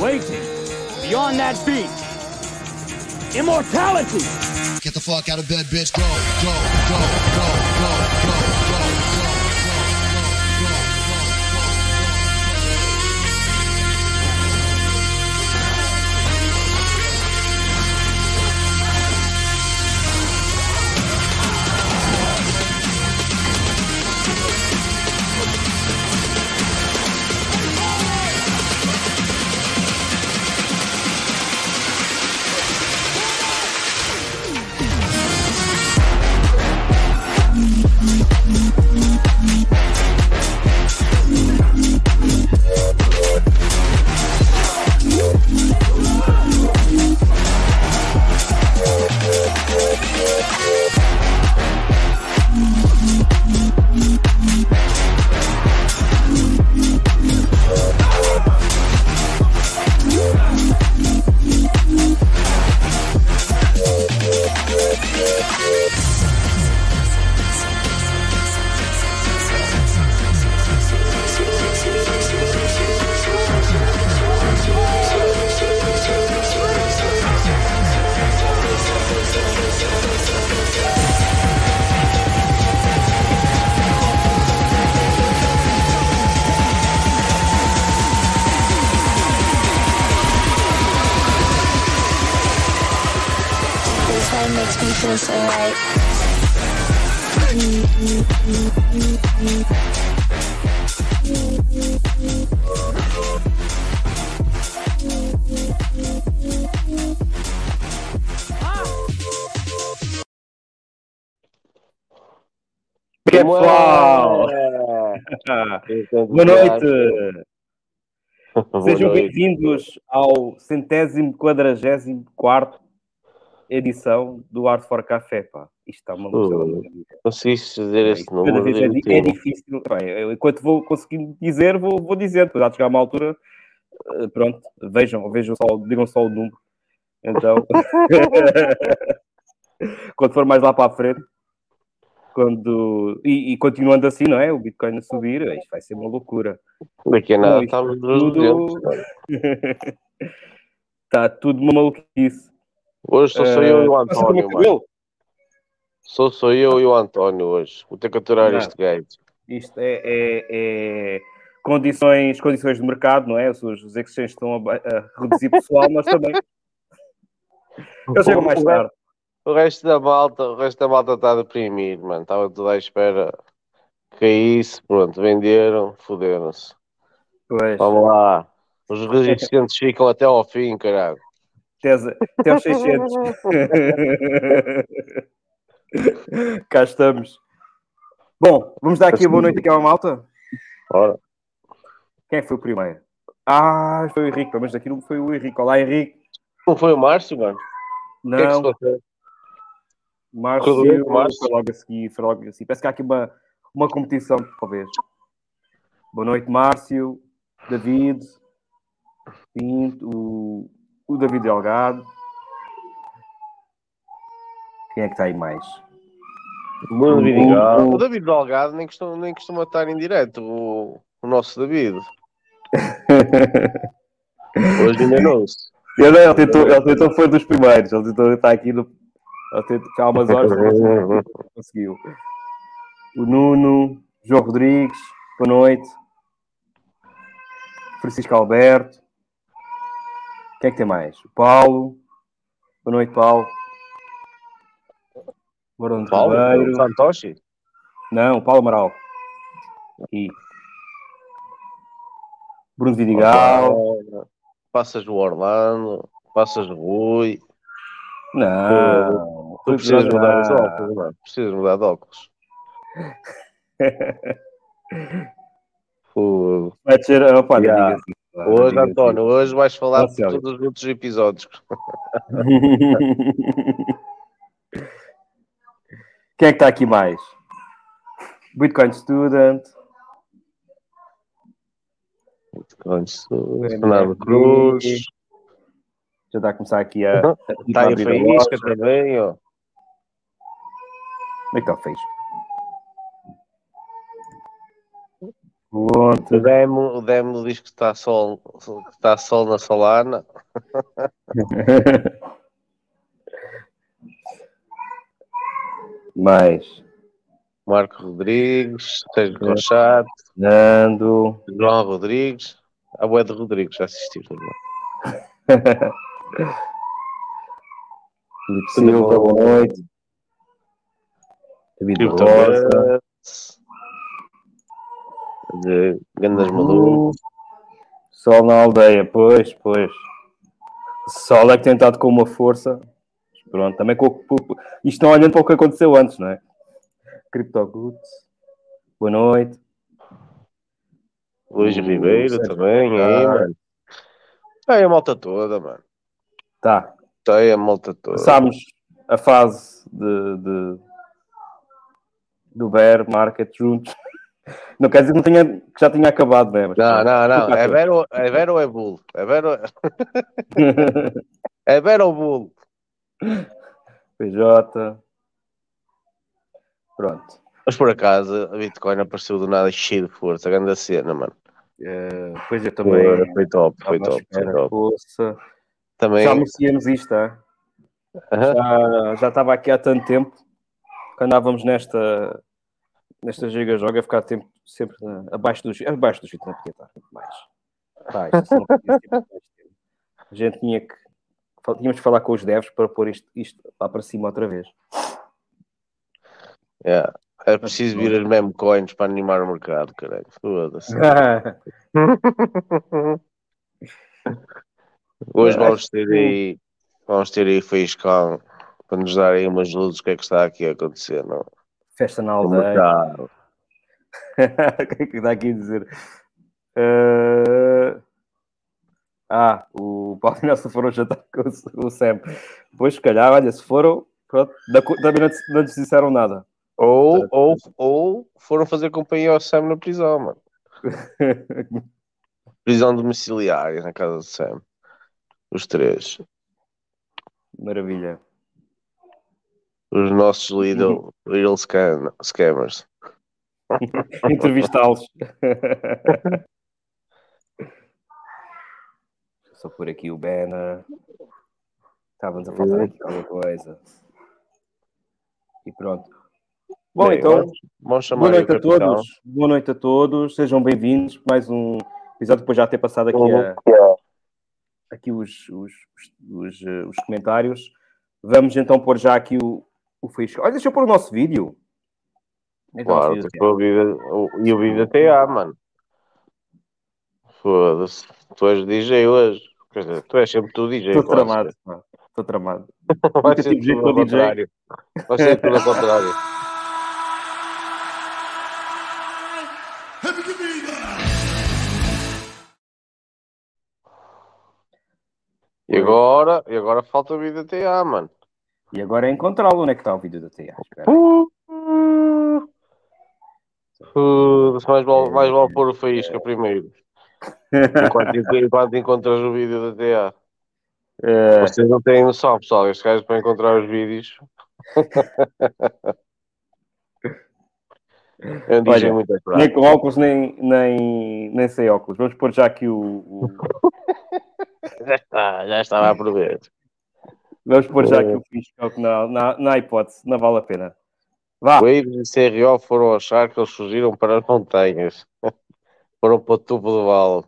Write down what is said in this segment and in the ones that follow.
waiting beyond that beach. Immortality. Get the fuck out of bed, bitch. Go, go, go, go, go, go, Boa noite! Sejam bem-vindos ao centésimo quadragésimo quarto edição do Art for Café, pá. Isto está uma Uh, Conseguiste dizer esse Cada número vez é, é difícil. Eu, enquanto vou conseguindo dizer, vou, vou dizer. Depois há de chegar uma altura, eh, pronto, vejam, vejam só, digam só o número. Então, quando for mais lá para a frente, quando, e, e continuando assim, não é? O Bitcoin a subir, isto vai ser uma loucura. Daqui a nada nos tudo- 200. Está tudo uma maluquice. Hoje só sou eu e o pelo António, mano. Só sou eu e o António hoje. Vou ter que aturar Não. este gajo. Isto é, é- é condições, condições de mercado, não é? Os, os exchanges estão a, a reduzir pessoal, nós também. Eu chego mais tarde. O resto da malta, o resto da malta está deprimido, mano. Estava tudo à espera que caísse, pronto, venderam, foderam-se. Vamos lá. Os resistentes ficam até ao fim, caralho. até, aos 600. Cá estamos. Bom, vamos dar aqui a boa noite aqui à malta. Ora, Quem é foi o primeiro? Ah, foi o Henrique, pelo menos aqui não foi o Henrique. Olá, Henrique. não foi o Márcio, mano? O que é que Márcio, foi logo a seguir, foi logo a seguir. Parece que há aqui uma, uma competição, talvez. Boa noite, Márcio, David, Pinto, o, o David Delgado. Quem é que está aí mais? O- Vidigal. o- O David Delgado nem costuma, nem costuma estar em direto, o, o nosso David. Hoje enganou-se. Ele, ele, tentou, ele tentou, foi dos primeiros. Ele tentou estar aqui no, tentou, há umas horas conseguiu. O Nuno, João Rodrigues, boa noite. Francisco Alberto. Quem é que tem mais? O Paulo. Boa noite, Paulo. Barão de Paulo, Ribeiro. Fantoshi. Não, o Paulo Amaral. Aqui. Bruno Vidigal. Passas o Orlando, passas o Rui. Não. Tu precisas mudar os óculos, não? Precisas mudar de óculos. Fogo. Vai ser. Opa, Yeah. assim. Hoje, assim. António, hoje vais falar Nossa, de todos os outros episódios. Quem é que está aqui mais? Bitcoin Student. Antes, Fernando Cruz. Já está a começar aqui a. Uhum. a Está a Faísca também, ó. Como é que Faísca? Ontem. O Demo, o Demo diz que está sol, que está sol na Solana. Mais. Marco Rodrigues, Sérgio Conchato, Nando. João Rodrigues. A boa de Rodrigues, já assistiu também. Filipe Silva, boa noite. David Rosa. De Gandas Maduro. Sol na aldeia, pois, pois. Sol é que tem estado com uma força. Pronto, também com, com- isto não olhando para o que aconteceu antes, não é? CryptoGoods. Boa noite. Luís O Ribeiro Sérgio também, aí, mano. Tem a malta toda, mano. Tá. Tem a malta toda. Passámos a fase de, de- do bear market juntos. Não quer dizer que, não tenha, que já tinha acabado, né? Mas Não, não, não. É. Vero, é Vero ou é Bull? É Vero, é Vero ou Bull? PJ. Pronto. Mas por acaso, a Bitcoin apareceu do nada cheio de força, grande cena, mano. Eh, pois eu também. Foi, foi top, foi top, foi top. força. Também, Já merecíamos isto, é? Já, já estava aqui há tanto tempo andávamos nesta nesta giga joga a ficar tempo, sempre na- abaixo dos abaixo dos 20 não podia estar muito mais Baixo, assim, não podia muito mais tempo. a gente tinha que tínhamos que falar com os devs para pôr isto, isto lá para cima outra vez yeah. é preciso vir as meme coins para animar o mercado, caralho. Foda-se. Hoje vamos ter aí, vamos ter aí Facecan para nos dar aí umas luzes o que é que está aqui a acontecer, não? festa na aldeia o que é que dá aqui a dizer Eh, ah o Paulo Nelson foram jantar com o, Sam pois se calhar olha se foram pronto, também não lhes disseram nada Ou, ou, ou foram fazer companhia ao Sam na prisão, mano. Prisão domiciliária na casa do Sam. Os três. Maravilha. Os nossos little, little scam, scammers. Entrevistá-los. Só por aqui o banner. Estávamos a faltar aqui alguma coisa. E pronto. Bom, Bem, então, vamos, vamos boa noite a todos. Boa noite a todos. Sejam bem-vindos. Mais um episódio depois já ter passado aqui, a- aqui os, os, os, os, eh, os comentários. Vamos então pôr já aqui o, o fecho. Olha, deixa eu pôr o nosso vídeo. Onde que o nosso Claro, vídeo? tipo, o vídeo, o- e o vídeo TA, mano. Foda-se. Tu és DJ hoje. Quer dizer, tu és sempre tu DJ. Estou tramado. Estou tramado. Vai ser tudo ao contrário. Vai ser tudo ao contrário. E agora, e agora falta o vídeo TA, mano. E agora é encontrá-lo. Onde é que está o vídeo da TA? Espera. Uh, uh, mais vale, mais vale pôr o faísca primeiro. Enquanto, enquanto encontras o vídeo da TA. Eh, Vocês não têm noção, pessoal. Estes gajos para encontrar os vídeos. Eu não Olha, muito nem com óculos, nem, nem, nem sem óculos. Vamos pôr já aqui o. o- já, está, já estava a prever. Vamos pôr já aqui o fiscal na, na, na hipótese. Não vale a pena. Vá. Waves e CRO foram achar que eles fugiram para as montanhas. Foram para o topo do vale.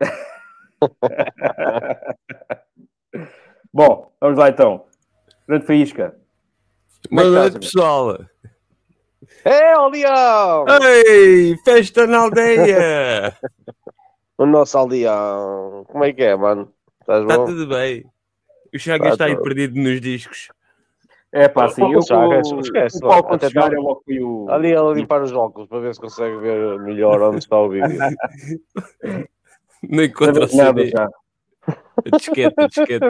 Bom, vamos lá então. Grande Faísca. É Boa noite, estás, pessoal. É, o leão! Ei, festa na aldeia! O nosso aldeão. Como é que é, mano? Estás Está bom? tudo bem. O Chagas Tá está aí perdido nos discos. É pá, assim, eu Esquece, com esquece, o Paulo quando chegar tá- eu logo fui o... Ali a limpar os óculos para ver se consegue ver melhor onde está o vídeo. Não encontra o nada já. Disquete, disquete.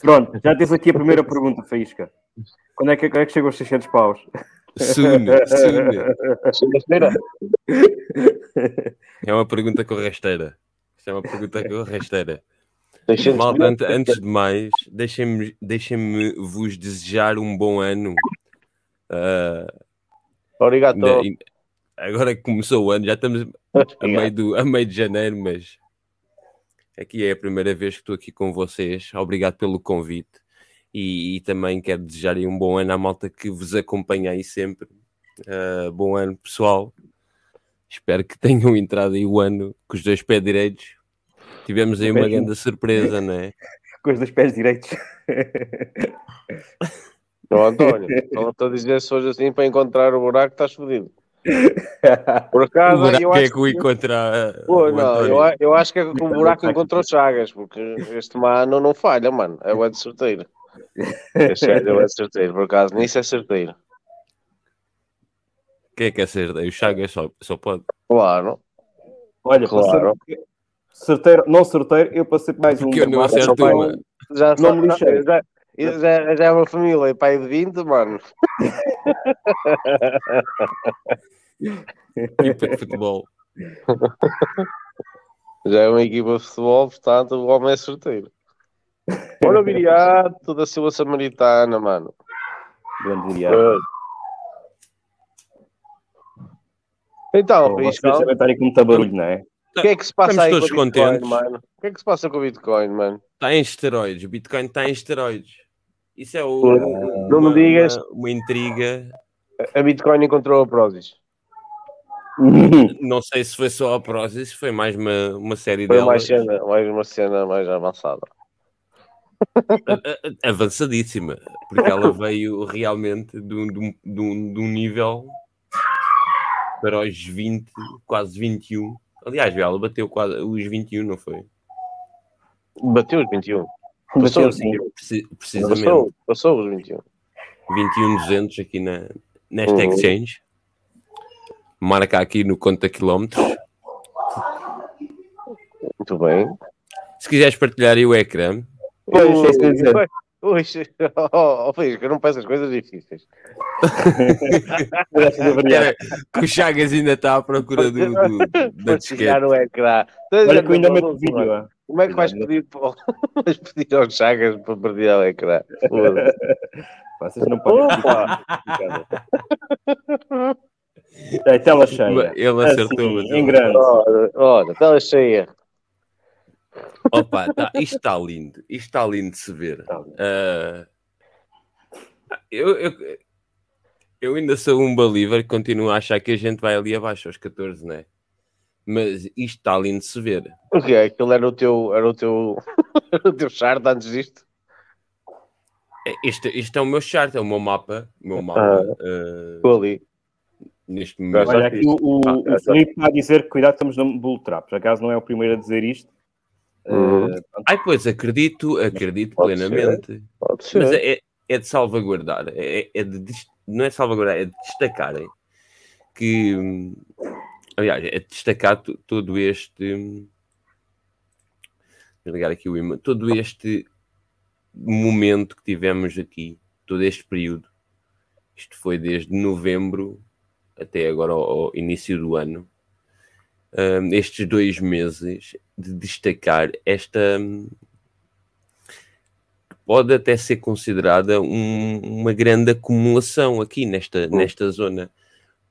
Pronto, já tens aqui a primeira pergunta, Faísca. Quando é que, quando é que chegam os 600 paus? Soon, soon. Segunda-feira. É uma pergunta com rasteira. Isto é uma pergunta com rasteira. Deixa-nos Malta, ver. ante- antes de mais, deixem-me deixem vos desejar um bom ano. Ah, Obrigado. ainda, agora que começou o ano, já estamos a meio, do, a meio de janeiro, mas aqui é a primeira vez que estou aqui com vocês. Obrigado pelo convite e, e também quero desejar um bom ano à malta que vos acompanha aí sempre. Uh, bom ano, pessoal. Espero que tenham entrado aí o ano com os dois pés direitos. Tivemos aí uma grande surpresa, não é? Com os dois pés direitos. Não, António, não estou a dizer se hoje assim para encontrar o buraco estás fodido. Por O acaso, buraco eu é acho que o encontrar. Pô, o não, eu, eu acho que é que o buraco encontrou Chagas, porque este mano não falha, mano. É o de certeiro. Este é o de certeiro, por acaso, nisso é certeiro. Quem é que é ser? O Chagas só, só pode. Claro. Olha, Claro. Certeiro, não certeiro, eu passei mais um. Porque eu não acerto uma. Já, Não só- me lixei. já, já, já é uma família, pai de 20, mano. Equipa de futebol. Já é uma equipa de futebol, portanto, o homem é certeiro. Olha o Viriato da Silva Samaritana, mano. Grande dia. Então, Vocês Piscal, devem estar aí com muito barulho, não é? O que é que se passa aí com o Bitcoin, contentes. mano? O que é que se passa com o Bitcoin, mano? Está em esteroides. O Bitcoin está em esteroides. Isso é o, não me uma, digas. Uma, uma intriga. A Bitcoin encontrou a Prozis. Não sei se foi só a Prozis, foi mais uma, uma série Foi delas. mais, cena, mais uma cena mais avançada. a- a- avançadíssima, porque ela veio realmente de um, de um- de um- de um nível para os 20, quase 21. Aliás, ela bateu quase os 21, não foi? Bateu os 21. Bateu, Passou os sim. 21. Preci- precisamente. Passou, passou os 21. 21,200 aqui na, nesta Uhum. exchange. Marca aqui no conta quilómetros. Muito bem. Se quiseres partilhar aí o ecrã, Pois, é eu ui, oh, oh, Filipe, eu não peço as coisas difíceis. Avaliar. Era que o Chagas ainda está à procura do, do- da disquete. chegar no ecrã. Olha que ainda não, meto vídeo. ó. Como é que vais pedir, para- vais pedir aos Chagas para partilhar o ecrã? Vocês não podem. Opa! É tela cheia. Ele acertou, mas Assim, em grande. Ora, ora, tela cheia. Opa, tá, isto está lindo. Isto está lindo de se ver. Ah, eu, eu, eu ainda sou um believer que continuo a achar que a gente vai ali abaixo aos 14, não é? Mas isto está lindo de se ver. O que é? Aquilo era o teu, era o teu, era o teu chart antes disto? É, Este, este é o meu chart, é o meu mapa. O meu mapa Ah. Estou ali. neste momento. Olha, aqui o, o, Ah, o Felipe está a dizer que cuidado, estamos no bull trap. Por acaso não é o primeiro a dizer isto. Uhum. Eh, Ai, pois acredito, acredito Pode plenamente. Pode ser. Mas é, é de salvaguardar, é, é de, dis- não é salvaguardar, é de destacarem que, aliás, é de destacar to- todo este, vou ligar aqui o imã, todo este momento que tivemos aqui, todo este período, isto foi desde novembro até agora ao, ao início do ano, hum, estes dois meses de destacar esta hum, pode até ser considerada um- uma grande acumulação aqui nesta, nesta zona.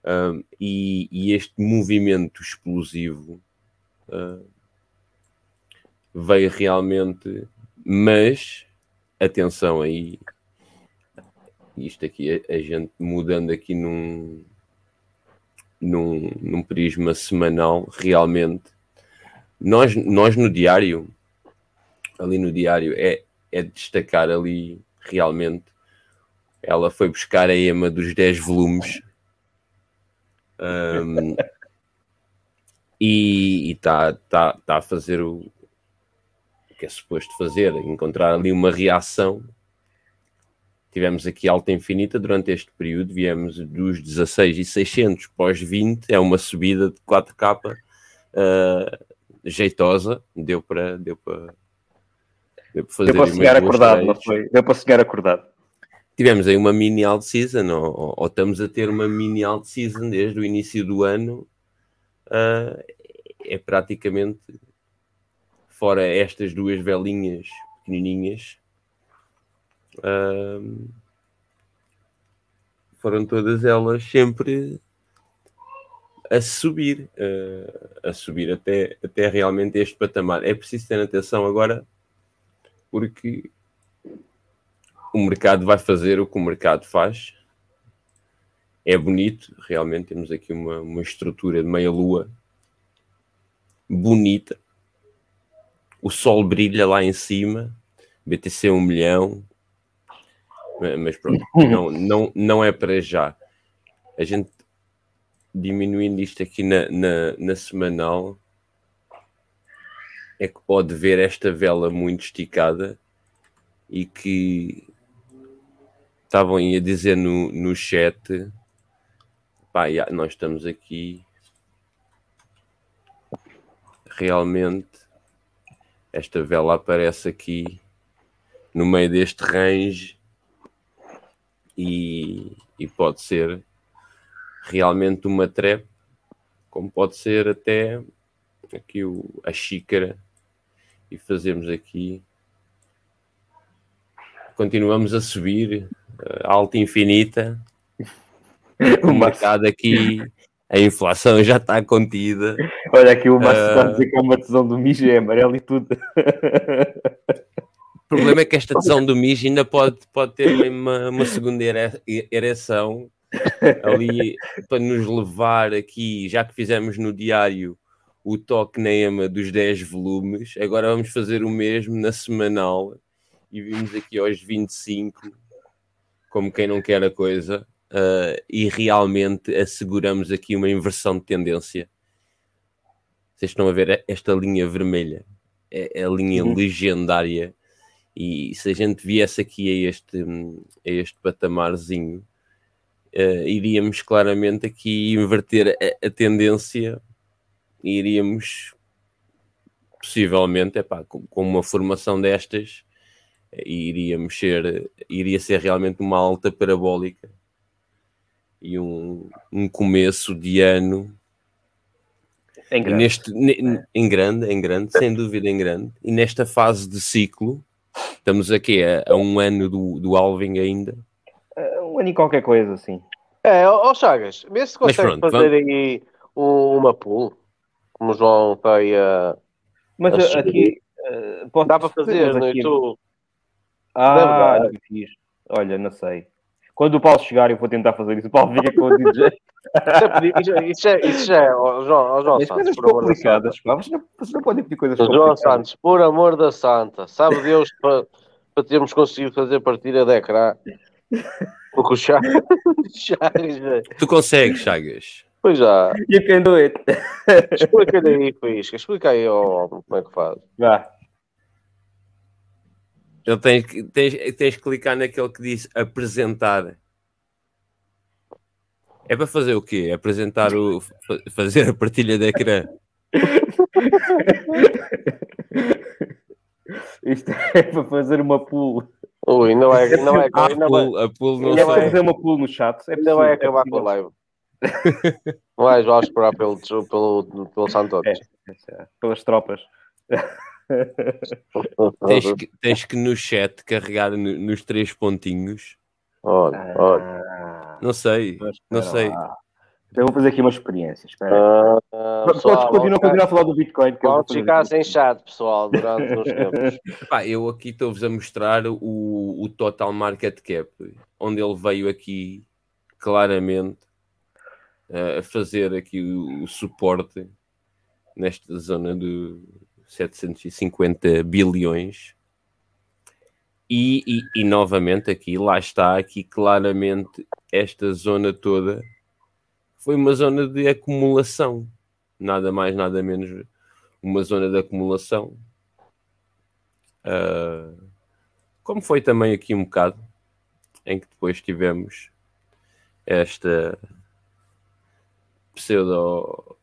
Um, e, e este movimento explosivo uh, veio realmente, mas atenção aí, isto aqui, a, a gente mudando aqui num, num, num prisma semanal, realmente, nós, nós no diário, ali no diário, é, é de destacar ali realmente. Ela foi buscar a EMA dos 10 volumes um, e está tá, tá a fazer o, o que é suposto fazer, encontrar ali uma reação. Tivemos aqui alta infinita durante este período, viemos dos 16 e 600 pós 20, é uma subida de 4K uh, jeitosa, deu para deu para deu para fazer Deu para sonhar acordado, não foi? Deu para sonhar acordado. Tivemos aí uma mini alt season, ou, ou- ou estamos a ter uma mini alt season desde o início do ano. Ah, é praticamente, fora estas duas velinhas pequenininhas, foram todas elas sempre a subir, uh, a subir até, até realmente este patamar. É preciso ter atenção agora, porque o mercado vai fazer o que o mercado faz. É bonito, realmente temos aqui uma, uma estrutura de meia-lua bonita. O sol brilha lá em cima, BTC 1 milhão, mas pronto, não, não, não é para já. A gente diminuindo isto aqui na, na, na semanal, é que pode ver esta vela muito esticada e que estavam aí a dizer no, no chat pá, já, nós estamos aqui realmente esta vela aparece aqui no meio deste range e, e pode ser realmente uma trap, como pode ser até aqui o, a xícara e fazemos aqui. Continuamos a subir uh, alta infinita. O mercado aqui a inflação já está contida. Olha aqui o Márcio uh, está a dizer que é uma tesão do mijo é amarelo e tudo o problema é que esta tesão do mijo ainda pode, pode ter uma, uma segunda ereção ali para nos levar aqui, já que fizemos no diário o toque na EMA dos 10 volumes, agora vamos fazer o mesmo na semanal e vimos aqui aos 25, como quem não quer a coisa, uh, e realmente asseguramos aqui uma inversão de tendência. Vocês estão a ver esta linha vermelha, é, é a linha uhum. legendária. E se a gente viesse aqui a este, a este patamarzinho, uh, iríamos claramente aqui inverter a, a tendência e iríamos possivelmente, epá, com, com uma formação destas, iríamos ser, iria ser realmente uma alta parabólica e um, um começo de ano em grande. Neste, em grande, em grande, sem dúvida em grande. E nesta fase de ciclo, estamos aqui a, a um ano do, do Alvin ainda, um ano e qualquer coisa, assim. É, ó Chagas, vê se consegue pronto, fazer vamos- aí um- uma pool, como o João está aí a... Mas A subir. aqui. uh, posso- Dá para fazer no aqui- YouTube. Ah, Deve dar. não fiz. Olha, não sei. Quando o Paulo chegar, eu vou tentar fazer isso. O Paulo fica com o DJ. Isso é isso é- Isso é, já é, ó, João, João As Santos, coisas por amor da Santa. Vocês não, vocês não podem pedir coisas João complicadas. Santos, por amor da Santa, sabe Deus para, para termos conseguido fazer partida de ecrã? Porque o Chagas, Chagas, velho. Tu consegues, Chagas. pois já, You can do it. explica-lhe aí, Fisca, explica aí ó, como é que faz. Vá. Ele tem, que- tens, tens que clicar naquele que diz apresentar. É para fazer o quê? Apresentar o. fa- fazer a partilha de ecrã. Isto é para fazer uma pool. Ui, ainda vai, ainda vai, Ah, ainda vai, pool, a pool não ainda É vai- fazer uma pool no chat. É ainda vai é acabar com a live. Vais, vamos esperar pelo, pelo, pelo Santos. É, Pelas tropas. Tens que, tens que no chat carregar no- nos três pontinhos. Olha, olha. Ah, Não sei. Não sei. lá. Então eu vou fazer aqui uma experiência. Espera. Ah, ah, Podes pessoal, continuar, continuar a falar do Bitcoin. que fazer ficar sem chat, pessoal, durante uns tempos. Pá, eu aqui estou-vos a mostrar o, o total market cap, onde ele veio aqui claramente a fazer aqui o, o suporte nesta zona de 750 bilhões. E, e, e novamente aqui, lá está, aqui claramente esta zona toda foi uma zona de acumulação, nada mais, nada menos uma zona de acumulação. Uh, como foi também aqui um bocado, em que depois tivemos esta pseudo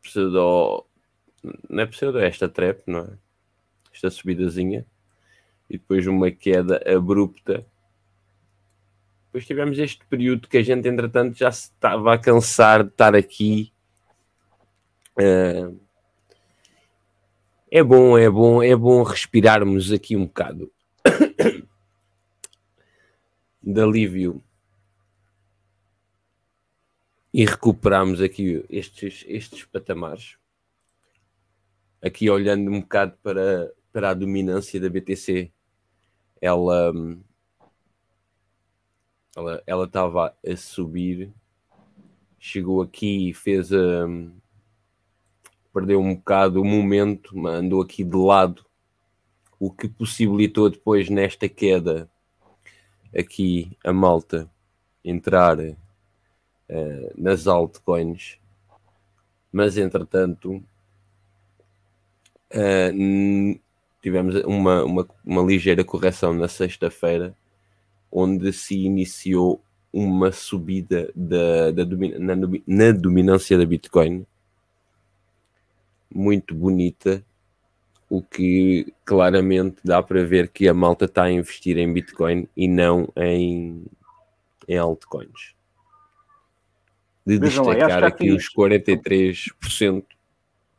pseudo não é pseudo, é esta trap, não é? Esta subidazinha e depois uma queda abrupta. Depois tivemos este período que a gente, entretanto, já se estava a cansar de estar aqui. Uh, é bom, é bom, é bom respirarmos aqui um bocado de alívio. e recuperamos aqui estes, estes patamares. Aqui olhando um bocado para, para a dominância da BTC, ela ela ela estava a subir, chegou aqui e fez a perdeu um bocado o momento, andou aqui de lado, o que possibilitou depois nesta queda aqui a malta entrar uh, nas altcoins, mas entretanto uh, tivemos uma, uma, uma ligeira correção na sexta-feira, onde se iniciou uma subida da, da na, na dominância da Bitcoin muito bonita, o que claramente dá para ver que a malta está a investir em Bitcoin e não em, em altcoins de Vejam lá, destacar acho aqui que os 43%.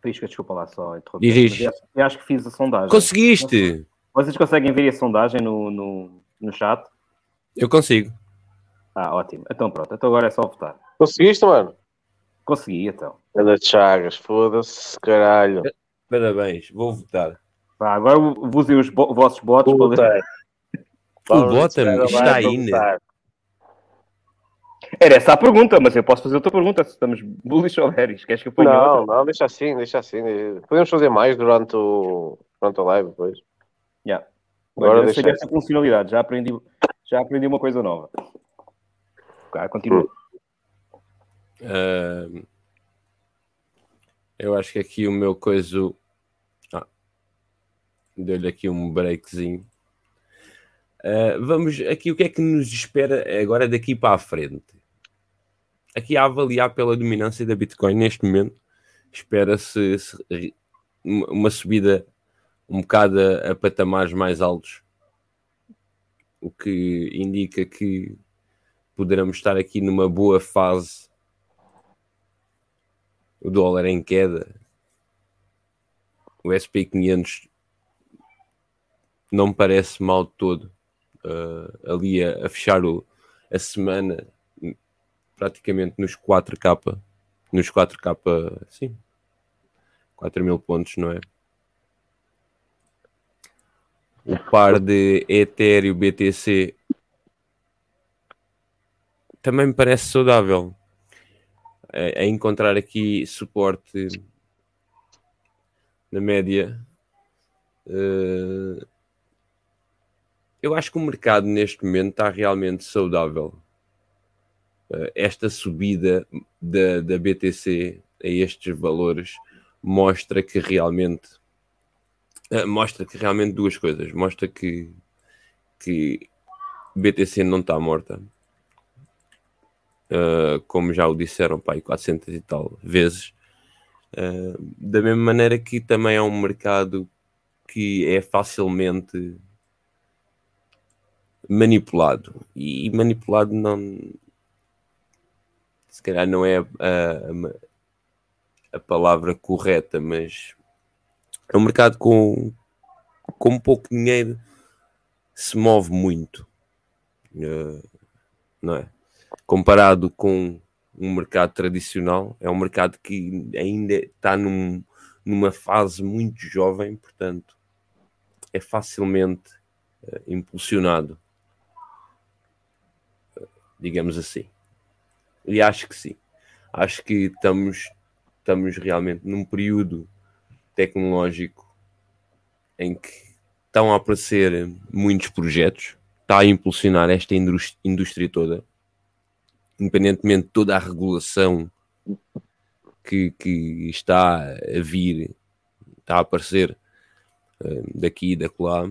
Fisca, desculpa lá só interromper. Diz, diz. eu acho- Eu acho que fiz a sondagem. Conseguiste! Vocês conseguem ver a sondagem no, no, no chat? Eu consigo. Ah, ótimo. Então pronto, então agora é só votar. Conseguiste, mano? Consegui, então. Anda de Chagas, foda-se, caralho. Parabéns, vou votar. Vá, agora usem os bo- vossos bots para ler. O bottom está aí, né? Era essa a pergunta, mas eu posso fazer outra pergunta se estamos bullish ou bearish. Queres que eu ponha Não, outra? não, deixa assim, deixa assim. Podemos fazer mais durante, o, durante a live depois. Yeah. Agora deixa sei dessa funcionalidade, já aprendi, já aprendi uma coisa nova. Ok, continua. Ah, eu acho que aqui o meu coiso. Ah, Deu-lhe aqui um breakzinho. Ah, vamos aqui, o que é que nos espera agora daqui para a frente? Aqui a avaliar pela dominância da Bitcoin neste momento, espera-se se- uma subida um bocado a, a patamares mais altos, o que indica que poderemos estar aqui numa boa fase. O dólar em queda, o SP500 não me parece mal todo. Uh, ali a, a fechar o- a semana praticamente nos 4K, nos 4K, sim, 4 mil pontos, não é? O par de Ethereum BTC também me parece saudável a, encontrar aqui suporte na média. Eh, eu acho que o mercado neste momento está realmente saudável. Eh, esta subida da, da BTC a estes valores mostra que realmente eh, mostra que realmente duas coisas. Mostra que, que BTC não está morta. Uh, como já o disseram, pai, 400 e tal vezes. Uh, da mesma maneira que também é um mercado que é facilmente manipulado. E, manipulado não. Se calhar não é a, a, a palavra correta, mas é um mercado com, com pouco dinheiro se move muito. Uh, não é? comparado com um mercado tradicional, é um mercado que ainda está num, numa fase muito jovem, portanto, é facilmente uh, impulsionado, uh, digamos assim. E acho que sim. Acho que estamos, estamos realmente num período tecnológico em que estão a aparecer muitos projetos, está a impulsionar esta indústria toda independentemente de toda a regulação que, que está a vir, está a aparecer uh, daqui e da lá,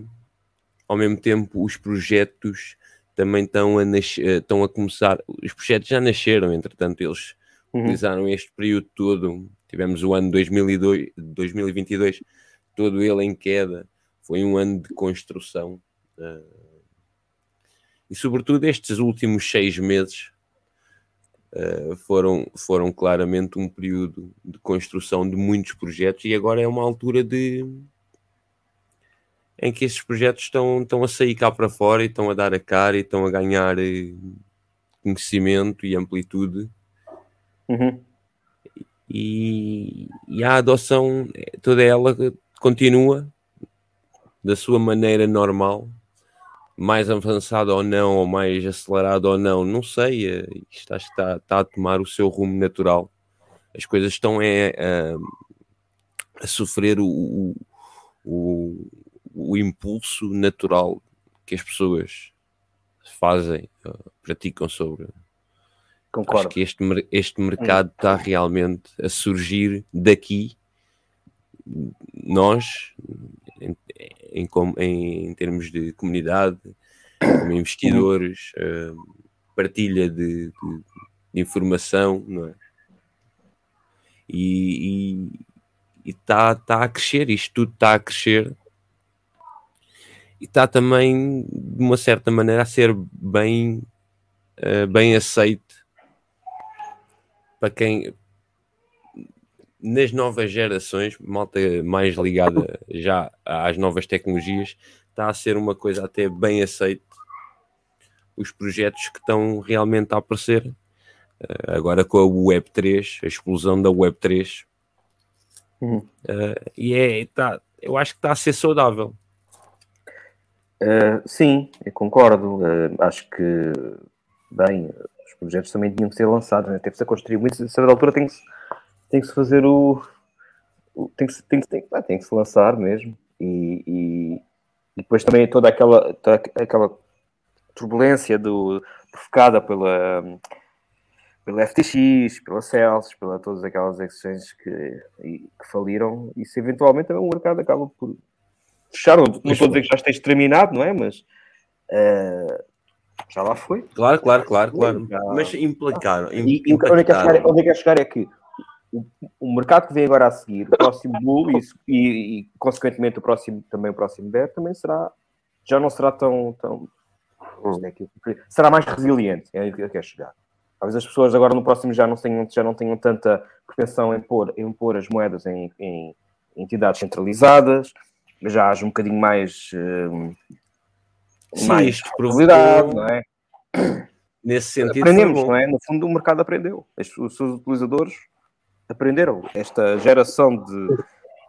ao mesmo tempo os projetos também estão a, nascer, estão a começar, os projetos já nasceram, entretanto eles uhum. utilizaram este período todo, tivemos o ano 2002, 2022, todo ele em queda, foi um ano de construção, uh, e sobretudo estes últimos seis meses Uh, foram, foram claramente um período de construção de muitos projetos e agora é uma altura de em que esses projetos estão, estão a sair cá para fora e estão a dar a cara e estão a ganhar eh, conhecimento e amplitude Uhum. e, e a adoção, eh, toda ela continua da sua maneira normal, mais avançada ou não, ou mais acelerada ou não, não sei. eh, Isto acho que está, está a tomar o seu rumo natural. As coisas estão é, a, a sofrer o, o, o, o impulso natural que as pessoas fazem, praticam sobre Acho Concordo. que este, este mercado está realmente a surgir daqui. Nós, em, em, em- termos de comunidade, como investidores, eh, partilha de, de- de informação, não é? E está tá a crescer, isto tudo está a crescer e está também, de uma certa maneira, a ser bem, eh, bem aceito para quem nas novas gerações, malta mais ligada já às novas tecnologias, está a ser uma coisa até bem aceita. Os projetos que estão realmente a aparecer eh, agora com a Web3, a explosão da Web3, Uhum. eh, e é, tá, eu acho que está a ser saudável. Uh, sim, eu concordo. Uh, acho que, bem, os projetos também tinham que ser lançados, né? teve-se a construir muito. A certa altura tem que tem que se fazer o. tem, que se, que, tem, ah, tem que se lançar mesmo. E, e, e depois também toda aquela, toda aquela turbulência do, provocada pela, pela FTX, pela Celsius, pela todas aquelas exchanges que, que faliram. Isso eventualmente também o mercado acaba por fechar. Não, não estou a dizer que já esteja terminado, não é? Mas eh, já lá foi. Claro, claro, claro, claro. Já. Mas implicaram. E, e onde, é que quer chegar, onde é que chegar é que o, o mercado que vem agora a seguir, o próximo bull e, e, e, consequentemente o próximo, também o próximo bear, também será, já não será tão, tão onde é será mais resiliente, é aí que eu quero chegar. Talvez as pessoas agora no próximo já não tenham, já não tenham tanta propensão em pôr, em pôr as moedas em, em entidades centralizadas, já haja um bocadinho mais, Sim, mais provocou, não é? nesse sentido, aprendemos, não é? No fundo, o mercado aprendeu. As- Os seus utilizadores aprenderam. Esta geração de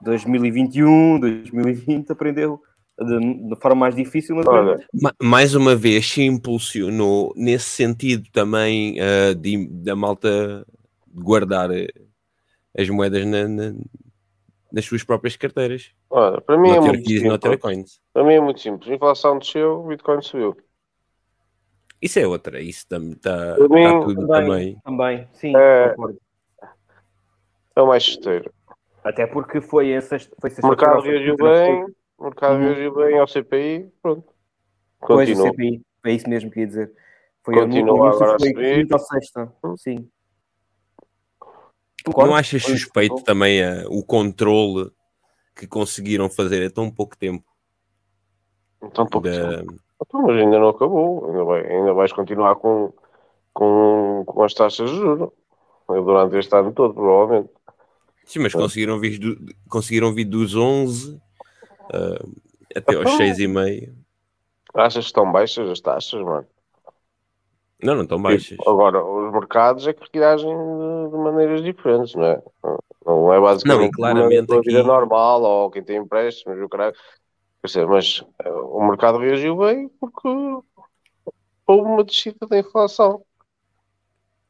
2021, 2020 aprendeu de, de forma mais difícil, mas Olha, mais uma vez se impulsionou nesse sentido também ah, de- da malta guardar eh, as moedas na- na- nas suas próprias carteiras. olha, para mim é Not muito keys, simples. Para mim é muito simples. A inflação desceu, o Bitcoin subiu. Isso é outra, isso tam- tá, tá tudo também. Também, também, sim, É. concordo. É o mais esteiro. Até porque foi esse, foi O mercado reagiu bem, o mercado Uhum. reagiu bem ao CPI, pronto. Pois, o Continua. CPI, é isso mesmo que ia dizer. Foi Continua início agora a foi subir. quinta ou sexta, sim. Não achas suspeito também ah, o controle que conseguiram fazer em tão pouco tempo? Então, pouco da- tempo. Então, mas ainda não acabou. Ainda, vai, ainda vais continuar com, com, com as taxas de juros. Durante este ano todo, provavelmente. Sim, mas conseguiram vir, do- conseguiram vir dos 11 ah, até aos Então- 6,5. Achas que estão baixas as taxas, mano? Não, não estão baixas. Agora, os mercados é que reagem de, maneiras diferentes, não é? Não é Não, basicamente e claramente uma vida aqui- normal ou quem tem empréstimos, o caralho. Quer dizer, mas eh, o mercado reagiu bem porque houve uma descida da inflação.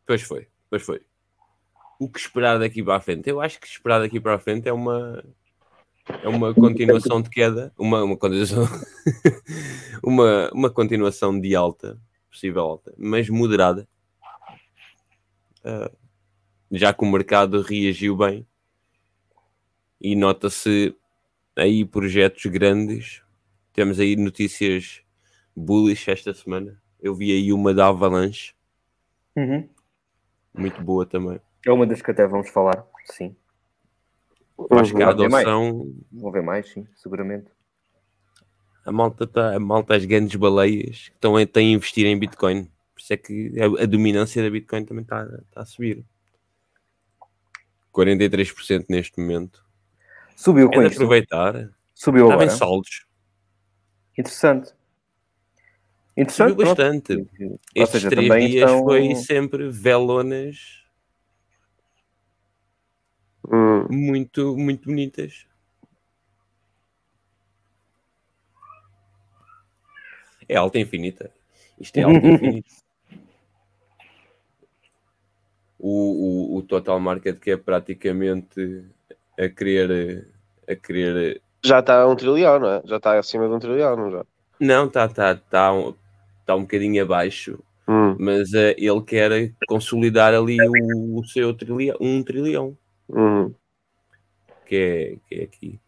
Pois foi, pois foi. O que esperar daqui para a frente? Eu acho que esperar daqui para a frente é uma é uma continuação de queda, uma, uma continuação uma, uma continuação de alta, possível alta, mas moderada. Ah, já que o mercado reagiu bem e nota-se aí projetos grandes. Temos aí notícias bullish esta semana. Eu vi aí uma da Avalanche, Uhum. muito boa também. É uma das que até vamos falar, sim. Acho que a adoção, Vão ver mais, sim, seguramente. A malta, tá, a malta, as grandes baleias que estão a, têm a investir em Bitcoin. Por isso é que a, a dominância da Bitcoin também está tá a subir. 43% neste momento. Subiu É com de isto. aproveitar. Subiu Estava em agora. saldos. Interessante. Interessante. Subiu É, pronto. é, um- Ou bastante. Estes seja, três dias estão- foi sempre velonas Hum, muito, muito bonitas. É alta infinita. Isto é alta infinita. O, o, o total market que é praticamente a querer a querer já está a um trilhão, não é? Já está acima de um trilhão, não já? não está tá, tá, um, tá um bocadinho abaixo Hum, mas eh, ele quer consolidar ali o, o seu trilhão um trilhão hum. que é, que é aqui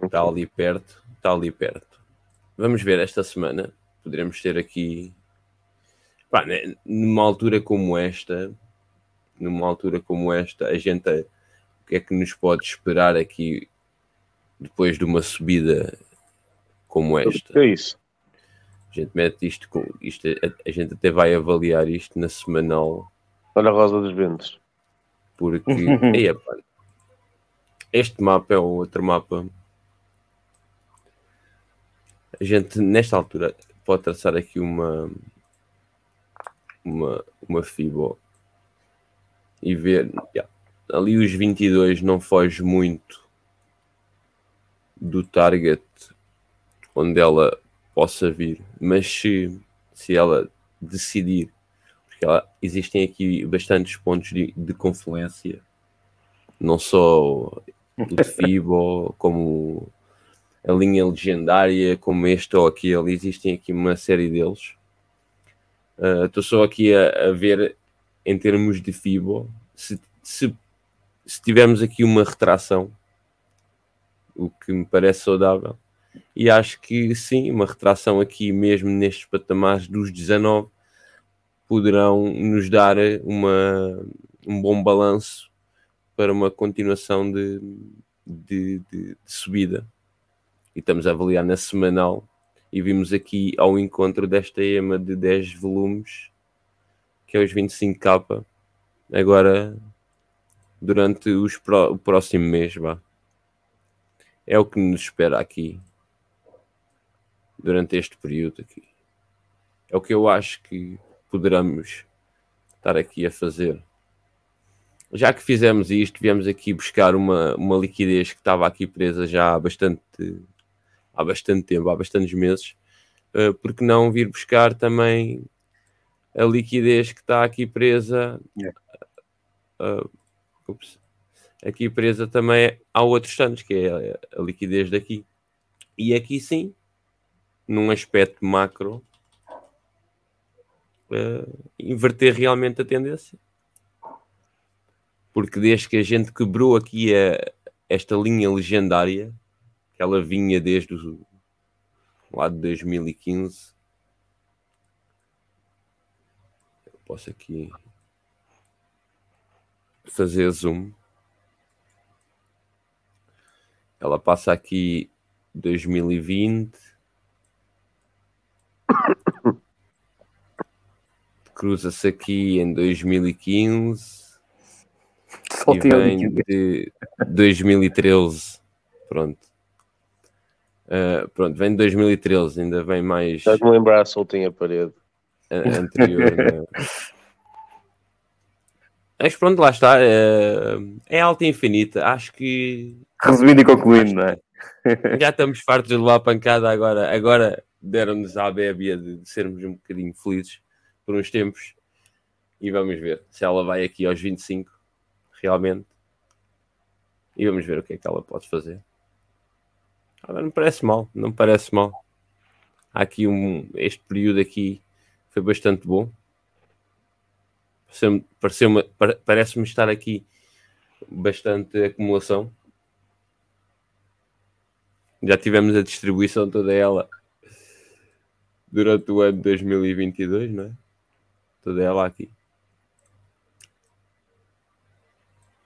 está ali perto está ali perto vamos ver esta semana poderemos ter aqui Pá, né, numa altura como esta numa altura como esta a gente o que é que nos pode esperar aqui depois de uma subida como esta É isso. a gente mete isto com isto a, a gente até vai avaliar isto na semanal Olha a Rosa dos Ventos. porque Ei, pá, este mapa é outro mapa. A gente nesta altura pode traçar aqui uma uma, uma FIBO e ver yeah, ali os 22 não foge muito do target onde ela possa vir, mas se, se ela decidir porque ela, existem aqui bastantes pontos de, de confluência, não só o FIBO, como a linha legendária, como este ou aquele, existem aqui uma série deles. Ah, Estou só aqui a, a ver em termos de FIBO, se, se, se tivermos aqui uma retração, o que me parece saudável, e acho que sim, uma retração aqui mesmo nestes patamares dos 19 poderão nos dar uma, um bom balanço para uma continuação de, de, de- de subida. E estamos a avaliar na semanal e vimos aqui ao encontro desta EMA de 10 volumes, que é os 25k, agora durante os pró- o próximo mês. Vá. É o que nos espera aqui durante este período aqui. É o que eu acho que poderemos estar aqui a fazer. Já que fizemos isto, viemos aqui buscar uma, uma liquidez que estava aqui presa já há bastante, há bastante tempo, há bastantes meses, eh, porque não vir buscar também a liquidez que está aqui presa É. eh, ups, aqui presa também há outros anos, que é a, a liquidez daqui. E aqui sim, num aspecto macro, eh, inverter realmente a tendência. Porque desde que a gente quebrou aqui a, esta linha legendária, ela vinha desde o, lá de 2015, eu posso aqui fazer zoom. Ela passa aqui 2020. Cruza-se aqui em 2015 e Soltei a vem de 2013. Pronto. Ah, pronto, vem de 2013, ainda vem mais Estás-me a lembrar, a parede. a- anterior. né? Mas pronto, lá está. É, é alta e infinita. Acho que Resumindo e concluindo, não é? já estamos fartos de levar pancada agora. Agora deram-nos a bébia de, de sermos um bocadinho felizes por uns tempos. E vamos ver se ela vai aqui aos 25, realmente. E vamos ver o que é que ela pode fazer. Não me parece mal, não me parece mal. Há aqui um. Este período aqui foi bastante bom. Pareceu-me- pareceu-me- pare- Parece-me estar aqui bastante acumulação. Já tivemos a distribuição toda ela durante o ano de 2022, não é? Toda ela aqui.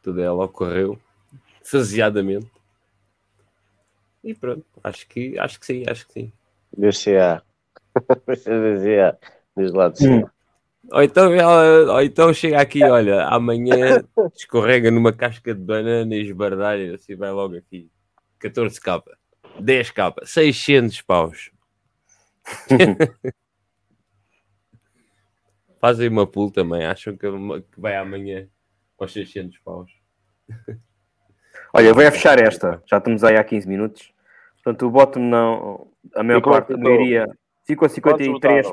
Toda ela ocorreu faseadamente. E pronto, acho que, acho que sim, acho que sim. DCA. DCA. Diz lá de cima. Ou então, ela, ou então chega aqui, olha, amanhã escorrega numa casca de banana e esbardalha, assim vai logo aqui. 14k, 10k, 600 paus. Fazem uma pool também, acham que, que vai amanhã aos 600 paus. Olha, vou a fechar esta. Já estamos aí há 15 minutos. Portanto, o bottom não. A maior é parte, que a ficou? maioria, ficou a 53%.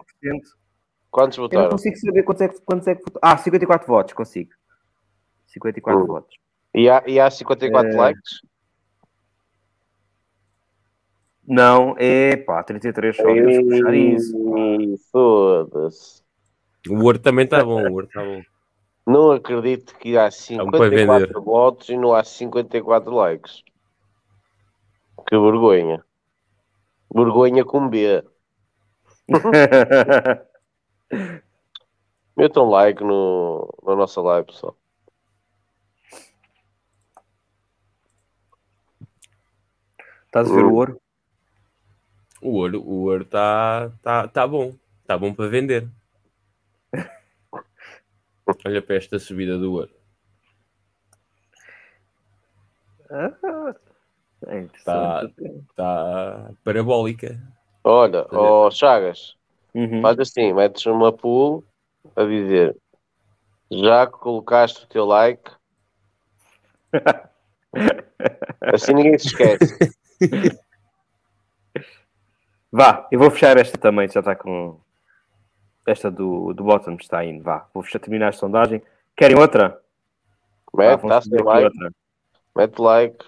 Quantos Eu não votaram? consigo saber quantos é que, quantos é que votou. Ah, 54 votos, consigo. 54 Hum. votos. E há, e há 54 Eh, likes? Não, é pá, 33 só. Que puxar isso. Foda-se. O Word também está bom, o Word está bom. Não acredito que há um para vender. 54 votos e não há 54 likes. Que vergonha. Vergonha com B. Metam like no, na nossa live, pessoal. Estás a ver o ouro? O Word o Word está tá, tá bom. Está bom para vender. Olha para esta subida do Word. É Está interessante. tá parabólica. Olha, ó Chagas, Uhum. faz assim, metes uma pool a dizer já que colocaste o teu like, assim ninguém se esquece. Vá, eu vou fechar esta também, já está com. Esta do, do bottom está indo, vá. Vou fechar, terminar a sondagem. Querem outra? Mete, vamos dá like, outra. mete like.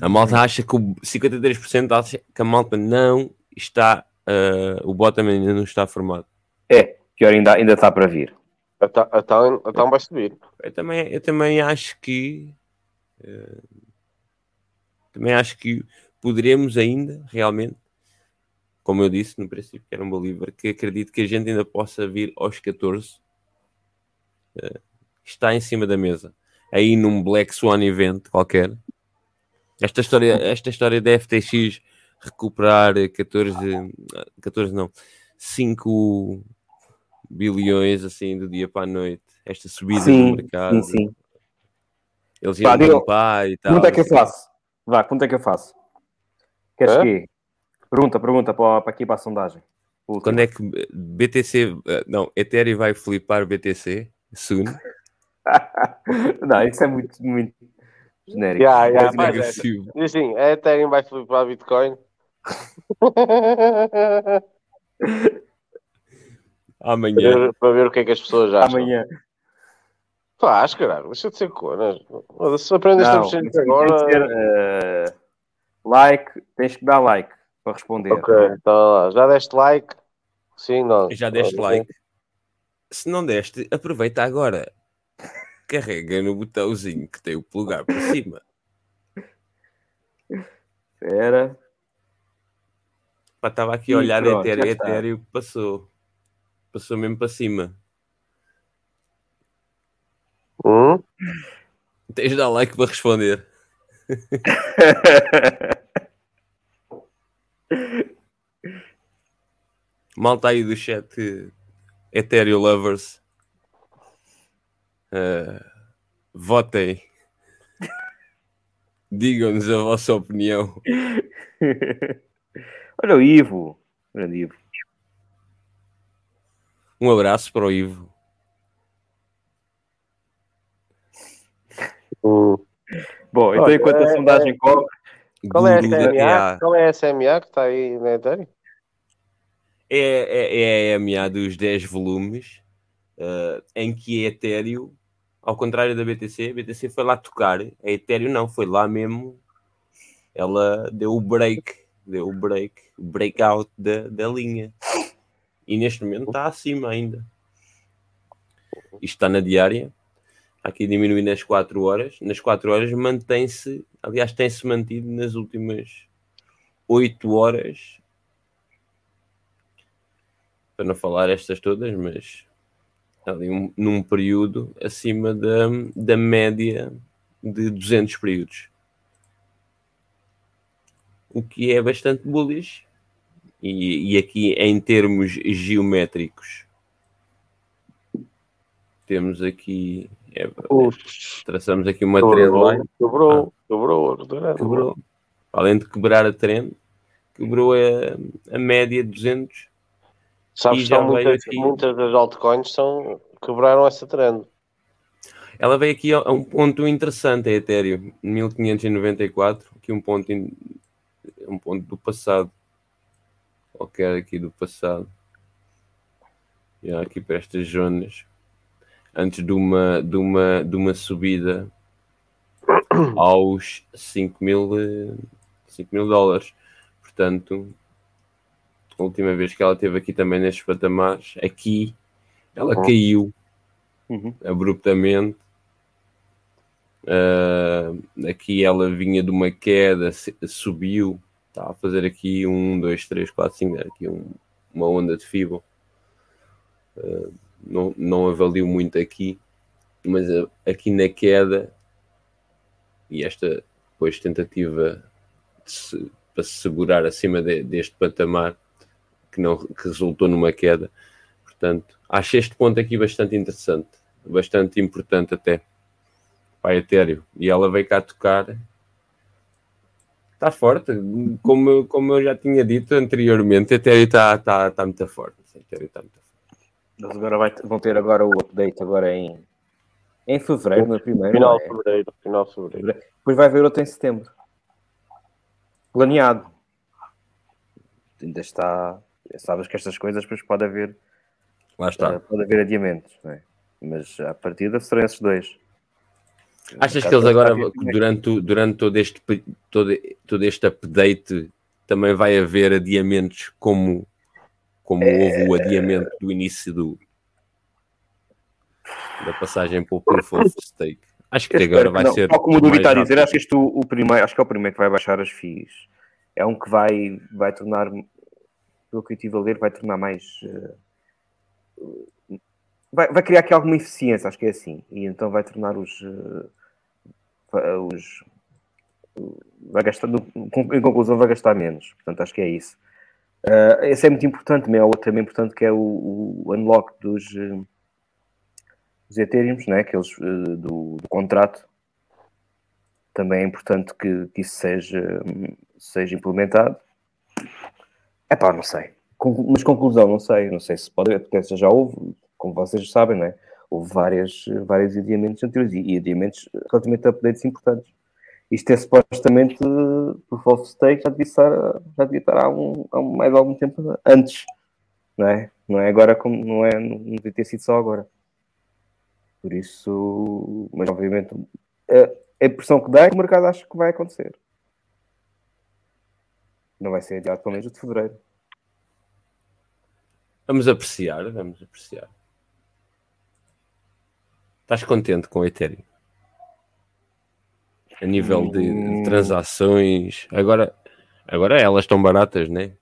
A malta acha que o 53% acha que a malta não está. ah, o bottom ainda não está formado. É, pior ainda, ainda está para vir. Então, então, vai subir. Eu também, eu também acho que. eh, também acho que poderemos ainda, realmente, como eu disse no princípio, que era um believer, que acredito que a gente ainda possa vir aos 14. eh, está em cima da mesa. Aí num Black Swan event qualquer. Esta história, esta história da FTX recuperar 14, 14 não, 5 bilhões assim do dia para a noite. Esta subida Sim, do mercado. sim, sim. Eles iam limpar e tal. Pergunta é que eu faço. Vá, pergunta é que eu faço. Queres Hã? que? Pergunta, pergunta para, para aqui para a sondagem. O último. Quando é que BTC, eh, não, Ethereum vai flipar BTC? Soon. Não, isso é muito, muito genérico. Ya, ya, Mas. Diz assim, a Ethereum vai flipar Bitcoin. para, Amanhã. ver, para ver o que é que as pessoas acham. Amanhã. Faz, caralho, deixa de ser conas. Se aprendeste a Não, mexer agora. eh, like, tens que dar like para responder. Ok, então lá. Já deste like? Sim, não. Já deste Ok. like? Se não deste, aproveita agora. Carrega no botãozinho que tem o polegar para cima. Espera. Estava aqui a olhar pronto. Ethereum passou. Passou mesmo para cima. Hum? Tens de dar like para responder. Malta aí do chat Ethereum Lovers. Eh, votem. Digam-nos a vossa opinião. Olha o Ivo. Grande Ivo. Um abraço para o Ivo. Hum. Bom, então Olha, enquanto a é- sondagem corre, Qual é a SMA? Qual é a SMA que está aí na Ethereum? É, é, é a EMA dos 10 volumes, eh, em que a Ethereum, ao contrário da BTC, a BTC foi lá tocar, a Ethereum não, foi lá mesmo, ela deu o break, deu o break, breakout da, da linha. E neste momento está acima ainda. Isto está na diária, aqui diminui nas 4 horas, nas 4 horas mantém-se, aliás tem-se mantido nas últimas 8 horas. Para não falar estas todas, mas ali um- num período acima da, da média de 200 períodos. O que é bastante bullish. E, e aqui em termos geométricos temos aqui é, traçamos aqui uma trendline Quebrou, quebrou durante- quebrou além de quebrar a trend quebrou a, a média de 200 Sabes que muitas, aqui- muitas das altcoins são quebraram essa trend. Ela veio aqui a um ponto interessante, a Ethereum, 1594, aqui um ponto, in- um ponto do passado. Qualquer aqui do passado. E aqui para estas zonas. Antes de uma, de uma, de uma subida aos 5 mil, eh, 5 mil dólares. Portanto, a última vez que ela esteve aqui também nestes patamares, aqui ela Uhum. caiu Uhum. abruptamente. Ah, aqui ela vinha de uma queda, subiu, está a fazer aqui um, dois, três, quatro, cinco, aqui um- uma onda de FIBO. Ah, não, não avalio muito aqui, mas aqui na queda e esta depois tentativa de se- para se segurar acima de- deste patamar que não que resultou numa queda. Portanto, acho este ponto aqui bastante interessante, bastante importante até para a Ethereum. E ela veio cá tocar. Está forte, como, eu- como eu já tinha dito anteriormente, a Ethereum está tá, tá muito forte. A Ethereum está muito forte. Eles agora vai- vão ter agora o update agora em, em fevereiro, no primeiro. Final não de é? fevereiro. Final de fevereiro. Depois vai haver outro em setembro. Planeado. Ainda está. Sabes que estas coisas depois pode haver, Lá está. eh, pode haver adiamentos, não é? Mas à partida serão esses dois. Achas que eles agora, vir- durante, durante todo, este, todo, todo este update, também vai haver adiamentos como, como houve o adiamento do início do, da passagem para o Proof of Stake? Acho que agora vai não. ser. Como o mais está a dizer, acho que isto o primeiro, acho que é o primeiro que vai baixar as FIIs. É um que vai, vai tornar, pelo que eu estive a ler, vai tornar mais. eh, vai, vai criar aqui alguma eficiência, acho que é assim. E então vai tornar os. eh, os vai gastar, em conclusão, vai gastar menos. Portanto, acho que é isso. Eh, esse é muito importante, também é outro também importante que é o, o unlock dos, dos Ethereums, né? Aqueles eh, do, do contrato. Também é importante que, que isso seja, hum, seja implementado. É pá, não sei. Con- Mas conclusão, não sei. Não sei se pode, porque já houve, como vocês sabem, né? Houve várias, vários adiamentos anteriores e, e adiamentos relativamente a updates importantes. Isto é supostamente por false stake já devia estar, já devia estar há, um, há mais algum tempo antes, não é? Não é agora como não é, não devia ter sido só agora. Por isso, mas obviamente a a impressão que dá é que o mercado acha que vai acontecer. Não vai ser adiado pelo menos de fevereiro. Vamos apreciar, vamos apreciar. Estás contente com o Ethereum? A nível de, de Hum. transações, agora, agora elas estão baratas, né?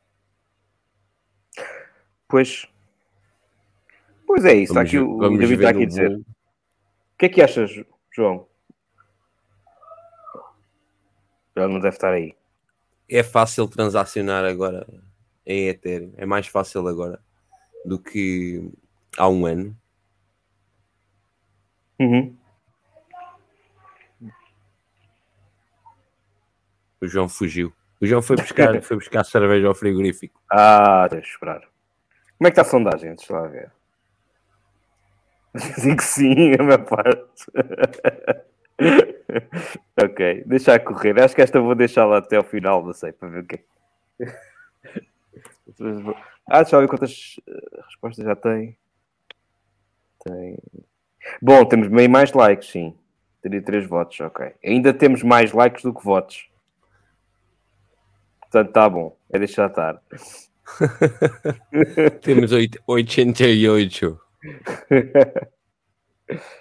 Pois. Pois é isso. Está aqui, o o David está aqui a dizer. O que é que achas, João? Ele não deve estar aí. É fácil transacionar agora em Ethereum. É mais fácil agora do que há um ano. Uhum. O João fugiu. O João foi buscar, foi buscar cerveja ao frigorífico. Ah, deixa eu esperar. Como é que está a sondagem? Deixa lá ver. Digo que sim, a minha parte. ok, deixa correr. Acho que esta vou deixar lá até ao final, não sei, para ver o que é. Ah, deixa eu ver quantas eh, respostas já tem. Tem. Bom, temos bem mais likes, sim. 33 votos, ok. Ainda temos mais likes do que votos. Portanto, tá bom. É deixar estar. Temos oit- 88.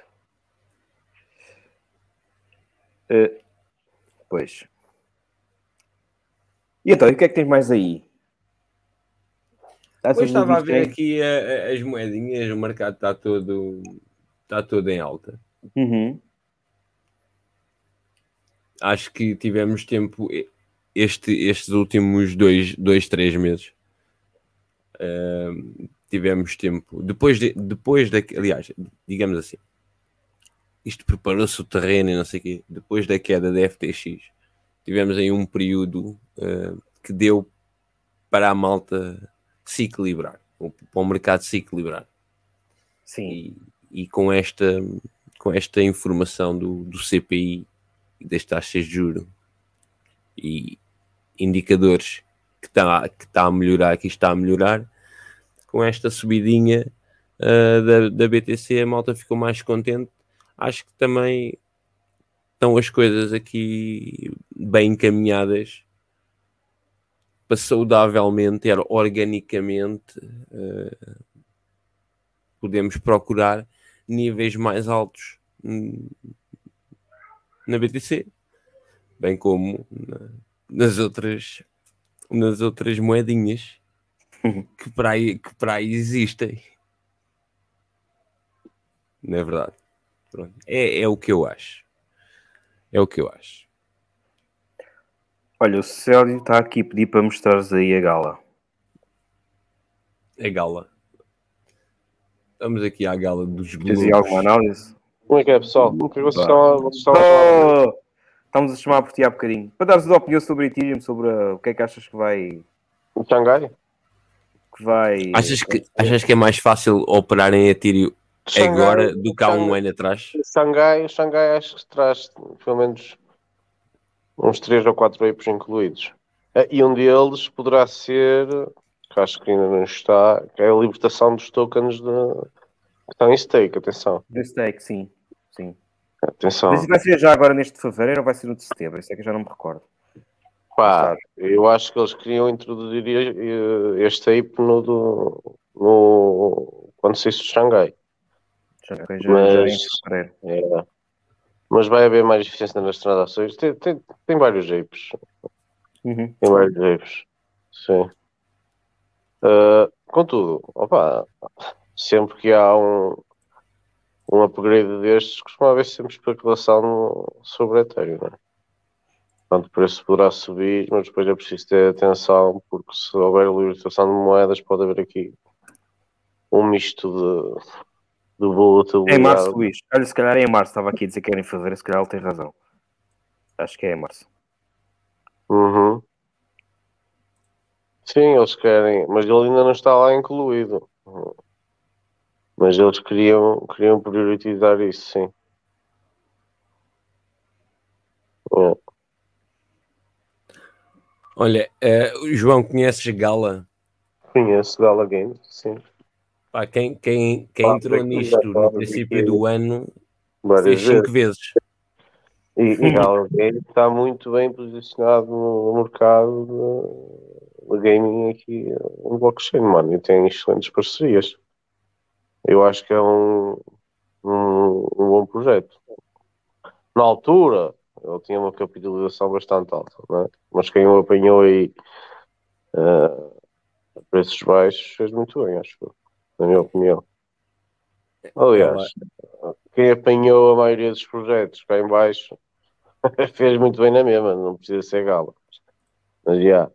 Eh, pois. E então, e o que é que tens mais aí? Estás Depois estava a ver quem? aqui a- a- as moedinhas, o mercado está todo, está todo em alta. Uhum. Acho que tivemos tempo este, estes últimos dois, dois três meses. Ahm, tivemos tempo depois de, depois da aliás digamos assim isto preparou-se o terreno e não sei o quê depois da queda da FTX tivemos aí um período ah, que deu para a malta se equilibrar para o mercado se equilibrar Sim. e, e com esta com esta informação do, do CPI e das taxas de juro e indicadores que está que tá a melhorar, que está a melhorar, com esta subidinha uh, da, da BTC a malta ficou mais contente. Acho que também estão as coisas aqui bem encaminhadas para saudavelmente, organicamente, uh, podemos procurar níveis mais altos na BTC, bem como na, nas outras nas outras moedinhas que para aí, que para aí existem. Não é verdade? Pronto. É, é o que eu acho. É o que eu acho. Olha, o Célio está aqui a pedir para mostrares aí a gala. A gala. Estamos aqui à gala dos Globos. Tens alguma análise? Como é que é, pessoal? O que vocês estão, vocês estão a? Oh, estamos a chamar por ti há bocadinho. Para dares a opinião sobre Ethereum, sobre uh, o que é que achas que vai. O Xangai? Que vai... Achas que, achas que é mais fácil operar em Ethereum Xangai- agora do que há um ano atrás? Xangai, Xangai acho que traz pelo menos uns 3 ou 4 apes incluídos. Eh, E um deles poderá ser, que acho que ainda não está, que é a libertação dos tokens de, que estão em stake. Atenção, The Stake, sim. sim. atenção. Mas isso vai ser já agora neste fevereiro ou vai ser no de setembro? Isso é que eu já não me recordo. Pá, eu acho que eles queriam introduzir eh, este ape no, do, no quando saísse o Xangai. Já, já, já Mas- fevereiro. É. Mas vai haver mais eficiência nas transações. Tem, tem, tem vários apes. Uhum. Tem vários apes. Sim. Ah, contudo, opa, sempre que há um, um upgrade destes, costuma haver sempre especulação no- sobre Ethereum, não é? Portanto, o preço poderá subir, mas depois é preciso ter atenção, porque se houver libertação de moedas, pode haver aqui um misto de, de É em março, Luís. Olha, se calhar é em março. Estava aqui a dizer que era em fevereiro. Se calhar ele tem razão. Acho que é em março. Uhum. Sim, eles querem, mas ele ainda não está lá incluído. Mas eles queriam, queriam priorizar isso, sim. É. Olha, o João, conheces Gala? Conheço Gala Games, sim. Pá, quem, quem, quem Pá, entrou já nisto no princípio que- do ano fez cinco vezes. E, e Games está muito bem posicionado no mercado de, de gaming aqui no blockchain, mano. E tem excelentes parcerias. Eu acho que é um, um, um bom projeto. Na altura, ele tinha uma capitalização bastante alta, é? mas quem o apanhou aí eh, a preços baixos fez muito bem, acho eu, na minha opinião. Aliás, quem apanhou a maioria dos projetos cá em baixo fez muito bem na mesma, não precisa ser gala. Mas já,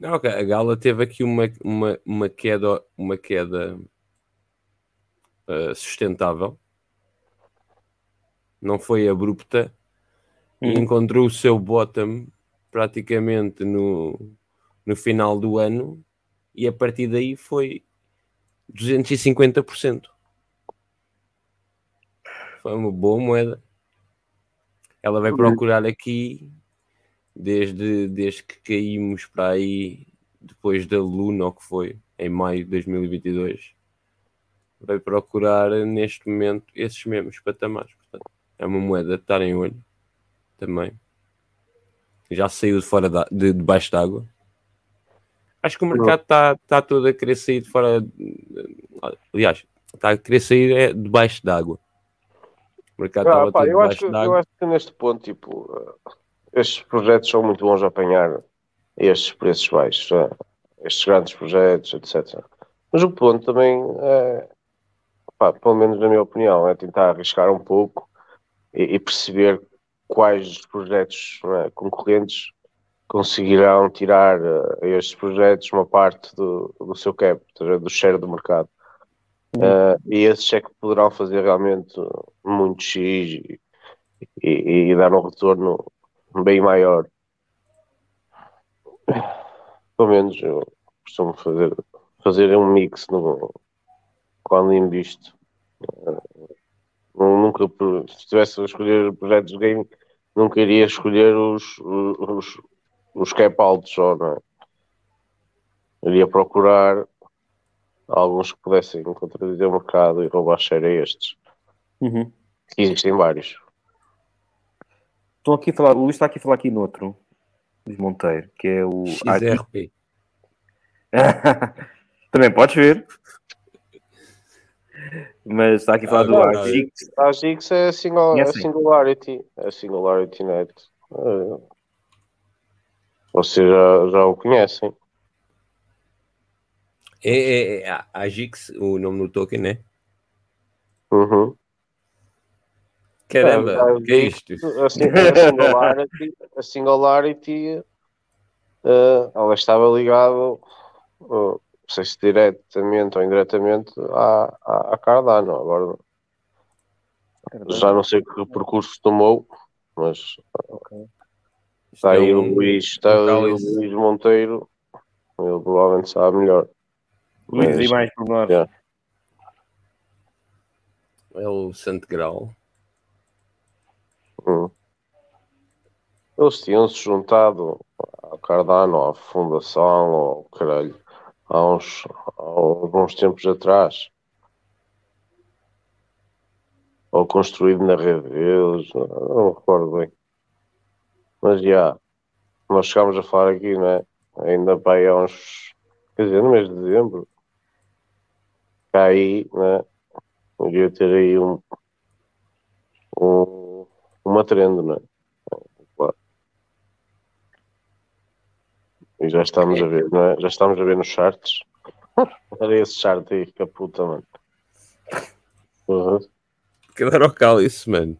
Não, ok, a Gala teve aqui uma, uma, uma queda, uma queda eh, sustentável. Não foi abrupta. E Uhum. encontrou o seu bottom praticamente no, no final do ano. E a partir daí foi 250%. Foi uma boa moeda. Ela vai procurar aqui desde, desde que caímos para aí depois da Luna, ou que foi, em maio de 2022, vai procurar neste momento esses mesmos patamares. Portanto, é uma moeda de estar em olho também. Já saiu de fora da, de, debaixo d'água. Acho que o mercado está tá todo a querer sair de fora. Aliás, está a querer sair é debaixo d'água. O mercado Ah, estava pá, todo eu, acho, debaixo que- eu d'água. acho que neste ponto, tipo, eh, estes projetos são muito bons a apanhar estes preços baixos, eh, estes grandes projetos, etc. Mas o ponto também é, pá, pelo menos na minha opinião, é tentar arriscar um pouco e, e perceber quais os projetos é, concorrentes conseguirão tirar eh, a estes projetos uma parte do, do seu cap, do share do mercado. Eh, e esses é que poderão fazer realmente muito X e, e- e dar um retorno bem maior. Pelo menos eu costumo fazer, fazer um mix no, quando invisto. Nu- Nunca, se estivesse a escolher projetos de game, nunca iria escolher os, os, os cap altos, só, não é? Iria procurar alguns que pudessem contradizer o mercado e roubar share a estes. Uhum. Existem vários. Estão aqui a falar, o Luís está aqui a falar aqui noutro, Luís Monteiro, que é o. XRP. Também podes ver. Mas está aqui a falar Ah, do não, Agix. A Gix é a, a Conhecem? Singularity. É a Singularity Net. É. Vocês já, já o conhecem. É, é, é a- a Gix, o nome do token, né? Uhum. Caramba, É, o que é isto? A, sing- a Singularity, a Singularity eh, ela estava ligada, eh, não sei se diretamente ou indiretamente, à, à, à Cardano. Agora já não sei que percurso tomou, mas Isto está é aí o Luís, está aí o. Luís Monteiro, ele provavelmente sabe melhor. Luís, Mas- e mais por nós. Yeah. É o Santo Grau. Hum. Eles tinham-se juntado à Cardano, à fundação, ao caralho, há uns, há alguns tempos atrás. Ou construído na rede deles, não não me recordo bem. Mas já, nós chegámos a falar aqui, não é? Ainda para aí há uns, quer dizer, no mês de dezembro. Cá aí, não é? Devia ter aí um, um, uma trend, não é? Claro. E já estamos a ver, não é? Já estamos a ver nos charts. Era esse chart aí, que a puta, mano. Uhum. Aquilo era o cálice, mano.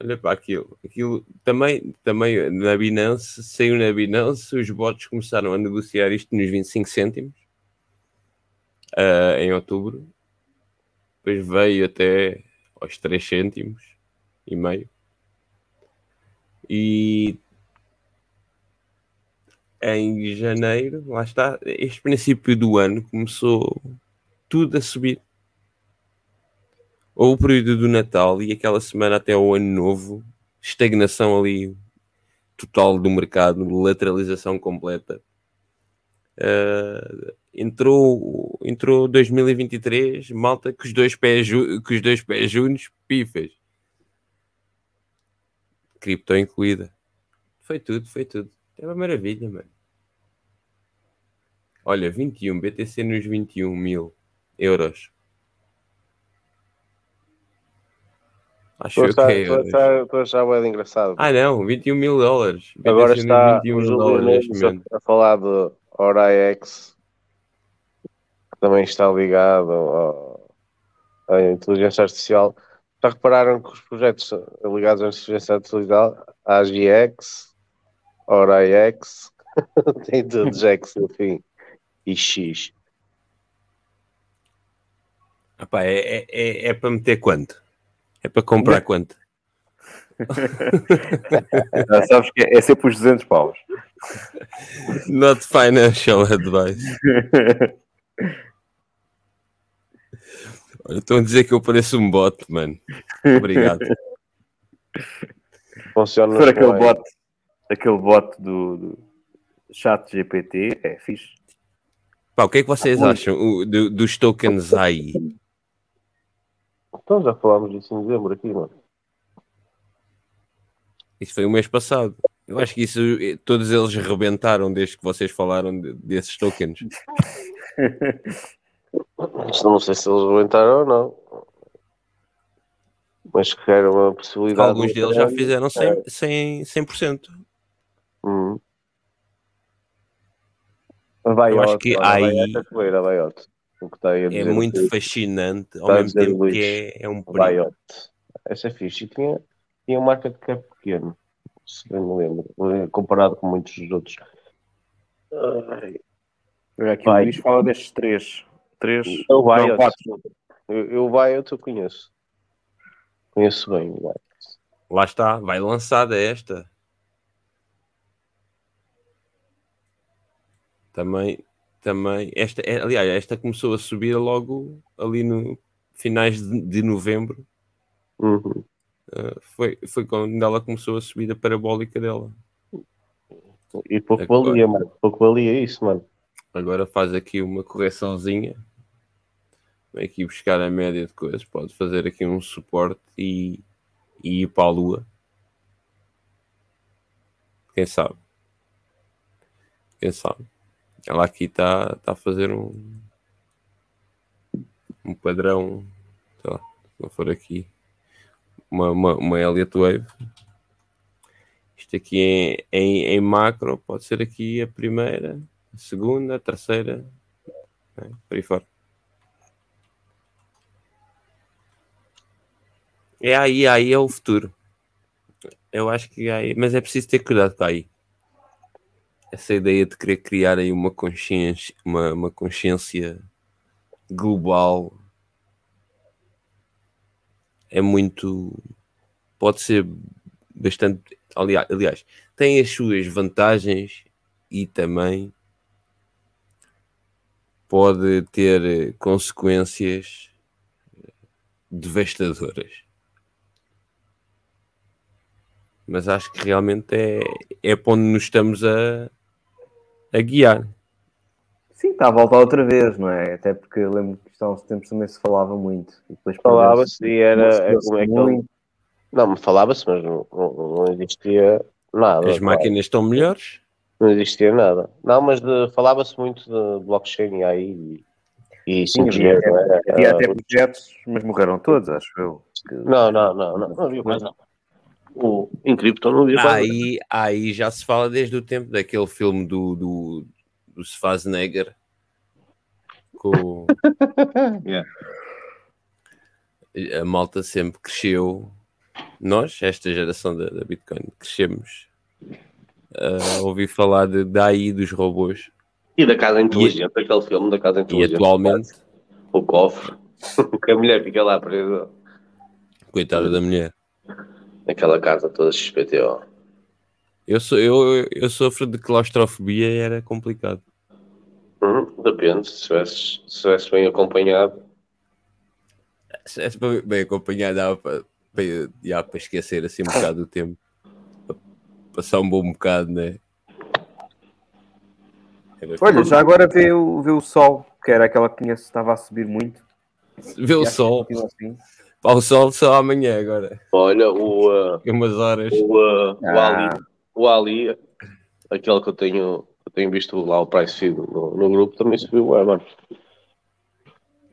Olha para aquilo. Aquilo também, também na Binance, saiu na Binance, os bots começaram a negociar isto nos 25 cêntimos ah, em outubro. Depois veio até aos 3 cêntimos e meio. E em janeiro, lá está, este princípio do ano começou tudo a subir. Ou o período do Natal e aquela semana até o Ano Novo, estagnação ali total do mercado, lateralização completa. Ah, entrou, entrou 2023, malta com os dois pés, com os dois pés juntos, pifas. Cripto incluída. Foi tudo, foi tudo. É uma maravilha, mano. Olha, 21, BTC nos 21 mil euros. Acho Estou que é estou a achar- estou a achar bué de engraçado. Ah, não, 21 mil dólares. Agora está 21 o mil dólares a, falar de OraX, que também está ligado ao- à inteligência artificial. Já repararam que os projetos ligados à inteligência artificial, AGX, OraX, tem todos X no fim e X. Ah, pá, é, é, é, é para meter quanto? É para comprar quanto? Sabes que é, é sempre os 200 paus. Not financial advice. Olha, estão a dizer que eu pareço um bot, mano. Obrigado. Funciona Se for nos aquele moedas. bot, aquele bot do, do chat GPT, é fixe. Pá, o que é que vocês acham o- do- dos tokens AI? Então já falámos disso em dezembro aqui, mano. Isso foi o mês passado. Eu acho que isso, eh, todos eles rebentaram desde que vocês falaram de- desses tokens. Isto não sei se eles aguentaram ou não. Mas que era uma possibilidade. Alguns deles já fizeram 100%. 100, 100%. Hum. Vai Eu acho que vai aí- vai outro. O que está aí a É dizer muito aqui. fascinante, ao mesmo tempo Luís. que é, é um perigo. Essa é fixe. E tinha, tinha um market cap pequeno, se bem me lembro, eh, comparado com muitos dos outros. Ai, Olha aqui, Vai. o Luís fala destes três. Três, Eu vai não, quatro. Eu, eu vai eu conheço. Conheço bem. Vai. Lá está, vai lançada esta. Também também, esta, é- aliás, esta começou a subir logo ali no finais de, de novembro. Uhum. Uh, foi, foi quando ela começou a subir a parabólica dela. E pouco Agora- valia, mano. Pouco valia isso, mano. Agora faz aqui uma correçãozinha. Vem aqui buscar a média de coisas. Pode fazer aqui um suporte e, e ir para a lua. Quem sabe? Quem sabe? Ela aqui está tá a fazer um, um padrão. Se não for aqui. Uma, uma, uma Elliott Wave. Isto aqui em, em, em macro pode ser aqui a primeira, a segunda, a terceira, né, por aí fora. É aí, aí é o futuro. Eu acho que aí, mas é preciso ter cuidado com aí. Essa ideia de querer criar aí uma consciência, uma, uma consciência global é muito pode ser bastante aliás, tem as suas vantagens e também pode ter consequências devastadoras. Mas acho que realmente é, é para onde nos estamos a, a guiar. Sim, está a voltar outra vez, não é? Até porque eu lembro que isto há uns tempos também se falava muito. E depois Falava-se e era. Perdeu-se como é que ele... Não, falava-se, mas não, não, não existia nada. As máquinas estão melhores. Não existia nada. Não, mas falava-se muito de blockchain e aí e, e Sim, 5G, havia, não é? até, havia até projetos, mas morreram todos, acho eu. Que- Não, não, não, não, não havia mais nada. O, em cripto não nada. Aí, aí já se fala desde o tempo daquele filme do, do, do Schwarzenegger com Yeah. a malta sempre cresceu. Nós, esta geração da, da Bitcoin, crescemos a ouvir falar de, daí dos robôs E da casa inteligente, aquele filme da casa e inteligente. atualmente, O cofre. que a mulher fica lá presa coitada da mulher. Naquela casa toda XPTO. Eu, sou, eu, eu sofro de claustrofobia e era complicado. Hum, depende, se estivesse se estivesse bem acompanhado. Se és bem bem acompanhado, dava para, para, esquecer assim um bocado do tempo. Passar um bom bocado, né? Era Olha, já agora vê o, vê o sol, que era aquela que tinha, estava a subir muito. Vê o E que sol. assim. Pá, o sol só amanhã agora. Olha, o, uh, umas horas. o, uh, o Ah. Ali, o Ali, aquele que eu tenho, eu tenho visto lá o price feed no, no grupo, também subiu, é, mano.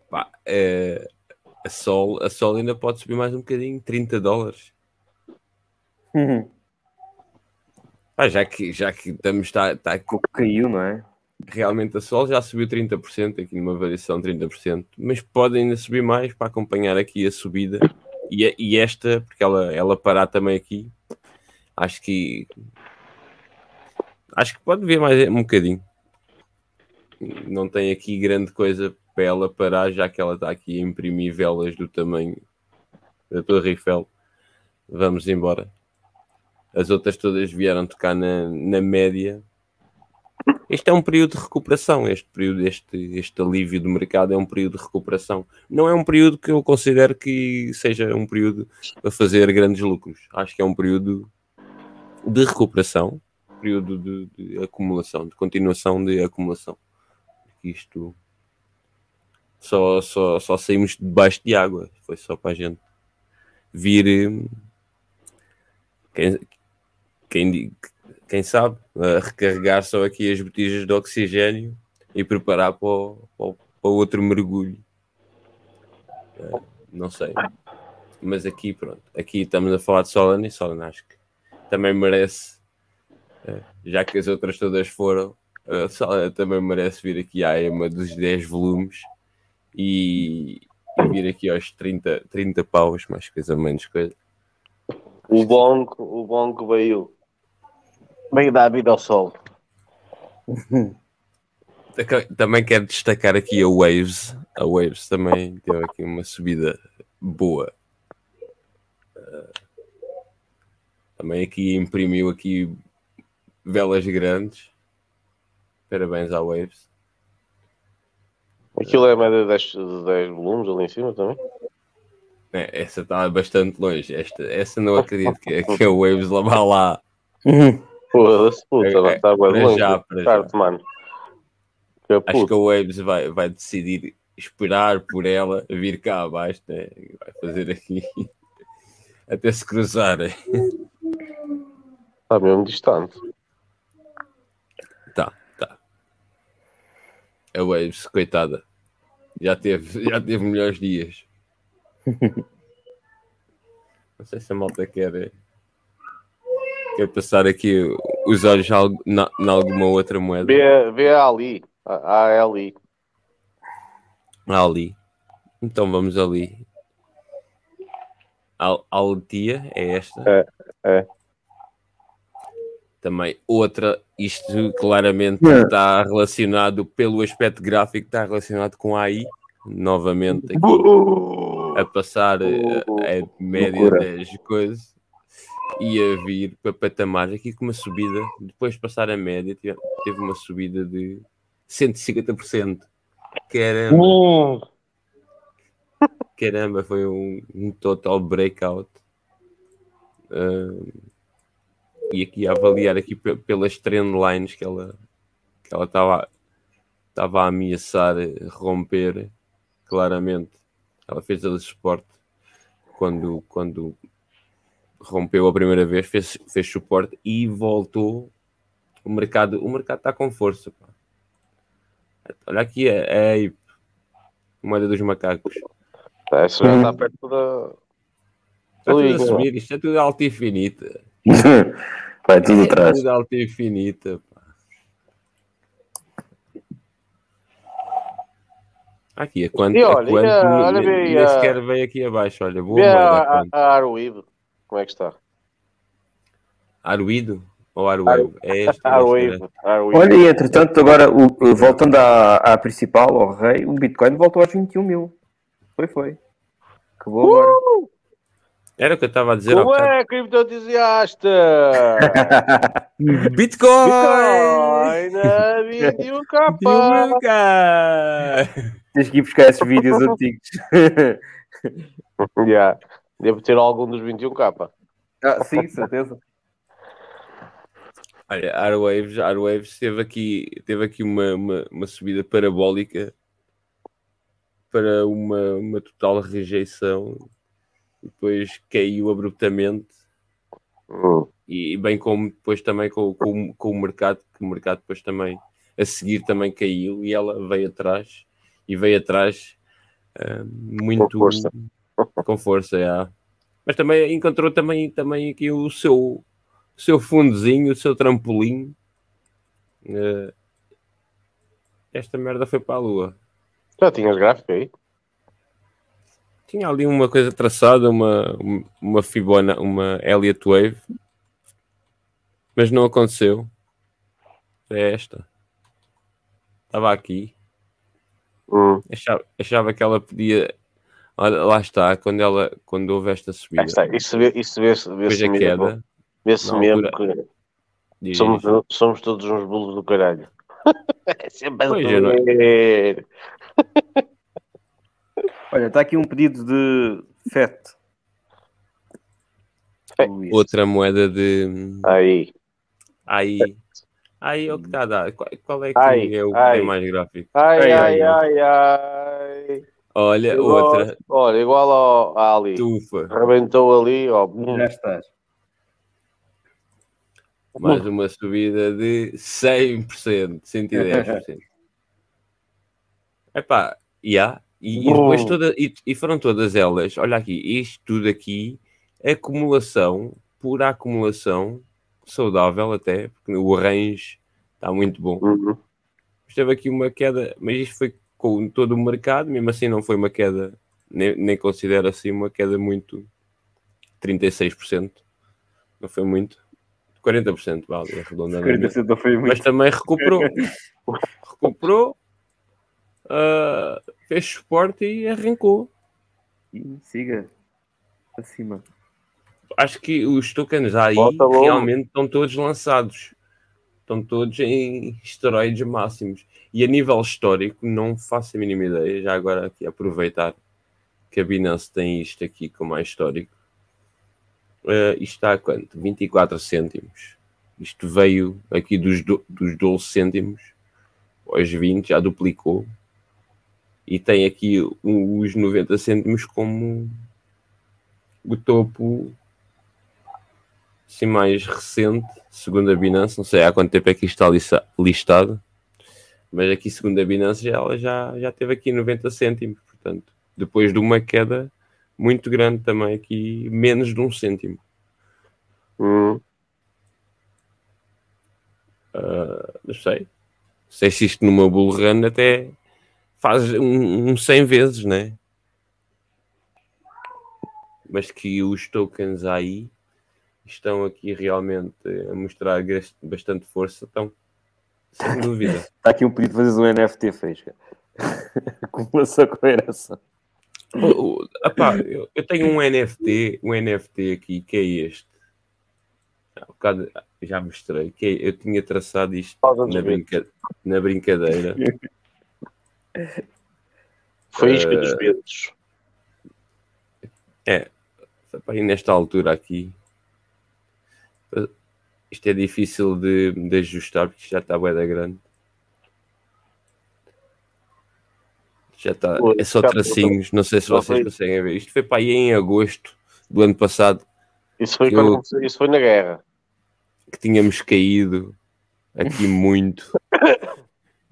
Pá, é, a, sol, a sol ainda pode subir mais um bocadinho, 30 dólares. Uhum. Pá, já que, já que estamos, está, está Pouco caiu, não é? Realmente a sol já subiu 30%, aqui numa variação de 30%, mas pode ainda subir mais para acompanhar aqui a subida. E, a- e esta, porque ela, ela parar também aqui, acho que acho que pode ver mais um bocadinho. Não tem aqui grande coisa para ela parar, já que ela está aqui a imprimir velas do tamanho da Torre Eiffel. Vamos embora. As outras todas vieram tocar na, na média este é um período de recuperação, este período, este, este alívio do mercado é um período de recuperação. Não é um período que eu considero que seja um período para fazer grandes lucros. Acho que é um período de recuperação, período de, de acumulação, de continuação de acumulação. Isto só, só, só saímos debaixo de água, foi só para a gente vir. hum, Quem, quem, quem sabe, recarregar só aqui as botijas de oxigênio e preparar para o, para o- para outro mergulho. Eh, não sei. Mas aqui, pronto, aqui estamos a falar de Solana e Solana acho que também merece, eh, já que as outras todas foram, a Solana também merece vir aqui à EMA dos 10 volumes e, e vir aqui aos 30, 30 paus, mais coisa, menos coisa. O Bong, o Bong veio, veio dar vida ao sol. Taca- Também quero destacar aqui a Waves. A Waves também teve aqui uma subida boa. Eh, também aqui imprimiu aqui velas grandes. Parabéns à Waves. Aquilo é a média de 10, de 10 volumes ali em cima também. É, essa está bastante longe. Esta, essa não acredito que, que a Waves lá vá lá. Foda-se, puta, É, está bem longe. já, já. mano. Que Acho que a Waves vai, vai decidir esperar por ela vir cá abaixo, né? Vai fazer aqui até se cruzarem. Está mesmo distante. Tá, tá. A Waves, coitada, já teve, já teve melhores dias. Não sei se a malta quer, quer passar aqui os olhos na, na alguma outra moeda. Vê, vê a ali. A, a ali. Ali. Então vamos ali. Al Altia é esta. É, é. Também outra, isto claramente É. está relacionado pelo aspecto gráfico, está relacionado com a AI. Novamente aqui a passar eh, a, média Loucura. das coisas e a vir para patamares aqui com uma subida, depois de passar a média, teve uma subida de 150%. Caramba, Hum. caramba, foi um, um total breakout. Ahm, e aqui a avaliar aqui pe- pelas trend lines que ela que ela estava estava a ameaçar romper claramente. Ela fez a suporte quando, quando rompeu a primeira vez, fez, fez suporte e voltou. O mercado o mercado está com força. pá. Olha aqui é, é a moeda dos macacos. Essa já está perto da. Está tudo a subir, isto é tudo alta infinita. Vai tudo É atrás. tudo alta infinita. pá. Aqui, a quanto, E a olha, quanto e a- olha nem- bem, nem a- sequer veio aqui abaixo. Olha, boa moeda. a a, a. Como é que está? Aruído ou Arwave? É este. Arweave. Olha, e entretanto, agora, o- voltando à, à principal, ao rei, o Bitcoin voltou aos 21 mil. Foi, foi. Que bom agora. Era o que eu estava a dizer Como é, criptoentusiasta? Bitcoin! Bitcoin a 21 capa. Diuca! Tens que ir buscar esses vídeos antigos. Já. Devo ter algum dos 21 capa. ah, sim, certeza. Olha, Airwaves, Airwaves teve aqui, teve aqui uma, uma, uma subida parabólica para uma, uma total rejeição. Depois caiu abruptamente Hum. e bem como depois também com, com, com o mercado, que o mercado depois também a seguir também caiu e ela veio atrás e veio atrás ah, muito força. com força, é. mas também encontrou também, também aqui o seu, o seu fundozinho, o seu trampolim. Ah, esta merda foi para a lua. Já tinhas gráfico aí? Tinha ali uma coisa traçada, uma, uma Fibona, uma Elliott Wave, mas não aconteceu. É esta. Estava aqui. Hum. Achava, achava que ela podia. Olha, lá está, quando, ela, quando houve esta subida. Aí está. Isso vê- isso vê-se vê Depois a mesmo. queda. Vê-se mesmo altura- que somos, somos todos uns bulos do caralho. É sempre a Pois, não- doer. Olha, está aqui um pedido de FET. Luís. outra moeda de. Aí. Aí. Aí é o que está a dar. Qual, qual é que Ai, é o que ai. tem mais gráfico? Ai, Ai, ai, ai, ai, ai. Olha, Igual- outra. Olha, igual ao, à Ali. Tufa. Rebentou ali, ó. Já estás. Mais uma subida de 100%, 110%. Epá, yeah. e, e depois toda, e, e foram todas elas, olha aqui, isto tudo aqui, acumulação, pura acumulação, saudável até, porque o range está muito bom. Uhum. Mas teve aqui uma queda, mas isto foi com todo o mercado, mesmo assim não foi uma queda, nem, nem considero assim uma queda muito 36%, não foi muito, 40% vale, arredondando. 40% não foi Mas muito. também recuperou, recuperou, ah, fez suporte e arrancou. E Siga. Acima. Acho que os tokens aí realmente estão todos lançados. Estão todos em esteroides máximos. E a nível histórico, não faço a mínima ideia. Já agora aqui aproveitar que a Binance tem isto aqui como mais histórico. Uh, isto está a quanto? 24 cêntimos. Isto veio aqui dos, do, dos 12 cêntimos aos 20, já duplicou. E tem aqui os 90 cêntimos como o topo assim, mais recente, segundo a Binance. Não sei há quanto tempo é que isto está listado, mas aqui, segundo a Binance, já, ela já, já teve aqui 90 cêntimos. Portanto, depois de uma queda muito grande também, aqui menos de um cêntimo. Hum. Uh, não sei. Sei se isto numa bull run até faz um, um 100 vezes, né? Mas que os tokens aí estão aqui realmente a mostrar bastante força, então, sem dúvida. Está aqui um pedido de fazer um NFT, Feisca. Acumulação com a herança. Epá, eu, eu, tenho um NFT, um NFT aqui, que é este. Um bocado, já mostrei, que é, eu tinha traçado isto na, brinca, na brincadeira. Foi isca uh, dos ventos. É, e nesta altura aqui, isto é difícil de, de ajustar porque já está bem da grande. Já está, é só tracinhos, não sei se vocês conseguem ver. Isto foi para aí em agosto do ano passado. Isso foi, quando, eu, isso foi na guerra. Que tínhamos caído aqui muito.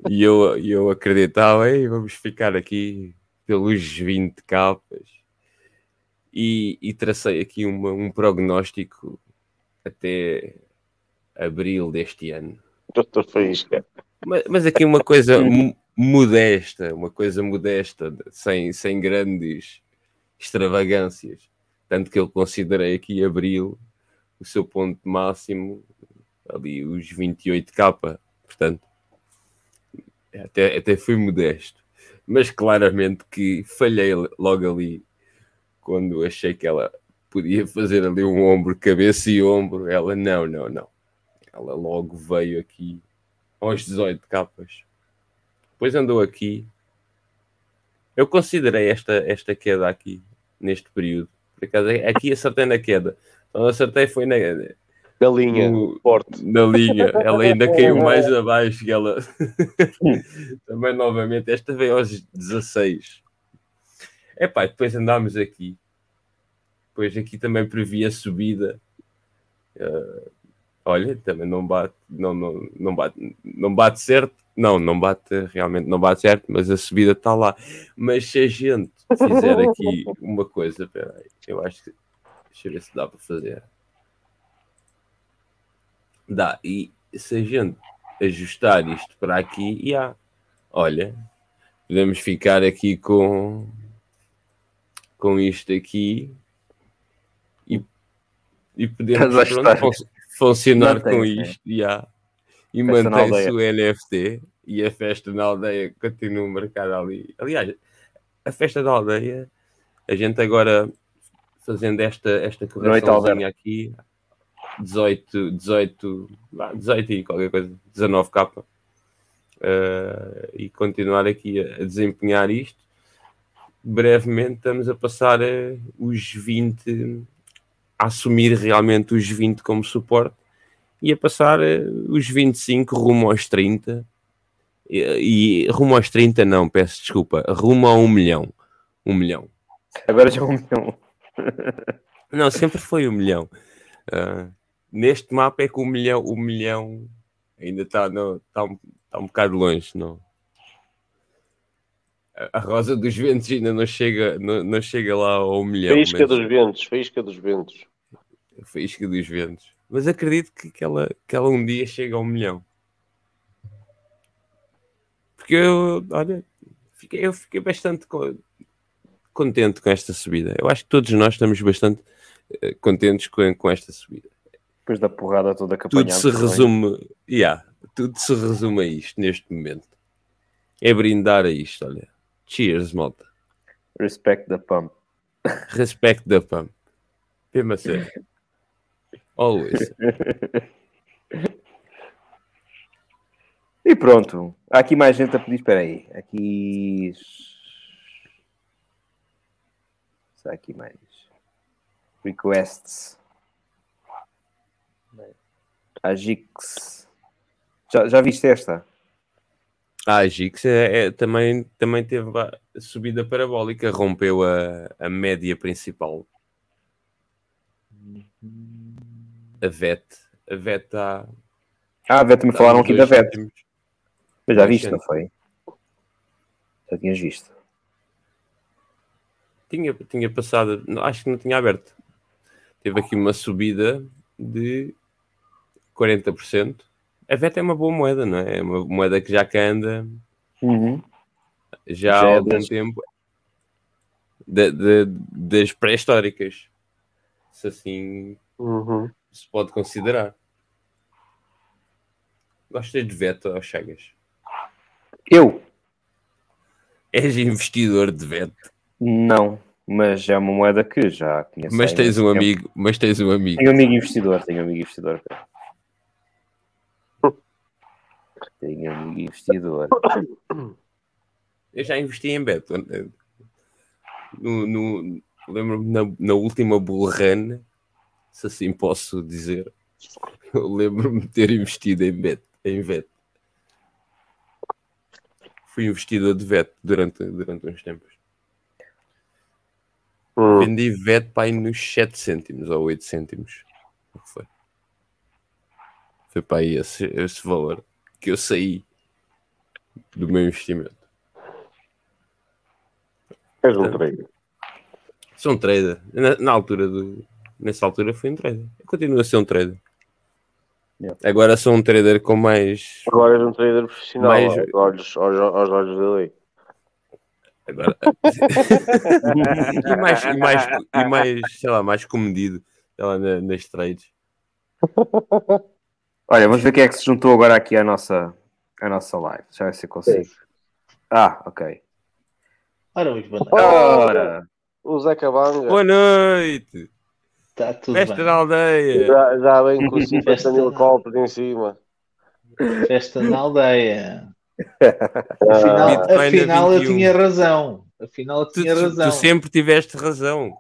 e eu, eu acreditava, Ei, vamos ficar aqui pelos 20 capas. E, e tracei aqui uma, um prognóstico até abril deste ano. Doutor Faísca. Mas, mas aqui uma coisa modesta, uma coisa modesta, sem, sem grandes extravagâncias. Tanto que eu considerei aqui abril o seu ponto máximo, ali os 28k. Portanto, até, até fui modesto. Mas claramente que falhei logo ali quando achei que ela podia fazer ali um ombro, cabeça e ombro. Ela, não, não, não. Ela logo veio aqui aos 18 capas. Depois andou aqui. Eu considerei esta, esta queda aqui, neste período. Por acaso, aqui acertei na queda. Então, acertei foi na, linha, no, Na linha. Ela ainda caiu mais abaixo. ela... Também, novamente, esta veio aos 16. Epá, depois andámos aqui. Depois aqui também previa subida. Uh, olha, também não bate, não, não, não, bate, não bate certo. Não, não bate, realmente não bate certo, mas a subida está lá. Mas se a gente fizer aqui uma coisa, peraí, eu acho que. Deixa eu ver se dá para fazer. Dá, e se a gente ajustar isto para aqui, e há. Olha, podemos ficar aqui com com isto aqui e podemos pronto, funcionar com isto yeah. e mantém-se o NFT e a festa na aldeia continua marcada ali. Aliás, a festa da aldeia, a gente agora fazendo esta, esta correçãozinha aqui, 18, 18, 18 e qualquer coisa, 19k, uh, e continuar aqui a, desempenhar isto. Brevemente estamos a passar uh, os 20 a assumir realmente os 20 como suporte e a passar uh, os 25 rumo aos 30 e, e, rumo aos 30 não, peço desculpa, rumo a um milhão. Um milhão. Agora já é um milhão. não, sempre foi um milhão. Uh, neste mapa é que o milhão, o milhão ainda está tá um, tá um bocado longe, não? A Rosa dos Ventos ainda não chega, não, não chega lá ao milhão. Faísca mas... dos Ventos, Faísca dos Ventos. Faísca dos Ventos. Mas acredito que, que, ela, que ela um dia chega ao milhão. Porque eu, olha, fiquei, eu fiquei bastante contente com esta subida. Eu acho que todos nós estamos bastante uh, contentes com, com esta subida. Depois da porrada toda que Tudo se resume, yeah, tudo se resume a isto neste momento. É brindar a isto, olha. Cheers, malta. Respect the pump. Respect the pump. Mesmo a sério. Always. E pronto. Há aqui mais gente a pedir. Espera aí. Aqui. Há aqui mais. Requests. A Gix. Já, já viste esta? Ah, a Gix é, é- também, também teve a subida parabólica, rompeu a, a média principal. A VET. A VET está. Ah, a VET me falaram aqui da VET. Mas já viste, não foi? Já tinhas visto. Tinha, tinha passado, acho que não tinha aberto. Teve aqui uma subida de 40%. A VET é uma boa moeda, não é? É uma moeda que já que anda já Já há é algum das- tempo Da- da- das pré-históricas. Se assim Uhum. Se pode considerar. Gostas de VET ou Chagas? Eu? És investidor de VET, Não. Mas é uma moeda que já conheço. mas tens um tempo. amigo, mas tens um amigo. Tenho um amigo investidor, tenho um amigo investidor. Tenho um amigo investidor. Eu já investi em Bet. No, no- Lembro-me na, na última Bull Run, se assim posso dizer, eu lembro-me de ter investido em Bet. Em VET. Fui investidor de VET durante, durante uns tempos. Hum. Vendi VET para aí nos 7 cêntimos ou 8 cêntimos. Foi? Foi para aí esse, esse valor que eu saí do meu investimento. És um trader. Sou um trader. Na, na altura do. Nessa altura fui um trader. Eu continuo a ser um trader. Yeah. Agora sou um trader com mais. Agora és um trader profissional, Mais- aos, olhos, aos, aos olhos da lei. Agora... e, mais, e, mais, e mais, sei lá, mais comedido sei lá, na- nas trades. Olha, vamos ver quem é que se juntou agora aqui à nossa, à nossa live. Já vai ser consigo. Ah, ok. Ora, muito boa noite. Ora, O Zeca Banga Boa noite! Está tudo Festa bem. na aldeia! já, já vem com 50 Festa- mil copos em cima. Festa na aldeia. Ah, Afinal, Bitcoin a afinal eu 21. tinha razão. Afinal eu Tu, tinha tu- razão. tu sempre tiveste razão.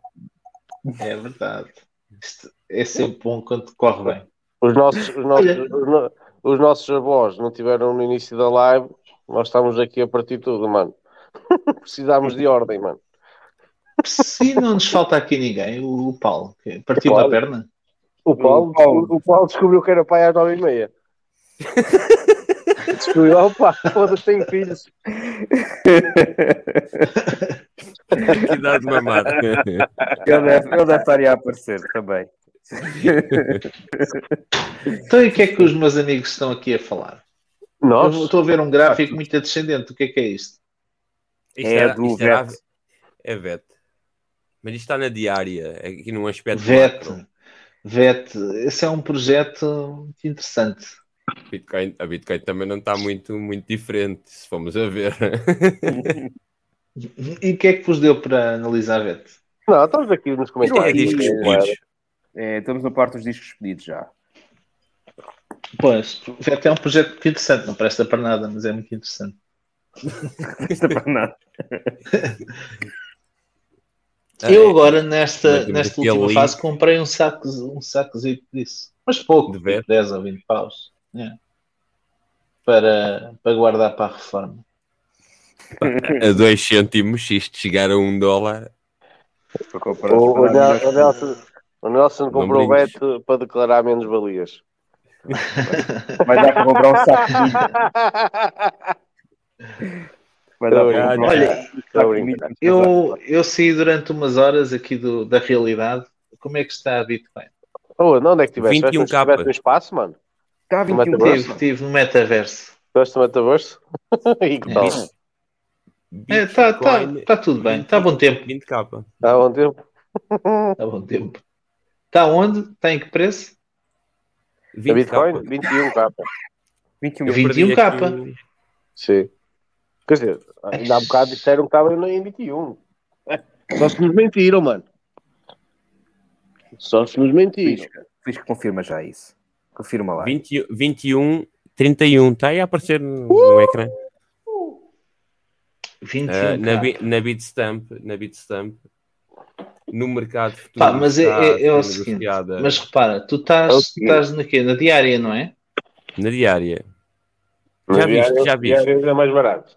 É verdade. Isto é sempre bom quando corre bem. os, nossos, os, nossos, os nossos avós não tiveram no início da live, nós estamos aqui a partir de tudo, mano. Precisamos de ordem, mano. Se não nos falta aqui ninguém, o, o Paulo, que partiu Paulo. a perna. O Paulo, O Paulo. o Paulo descobriu que era pai às nove e meia. descobriu, opa, foda-se, tem filhos. Que idade mamada. ele deve, ele deve estar aí a aparecer também. Então e o que é que os meus amigos estão aqui a falar? Nós, Eu estou a ver um gráfico muito descendente. O que é que é isto? Isto É era- do isto era- VET. É VET. Mas isto está na diária, é aqui num aspecto VET. macro. VET. Esse é um projeto muito interessante. Bitcoin, a Bitcoin também não está muito, muito diferente, se formos a ver. E o que é que vos deu para analisar VET? não, estamos aqui nos Isto comentários. é discos pedidos. É, estamos na parte dos discos pedidos já. Pois, o VET é um projeto muito interessante. Não presta para nada, mas é muito interessante. Isto é para nada. Eu agora, nesta, nesta última link. fase, comprei um saco, um sacozinho disso. Mas pouco, De tipo 10 ou 20 paus. É. Para, para guardar para a reforma. A 2 cêntimos, se isto chegar a 1 um dólar, O, o, para dar Nel- o Nelson, o Nelson comprou o brinques. bet para declarar menos valias. Vai dar para comprar um saco. Vai dar um Olha, saco de milho. Eu, eu saí durante umas horas aqui do, da realidade. Como é que está a Bitcoin? Oh, não, onde é que tiveste? 21 Tiveste- capa. Tiveste no espaço, mano? Está a No 21 metaverso? Estive, no metaverso. Tiveste no metaverso? e que tal? É, Está tá, Bitcoin, tá tudo bem. Está a bom tempo. 20 capa. Há um tempo? Está a bom tempo. Está onde? Está em que preço? A 20 Bitcoin? capa. 21 capa. 21 Eu 21 perdi aqui capa. Sim. Quer dizer, ainda há bocado disseram que estava em 21. Só se nos mentiram, mano. Só se nos mentiram. Fiz, fiz que confirma já isso. Confirma lá. 20, 21 31, está aí a aparecer no, no ecrã. 21. Ah, na, na Bitstamp, na Bitstamp, no mercado futuro. Pá, mas é, é- é o seguinte, mas repara, tu estás, É seguinte. estás na quê? Na diária, não é? na diária. Na Já viste, diária- já viste. diária é mais barato.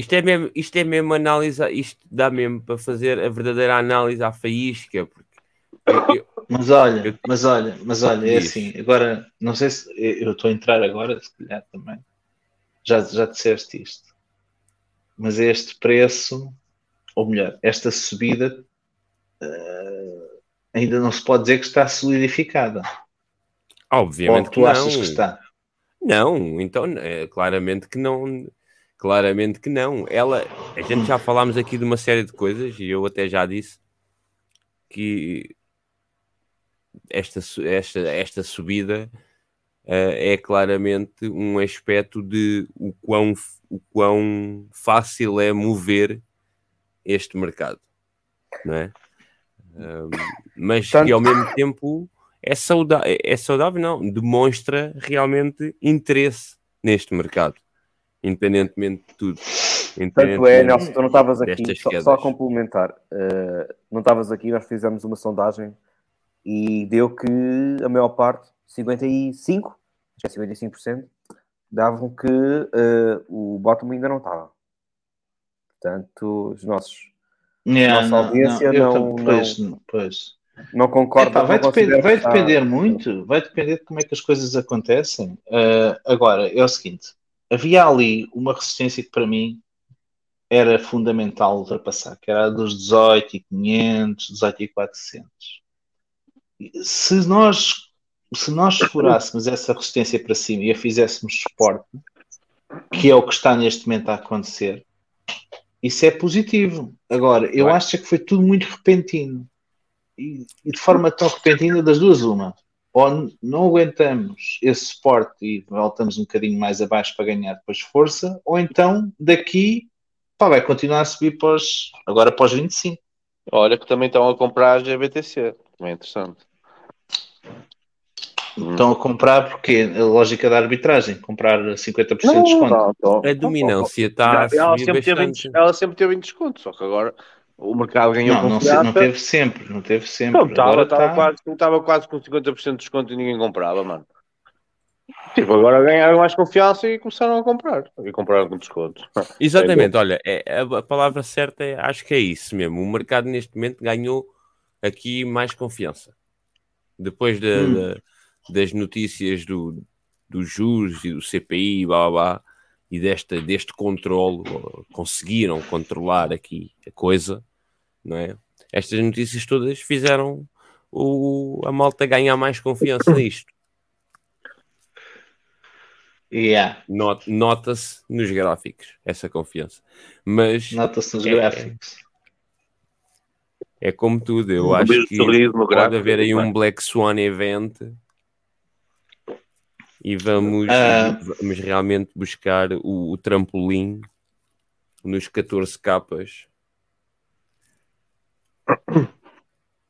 Isto é mesmo, isto é mesmo análise, isto dá mesmo para fazer a verdadeira análise à faísca, porque eu- Mas olha, Eu- mas olha, mas olha, é Diz. assim, agora, não sei se eu estou a entrar agora, se calhar também. Já, já disseste isto. Mas este preço, ou melhor, esta subida eh, ainda não se pode dizer que está solidificada. obviamente Ou que tu achas não. que está? Não, então é, claramente que não. Claramente que não. Ela, a gente já falámos aqui de uma série de coisas e eu até já disse que esta, esta, esta subida eh, é claramente um aspecto de o quão, o quão fácil é mover este mercado, não é? Mas que Portanto- ao mesmo tempo é saudável, é saudável, não, demonstra realmente interesse neste mercado, independentemente de tudo. Tanto é, Nelson, tu não estavas aqui, só, só a complementar. eh, não estavas aqui, nós fizemos uma sondagem e deu que a maior parte, 55, acho que é 55%, davam que eh, o bottom ainda não estava. Portanto, os nossos Yeah, Nossa audiência eu não- tam- pois, pois. não concordam. Epá, vai, não depender, vai depender muito, vai depender de como é que as coisas acontecem. Ah, agora, é o seguinte: havia ali uma resistência que para mim era fundamental ultrapassar, que era a dos 18,500, 18,400. Se nós, se nós furássemos essa resistência para cima e a fizéssemos suporte, que é o que está neste momento a acontecer, isso é positivo. Agora, eu acho que foi tudo muito repentino e, e de forma tão repentina das duas uma. Ou não aguentamos esse suporte e voltamos um bocadinho mais abaixo para ganhar depois força, ou então daqui pá, vai continuar a subir para os, agora para os 25. Olha que também estão a comprar a GBTC. Também é interessante. Estão a comprar porque a lógica da arbitragem, comprar 50% de desconto. não, A dominância está a ela, subir sempre teve ela sempre teve em desconto, só que agora o mercado ganhou Não, confiança. não teve sempre, não teve sempre. Não, estava, agora estava, está- quase, estava quase com 50% de desconto e ninguém comprava, mano. Tipo, agora ganharam mais confiança e começaram a comprar. E compraram com desconto. Exatamente, olha, é, a, a palavra certa é, acho que é isso mesmo. O mercado neste momento ganhou aqui mais confiança. Depois da- Hum. da- das notícias do, dos juros e do CPI, blá, blá, blá, e desta, deste controle, ó, conseguiram controlar aqui a coisa, não é? Estas notícias todas fizeram o, a malta ganhar mais confiança nisto. Yeah, Not- Nota-se nos gráficos essa confiança. Mas nota-se nos É. gráficos. É como tudo, eu Um acho que pode gráfico, haver aí um. Black Swan event e vamos, Ah. vamos realmente buscar o, o trampolim nos 14 capas.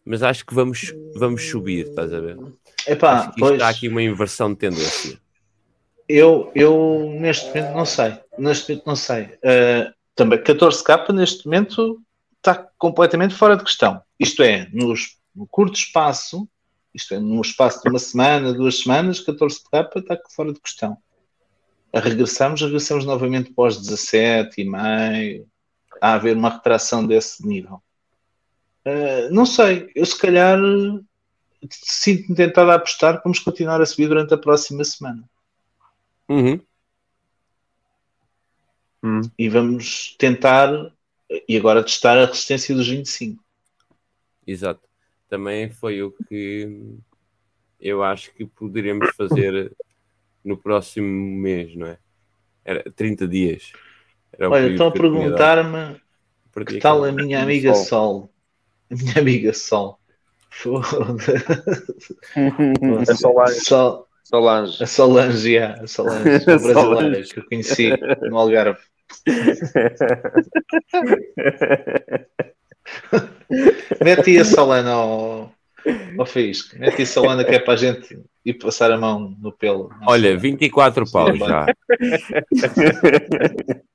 Mas acho que vamos, vamos subir, estás a ver? Epá, acho que pois, está aqui uma inversão de tendência. eu, eu neste momento não sei. Neste momento não sei. Uh, também 14K neste momento está completamente fora de questão. Isto é, nos, no curto espaço, isto é, no espaço de uma semana, duas semanas, 14K está fora de questão. A regressamos, regressamos novamente os 17 e meio, a haver uma retração desse nível. Uh, não sei, eu se calhar sinto-me tentado a apostar que vamos continuar a subir durante a próxima semana. Uhum. e vamos tentar e agora testar a resistência dos 25. Exato. Também foi o que eu acho que poderemos fazer no próximo mês, não é? Era 30 dias. Era Olha, estão a que perguntar-me Perdi que tal a minha amiga Sol. Sol. Minha amiga Sol. Foda. A Solange. Sol, Solange. a Solange, yeah, a Solange, a brasileira que eu conheci no Algarve. Mete aí a Solana ao, Ó Faísco, mete isso a Ana que é para a gente ir passar a mão no pelo. Olha, 24 paus já.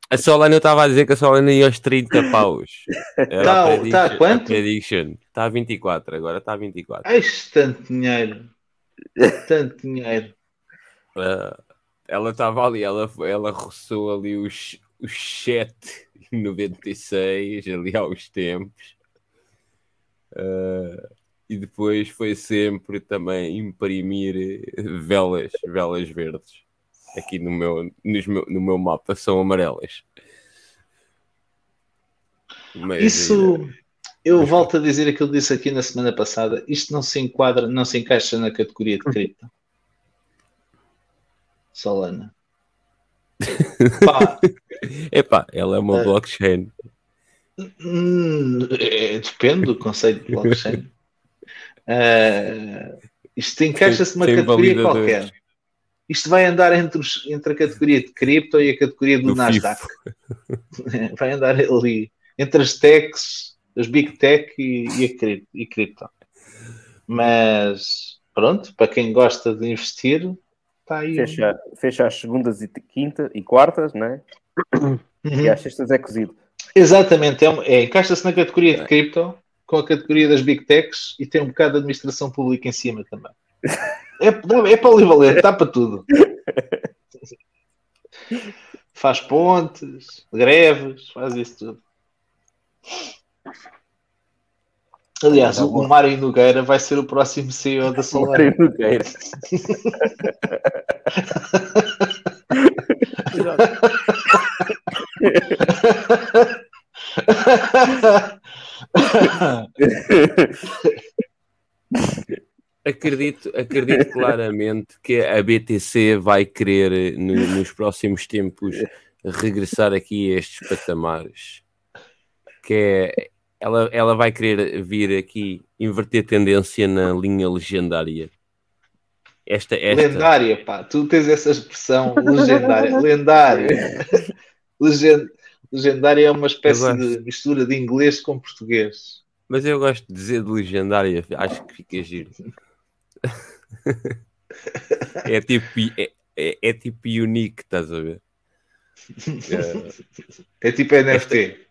A Solana eu estava a dizer que a Solana ia aos 30 paus. Era Tá- tá quanto? Está a 24, agora está a 24. Ai, tanto dinheiro. Tanto dinheiro. Ah, ela estava ali, ela, ela roçou ali os, os 7,96 ali aos tempos. Ah, e depois foi sempre também imprimir velas, velas verdes. Aqui no meu, nos meu, no meu mapa são amarelas. Mas, Isso, eu volto a dizer aquilo que disse aqui na semana passada. Isto não se enquadra, não se encaixa na categoria de cripto. Solana. Pá, eh, epá, ela é uma Ah. blockchain. hum, é, depende do conceito de blockchain. Ah, isto encaixa-se numa categoria qualquer. Isto vai andar entre, os- entre a categoria de cripto e a categoria do Do Nasdaq. vai andar ali entre as techs, as big tech e, e a cripto, e cripto. Mas pronto, para quem gosta de investir, está aí. Fecha, fecha às segundas e quinta e quartas, né? Uhum. E às sextas é cozido. Exatamente, é, é, encaixa-se na categoria de cripto com a categoria das big techs e tem um bocado de administração pública em cima também. É, é polivalente, está para tudo. Faz pontes, greves, faz isso tudo. Aliás, o, o Mário Nogueira vai ser o próximo CEO da Solana. Mário Nogueira. Acredito, acredito claramente que a BTC vai querer, no- nos próximos tempos, regressar aqui a estes patamares. Que é, ela, ela vai querer vir aqui inverter tendência na linha legendária. Esta, esta, Lendária, pá, tu tens essa expressão legendária. Lendária. Legen- Legendária é uma espécie de mistura de inglês com português. mas eu gosto de dizer de legendária, acho que fica giro. é tipo, é, é, é tipo unique, estás a ver? É tipo NFT.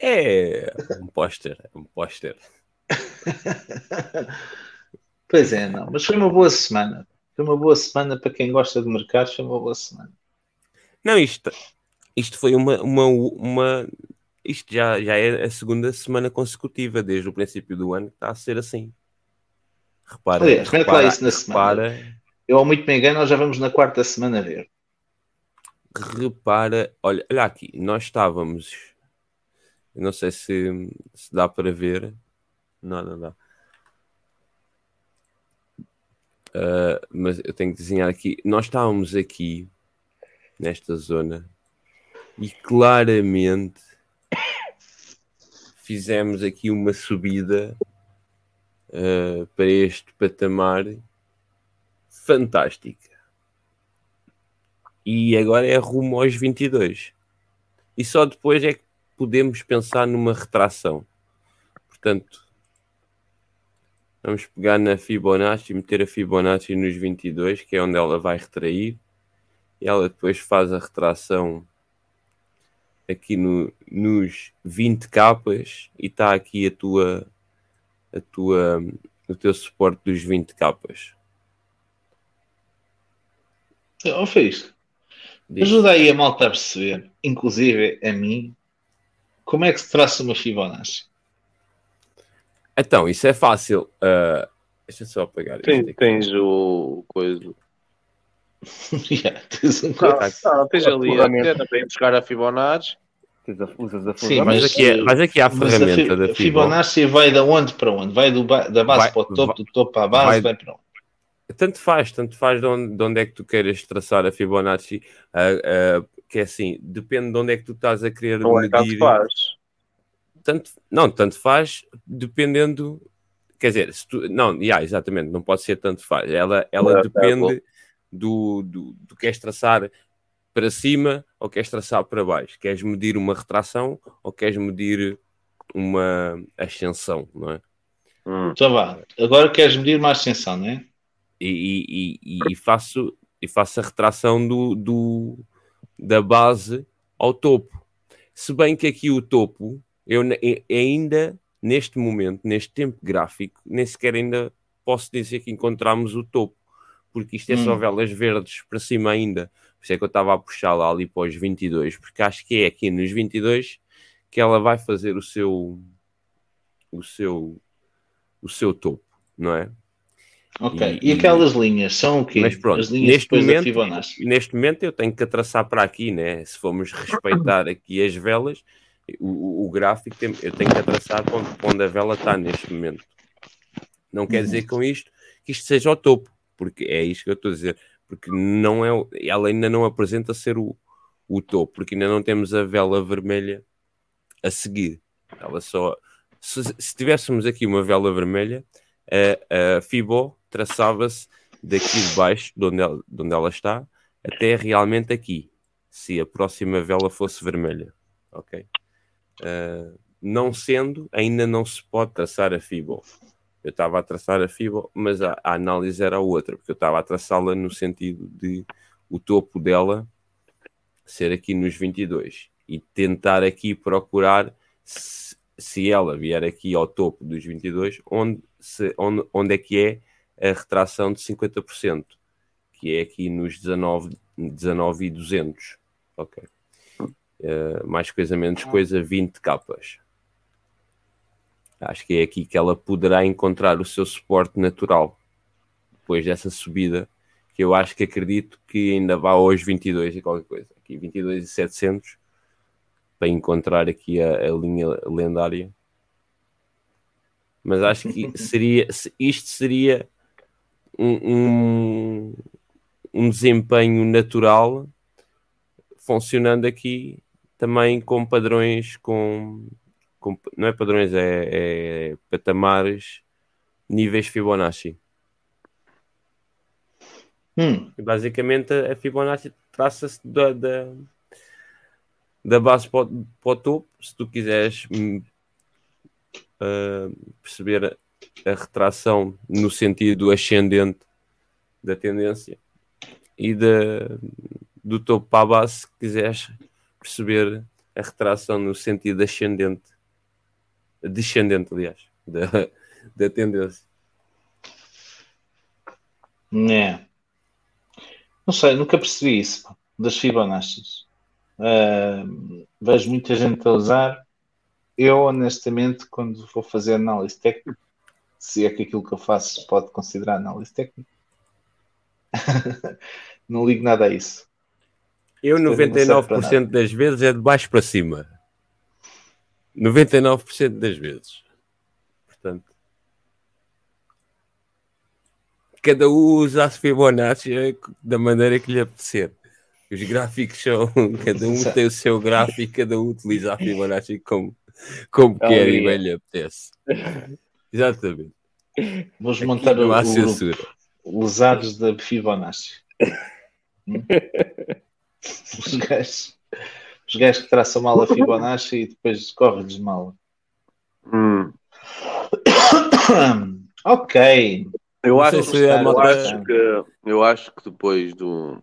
É um póster, é um póster. Pois é, não. Mas foi uma boa semana. Foi uma boa semana para quem gosta de mercados. Foi uma boa semana. Não, isto, isto foi uma, uma, uma. Isto já, já é a segunda semana consecutiva, desde o princípio do ano, que está a ser assim. Repara, Aliás, mete lá repara, isso na semana. repara, Eu, ao muito me engano, nós já vamos na quarta semana ver. repara, olha, olha aqui, nós estávamos. Não sei se, se dá para ver. Não, não dá. Ah, mas eu tenho que desenhar aqui. Nós estávamos aqui, nesta zona, e claramente fizemos aqui uma subida ah, para este patamar fantástica. E agora é rumo aos 22. E só depois é que podemos pensar numa retração. Portanto, vamos pegar na Fibonacci, meter a Fibonacci nos 22, que é onde ela vai retrair. E ela depois faz a retração aqui no, nos 20 capas e está aqui a tua, a tua, o teu suporte dos 20 capas. Fiz, Diz. ajuda aí a malta a perceber, inclusive a mim, como é que se traça uma Fibonacci. Então, isso é fácil. Ah, deixa só apagar isto Tem- aqui. tens o coisa. Yeah, tens um não, tens ali a para ir buscar a Fibonacci. Usas a- Usas a Sim, mas- Vais aqui, vais aqui à Mas a ferramenta fi- da a Fibonacci. Fibonacci vai da onde para onde? Vai do ba- da base Vai- para o topo, vai- do topo para a base, vai- vai, para onde? Tanto faz, tanto faz de onde, de onde é que tu queres traçar a Fibonacci. ah, ah, que é assim, depende de onde é que tu estás a querer é tanto medir. faz. Tanto, não, tanto faz, dependendo. Quer dizer, se tu, não, yeah, exatamente, não pode ser tanto faz. Ela, ela É, depende é do, do, do queres traçar para cima ou queres traçar para baixo. Queres medir uma retração ou queres medir uma ascensão, não é? Hum. Então vá. Agora queres medir uma ascensão, não é? E, e- e- e faço, e faço a retração do, do- da base ao topo. Se bem que aqui o topo, eu ainda, neste momento, neste tempo gráfico, nem sequer ainda posso dizer que encontramos o topo, porque isto é só Hum. velas verdes para cima ainda. Por isso é que eu estava a puxar lá ali para os 22, porque acho que é aqui nos 22 que ela vai fazer o seu o seu o seu topo, não é? Ok. E- E, aquelas linhas são o quê? Mas pronto, As linhas neste momento, neste momento eu tenho que traçar para aqui, né? Se formos respeitar aqui as velas, o, o- gráfico tem- eu tenho que traçar para onde, onde a vela está neste momento. Não quer dizer com isto que isto seja o topo, porque é isto que eu estou a dizer, porque não é, ela ainda não apresenta ser o, o topo, porque ainda não temos a vela vermelha a seguir. Ela só se, se tivéssemos aqui uma vela vermelha, a, a Fibo traçava-se daqui de baixo, de onde, ela, de onde ela está, até realmente aqui, se a próxima vela fosse vermelha. Ok? Uh, não sendo, ainda não se pode traçar a Fibo. Eu estava a traçar a Fibo, mas a, a análise era outra, porque eu estava a traçá-la no sentido de o topo dela ser aqui nos 22 e tentar aqui procurar se, se ela vier aqui ao topo dos 22, onde, se, onde, onde é que é a retração de 50%, que é aqui nos 19, 19 e 200. Ok. Uh, mais coisa, menos coisa, 20 capas. Acho que é aqui que ela poderá encontrar o seu suporte natural depois dessa subida, que eu acho que acredito que ainda vá aos 22 e qualquer coisa. Aqui 22 e 700 para encontrar aqui a, a linha lendária. Mas acho que seria isto seria um, um, um desempenho natural funcionando aqui também com padrões com, com não é padrões é, é, patamares níveis Fibonacci Hum. basicamente a Fibonacci traça-se da, da, da base para o, para o topo se tu quiseres uh, perceber a, a retração no sentido ascendente da tendência e da, do topo para a base se quiseres perceber a retração no sentido ascendente, descendente, aliás, da, da tendência. É. Não sei, nunca percebi isso das Fibonacci. Uh, vejo muita gente a usar. Eu, honestamente, quando vou fazer análise técnica, se é que aquilo que eu faço se pode considerar análise técnica, não ligo nada a isso. Eu, 99% das vezes, é de baixo para cima. 99% das vezes. Portanto, cada um usa a Fibonacci da maneira que lhe apetecer. Os gráficos são. Cada um tem o seu gráfico, cada um utiliza a Fibonacci como, como Oh, quer e bem lhe apetece. Exatamente. Vamos Aqui montar o, há censura. grupo Usados da Fibonacci. Os gajos, os gajos que traçam mal a Fibonacci e depois corre-lhes mal. Hum. ok. Eu, acho, é eu, acho que, eu acho que depois do,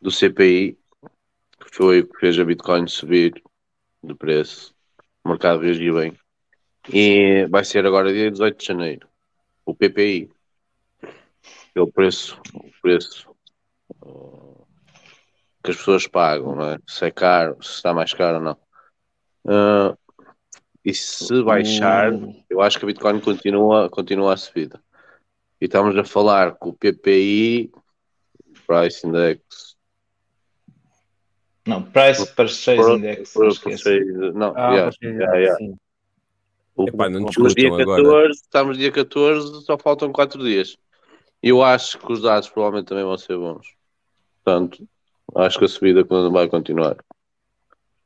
do CPI, que foi o que fez a Bitcoin subir de preço, o mercado reagiu bem. E vai ser agora dia 18 de janeiro, o PPI. É o preço, o preço que as pessoas pagam, não é? Se é caro, se está mais caro ou não. Uh, e se baixar, eu acho que a Bitcoin continua, continua a subida. E estamos a falar que o PPI, Price Index, Não, Price Purchase Pro- Index. Purchase- não, Ah, yes, ok, yeah, yeah. sim. O- Epá, não estamos dia discutam agora. 14, estamos dia 14, só faltam 4 dias. Eu acho que os dados provavelmente também vão ser bons. Portanto, acho que a subida vai continuar.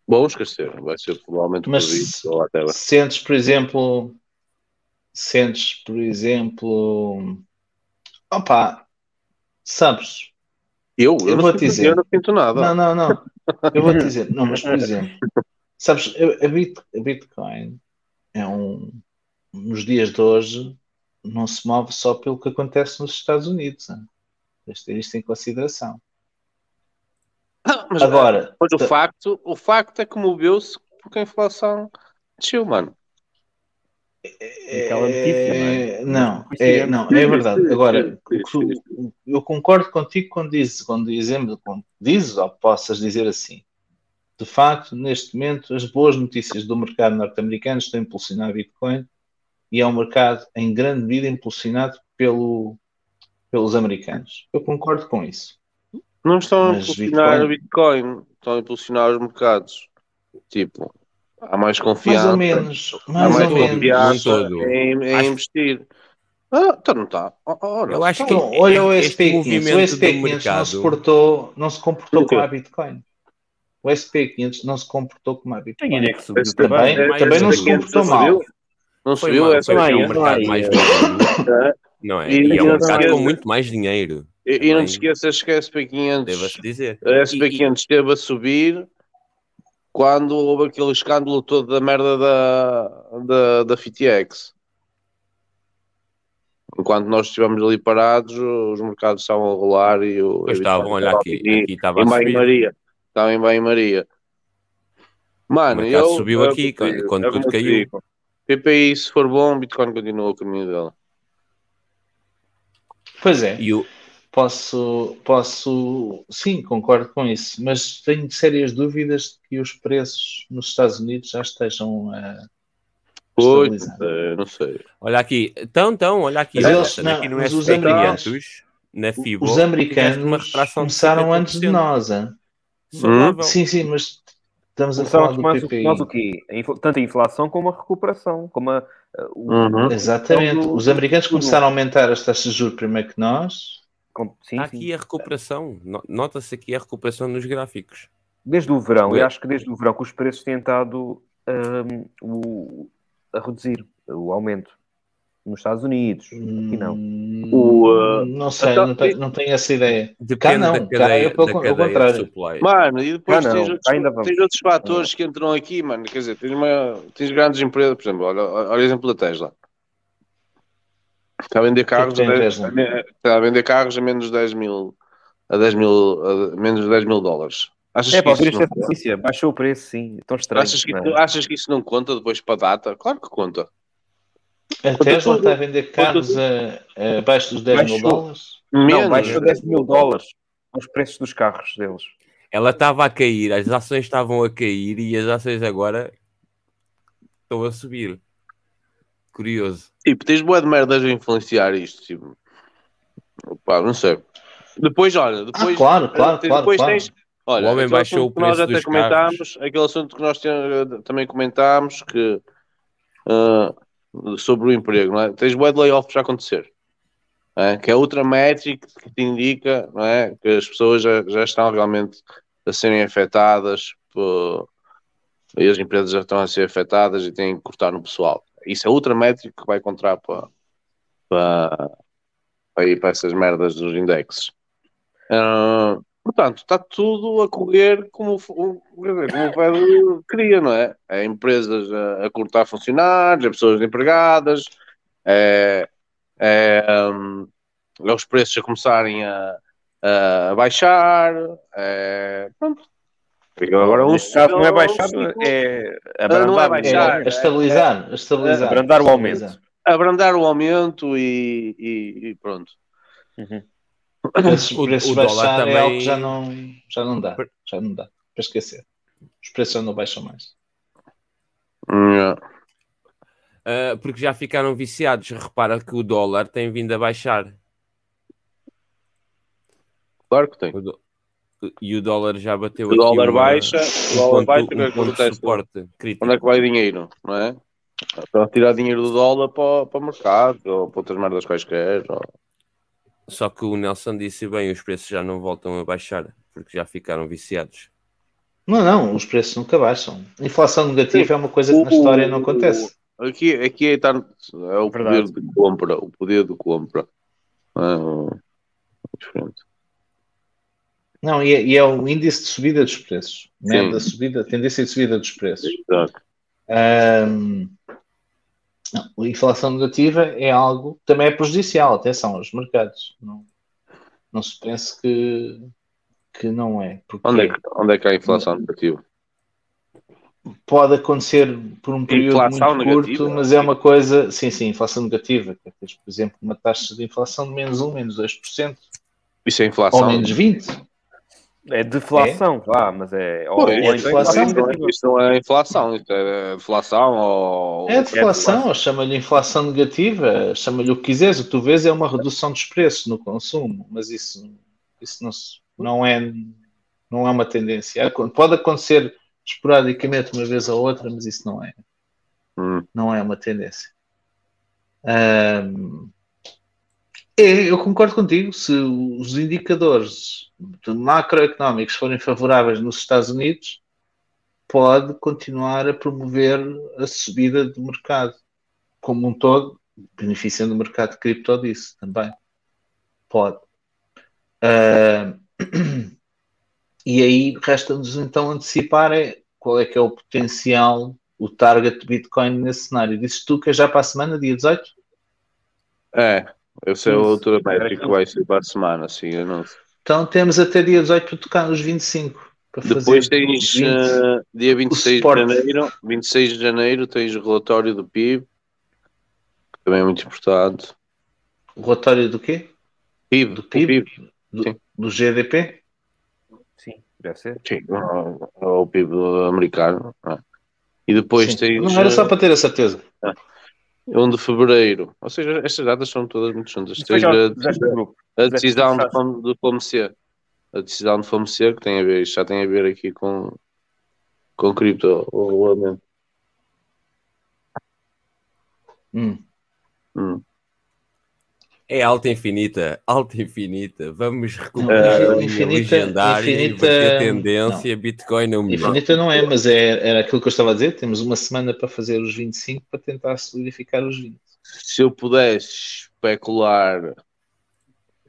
Bons, quer dizer, vai ser provavelmente Mas isso ou até sentes, por exemplo, sentes, por exemplo, opa, sabes? Eu, eu, eu não, vou-te sinto, dizer. eu não sinto nada. Não, não, não. Eu vou te dizer, não, mas por exemplo, sabes, a, Bit- a Bitcoin é um, nos dias de hoje, não se move só pelo que acontece nos Estados Unidos. Tens de ter isto em consideração. Mas, Agora, mas o ta- facto, o facto é que moveu-se porque a inflação desceu, mano. Aquela notícia, não é? É, não, é, não, é verdade. Agora, eu concordo contigo quando dizes, quando dizemos, quando dizes, ou possas dizer assim. De facto, neste momento, as boas notícias do mercado norte-americano estão a impulsionar a Bitcoin e é um mercado em grande medida impulsionado pelo, pelos americanos. Eu concordo com isso. Não estão a impulsionar o Bitcoin, estão a impulsionar os mercados. Tipo, há mais Mais confiança. ou menos, Há mais mais ou menos. confiança Todo. em, em Acho- investir. Ah, então não está. Oh, oh, não. Eu acho que Então, olha o este SP500. O movimento do SP500 não se, portou, não se comportou como a Bitcoin. O SP500 não se comportou como a Tem Bitcoin. ainda que subiu Também, também. mais também não se comportou mal. subiu? Não Foi, subiu mal, essa foi vai, um mercado mais é. não é? E- E, é um mercado com muito mais dinheiro, E, e não te esqueças que a SP500, deva-se dizer. a SP500 esteve a subir quando houve aquele escândalo todo da merda da, da, da FTX. Enquanto nós estivemos ali parados, os mercados estavam a rolar e o. Pois a estavam, olha aqui, estava aqui estava a em subir. banho-maria. Estava em banho-maria. Mano, O mercado eu. subiu eu- aqui, quando- quando tudo eu caiu. digo. PPI, se for bom, Bitcoin continua o caminho dela. Pois é, E o, posso, posso, sim, concordo com isso, mas tenho sérias dúvidas de que os preços nos Estados Unidos já estejam a Pois, estabilizar. eh, não sei. olha aqui, então, então, olha aqui, Mas olha, eles- não, aqui no mas os SP500, na FIBO, Os americanos começaram antes de 50%. nós. hein? Saudável. Sim, sim, mas estamos a falar do mais PPI. nós o quê? Tanto a inflação como a recuperação. Como a, a- o, Uhum. Exatamente. Então, do- Os americanos do- começaram a aumentar as taxas de juros primeiro que nós. Com- sim, sim. aqui a recuperação, no- nota-se aqui a recuperação nos gráficos. Desde o verão, eu acho que desde o verão que os preços têm estado hum, o- a reduzir o aumento. Nos Estados Unidos, aqui não. Hum, O, uh, não sei, então- não, tenho, não tenho essa ideia. Depende não, da cá cadeia, é pelo da con- ao cadeia de contrário. Mano, e depois Ah, não, tens, outros, tens outros fatores que entram aqui, mano. Quer dizer, tens, uma, tens grandes empresas, por exemplo, olha, olha o exemplo da Tesla. Está a vender carros, tem a a 10 Tesla? está a vender carros a menos de 10 mil, a 10 mil, a menos de 10 mil dólares. Achas, É, que para isso não, notícia, baixou o preço, sim. Tão estranho. achas, que, é? achas que isso não conta depois para a data? Claro que conta. A Tesla tudo- está a vender carros a, a abaixo dos 10 mil Baixou. dólares? Menos. Não, baixou 10 mil dólares os preços dos carros deles. Ela estava a cair, as ações estavam a cair e as ações agora estão a subir. Curioso. Tipo, tens boa de merdas a influenciar isto. Tipo. Pá, não sei. Depois, olha, depois. Ah, claro, claro, tens- claro, depois claro. tens. Olha, O homem baixou o que nós preço até dos comentámos, aquele assunto que nós tinha- também comentámos que ah, sobre o emprego, não é? Tens boa de layoffs a acontecer. é? Que é outra métrica que te indica não é? que as pessoas já, já estão realmente a serem afetadas por, e as empresas já estão a ser afetadas e têm que cortar no pessoal. Isso é outra métrica que vai encontrar para, para, para, ir para essas merdas dos indexes. Ah, portanto, está tudo a correr como, como o Fed queria, não é? É empresas a, a cortar funcionários, é pessoas empregadas, é, é, hum, é os preços a começarem a, a baixar, é, pronto. Agora um caso não é baixar, ciclo- é Ah, não é abrandar, baixar. É, a estabilizar, a estabilizar. Abrandar o aumento. abrandar o aumento e, e- e pronto. Esses O- preços o dólar baixar é também- algo que já não, já não dá. Já não dá. Para esquecer. Os preços já não baixam mais. Yeah. Ah, porque já ficaram viciados. Repara que o dólar tem vindo a baixar. Claro que tem. O do- E o dólar já bateu O aqui dólar uma- baixa, um o dólar ponto, baixa, é um que ponto acontece? suporte crítico. Onde é que vai o dinheiro, não é? Estão a tirar dinheiro do dólar para, para o mercado ou para outras merdas quaisquer. Ou... Só que o Nelson disse bem, os preços já não voltam a baixar, porque já ficaram viciados. Não, não, os preços nunca baixam. Inflação negativa é uma coisa que na história não acontece. Aqui, aqui é, tá- é o poder Verdade. de compra, o poder de compra. É, diferente. Não, e é, e é o índice de subida dos preços. Média Sim. subida, tendência de subida dos preços. Exato. Não, a inflação negativa é algo também é prejudicial, atenção, aos mercados. Não, não se pense que, que não é. Onde é que, onde é que há inflação negativa? pode acontecer por um período Inflação muito curto, negativa? mas é uma coisa, sim, sim, inflação negativa. Tens, por exemplo, uma taxa de inflação de menos 1, menos 2%, Isso é inflação. ou menos 20%. É deflação, vá, mas é. ou é deflação. Isso não é- é inflação, isso é deflação ou. É deflação, chama-lhe inflação negativa, chama-lhe o que quiseres. O que tu vês é uma redução dos preços no consumo, mas isso, isso não, se- não, é, não é uma tendência. É, Pode acontecer esporadicamente uma vez ou outra, mas isso não é, Hum. não é uma tendência. Ahm, é, eu concordo contigo. Se os indicadores macroeconómicos forem favoráveis nos Estados Unidos, pode continuar a promover a subida do mercado como um todo, beneficiando o mercado de cripto disso também. Pode. Ah, e aí resta-nos então antecipar é, qual é que é o potencial, o target de Bitcoin nesse cenário. Dizes tu que é já para a semana, dia 18? É, esse é o outro métrico que vai ser para a semana, sim, eu não Então temos até dia 18 para tocar nos 25. Para Depois fazer tens os 20. eh, dia 26 de janeiro, 26 de janeiro tens o relatório do PIB, que também é muito importante. o relatório do quê? PIB, Do PIB? PIB, Do, do GDP? Sim, deve ser. sim, o, o PIB americano. não é? E depois Sim. tens Não era só eh, para ter a certeza. 1 de fevereiro, ou seja, estas datas são todas muito juntas. Tens a, a decisão como, de como ser. A decisão de como ser, que tem a ver, isto já tem a ver aqui com, com cripto, o regulamento. Hum. Hum. É alta infinita, alta infinita. Vamos recuperar Não, a linha infinita- legendária e infinita- a tendência. Bitcoin é melhor. Infinita não é, mas é, era aquilo que eu estava a dizer. Temos uma semana para fazer os 25 para tentar solidificar os 20. se eu pudesse especular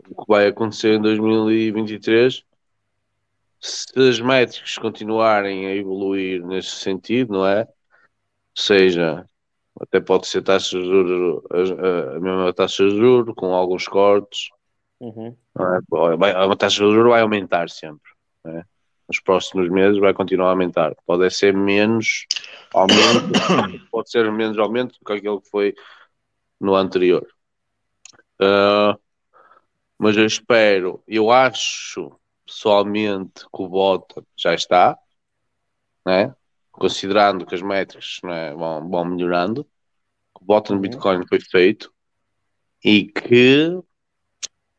o que vai acontecer em 2023, se as métricas continuarem a evoluir nesse sentido, não é? Ou seja, até pode ser taxa de juros, a, a mesma taxa de juros, com alguns cortes, Uhum. é? Vai- a taxa de juros vai aumentar sempre, é? Nos próximos meses vai continuar a aumentar. Pode ser menos aumento, pode ser menos aumento do que aquele que foi no anterior. Ah, mas eu espero, eu acho pessoalmente que o Bota já está, né? Considerando que as métricas né, vão, vão melhorando, que o Bota no Bitcoin foi feito e que,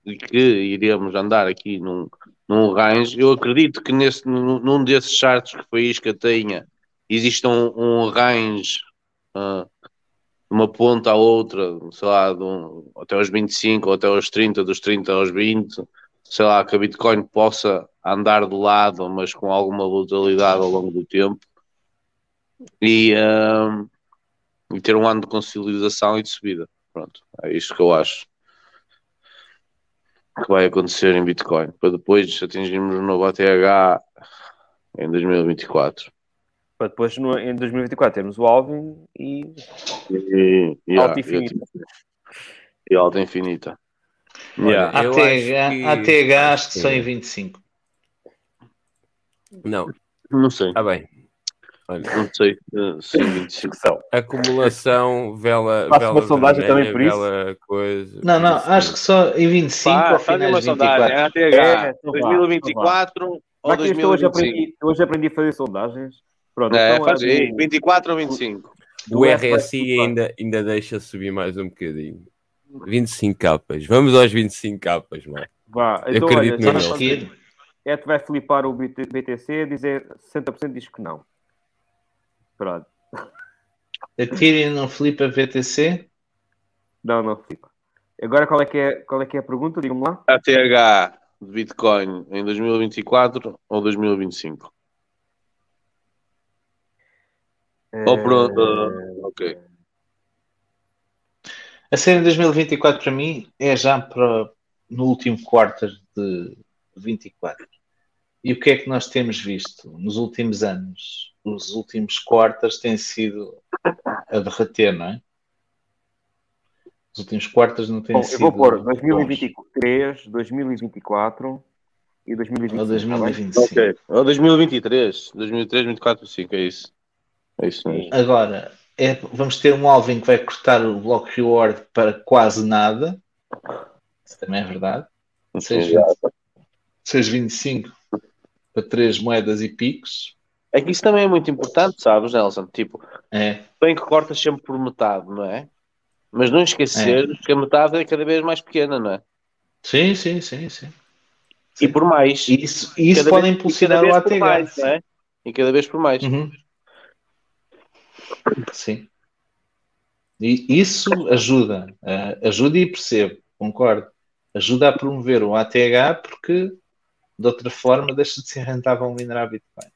e que iremos andar aqui num, num range. Eu acredito que nesse, num, num desses charts que foi Isca tenha, existe um, um range. de uma ponta à outra, sei lá, um- até aos 25 ou até aos 30, dos 30 aos 20, sei lá, que a Bitcoin possa andar de lado, mas com alguma volatilidade ao longo do tempo e, ahm, e ter um ano de consolidação e de subida. Pronto, é isto que eu acho que vai acontecer em Bitcoin, para depois atingirmos um novo ATH em 2024. Para depois, no- em 2024, termos o Alvin e E, e, Alta ah, infinita. e alta infinita. Yeah. ATH, acho que- ATH acho que só em 25. Não, Não sei. está bem. Olha, Não sei eh, se 25. discussão. acumulação, vela, Faço vela uma sondagem também por isso? coisa. Não, não, isso. acho que só em 25 Pá, ou uma de sondagem. 24. ATH É, então vá, 2024 ou Já que isto hoje 2025? aprendi, eu hoje aprendi a fazer sondagens. Pronto, É, então, faz aí, do- 24 ou 25? O RSI ainda, ainda deixa subir mais um bocadinho. 25 capas. Vamos aos 25 capas, mano. Vá, Eu então, acredito olha, no é que vai flipar o BT BTC dizer 60% diz que não. Pronto. Ethereum não flipa VTC? Não, não flipa. Agora qual é que é, qual é, que é a pergunta? Diga-me lá. ATH de Bitcoin em 2024 ou 2025? Ou pronto, Eh, ok. A série em 2024 para mim é já para, no último quarto de 24. E o que é que nós temos visto nos últimos anos? Os últimos quartos têm sido a derreter, não é? Os últimos quartos não têm Bom, eu sido. vou pôr bons. 2023, 2024 e Ou 2025. 2025. Ok. Ou 2023. 2023, 2024, 5, é isso. É isso mesmo. Agora, é- vamos ter um Alvin que vai cortar o bloco reward para quase nada. Isso também é verdade. 6,25 para 3 moedas e picos. É que isso também é muito importante, sabes, Nelson? Tipo, É, bem que cortas sempre por metade, não é? Mas não esquecer que a metade é cada vez mais pequena, não é? sim, sim, sim, sim. E por mais. E isso, e isso pode vez- impulsionar o ATH. mais, não é? E cada vez por mais. Uhum. Sim. E isso ajuda. eh, ajuda e percebo, concordo. Ajuda a promover o ATH porque de outra forma deixa de ser rentável minerar Bitcoin.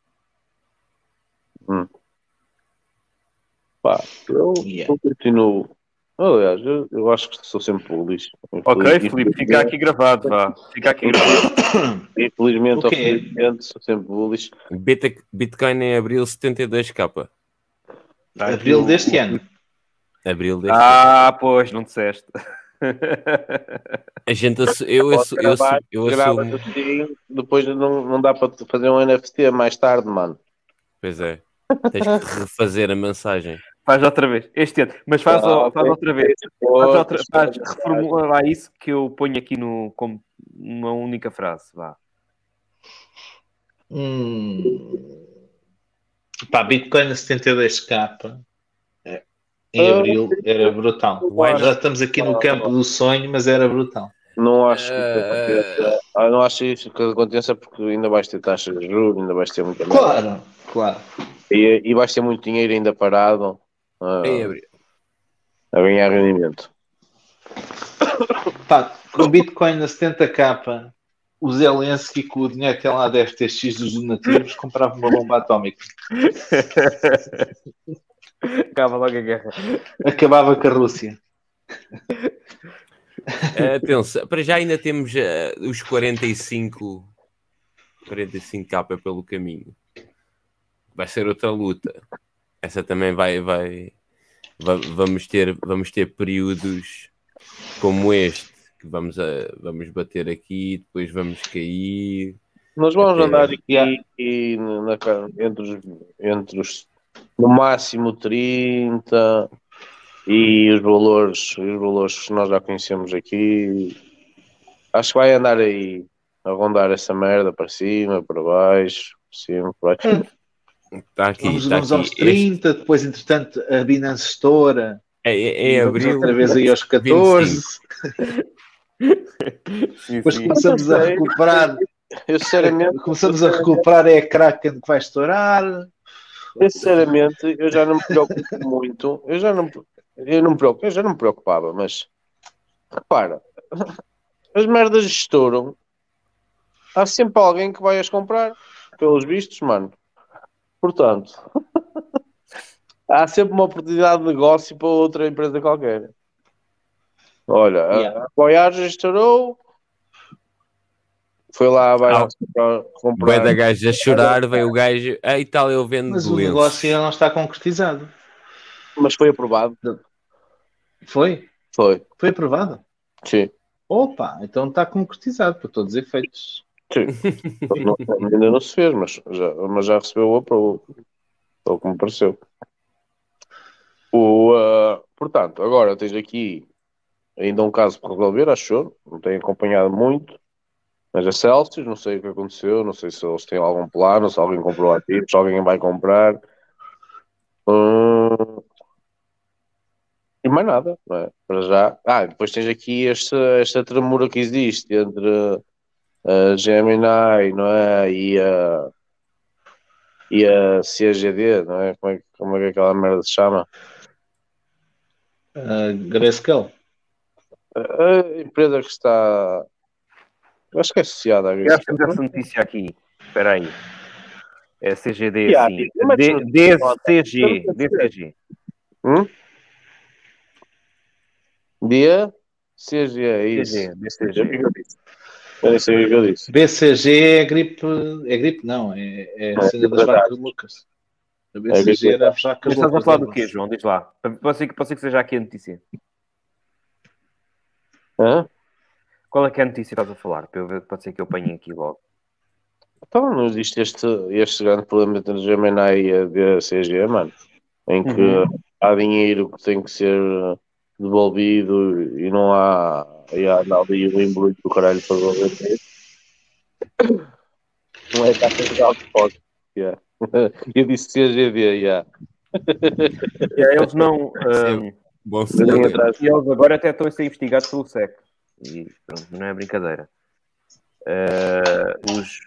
Pá, eu, Yeah. eu continuo. Aliás, eu, eu acho que sou sempre bullish. Ok, Filipe, fica aqui gravado, vá. Fica aqui gravado. Infelizmente, O quê? ou felizmente, sou sempre bullish. Bitcoin em abril 72k. Tá aqui Abril deste ano. Abril deste ano. Ah, pois, não disseste. A gente, assu- eu, assu- eu, assu- eu assumo. assim, depois não, não dá para fazer um NFT mais tarde, mano. Pois é. Tens que refazer a mensagem. Faz outra vez. Este ano. Mas faz, Ah, faz outra vez. Faz outra, faz, reformula lá isso que eu ponho aqui no, como uma única frase. Vá. Hum. Pá, Bitcoin a 72k é, em Ah, abril era brutal. Já estamos aqui no campo do sonho, mas era brutal. Não acho que. Ah, não acho isso que aconteça porque ainda vais ter taxas de juros, ainda vais ter muita. Claro, claro. E, e vais ter muito dinheiro ainda parado ah, Em abril. a ganhar rendimento. Pá, com Bitcoin a 70k, o Zelensky, com o dinheiro que lá deve ter X dos donativos, comprava uma bomba atómica. Acaba logo a guerra. Acabava com a Rússia. Atenção, para já ainda temos eh, os 45 45k pelo caminho. Vai ser outra luta. Essa também vai, vai, va- vamos ter, vamos ter períodos como este que vamos a, vamos bater aqui, depois vamos cair. Nós vamos Ok. andar aqui e na- entre, os, entre os no máximo 30 e os valores, os valores que nós já conhecemos aqui. Acho que vai andar aí a rondar essa merda para cima, para baixo, para cima, para baixo. Está aqui, Vamos, está vamos aqui. aos 30, depois, entretanto, a Binance estoura. Este- é, é, Vamos abril. outra vez aí aos 14. 25. Sim, Depois sim. começamos a recuperar. Eu sinceramente, Começamos a recuperar, é a Kraken que vai estourar. eu, sinceramente, eu já não me preocupo muito. Eu já não, eu não me preocupo, eu já não me preocupava, mas repara, as merdas estouram. Há sempre alguém que vai as comprar, pelos vistos, mano. Portanto, há sempre uma oportunidade de negócio para outra empresa qualquer. Olha, a- Yeah. a Voyager estourou, foi lá abaixo comprar, Vai comprar. da gaja a chorar, veio o gajo. Ah, e tal, eu vendo Mas o negócio ainda não está concretizado. mas foi aprovado. Foi? Foi, Foi aprovado? sim. Opa, então está concretizado para todos os efeitos. Sim. Não- ainda não se fez, mas já, mas já recebeu o aprovo. Tal como pareceu. O, ah, portanto, agora tens aqui ainda um caso para resolver, acho eu. Não tenho acompanhado muito. Mas a Celsius, não sei o que aconteceu, não sei se eles têm algum plano, se alguém comprou ativos, se alguém vai comprar. Hum, E mais nada, não é? Para já. Ah, depois tens aqui esta, esta tremura que existe entre a Gemini, não é? E a, e a CGD, não é? Como é, que- como é que aquela merda se chama? Uh, Grayscale. A empresa que está. Eu acho que é associada a Eu isso. acho que essa notícia aqui. Espera aí. É CGD, Yeah, sim. D- DCG. DCG. Hum? Dia CG, é isso. DCG. DCG. Eu nem sei o que eu disse. BCG é gripe. É gripe, não. É, é a cena das verdade. vacas loucas. A BCG gripe era as vacas Mas estás a falar do quê, João? Diz lá. Pode ser que, pode ser que seja aqui a notícia. Hã? Qual é que é a notícia que estás a falar? Para eu ver, pode ser que eu apanhe aqui logo. Então, não existe este, este grande problema entre a Gemini e a DCG, mano, em que Uhum. há dinheiro que tem que ser devolvido e não há, e há ali um embrulho do caralho para devolver. Não é cá Portugal que pode. Yeah. Eu disse CGD, yeah. E aí eles não. Ahm, Bom e eles agora até estão a ser investigados pelo SEC. E pronto, não é brincadeira. Ah, os,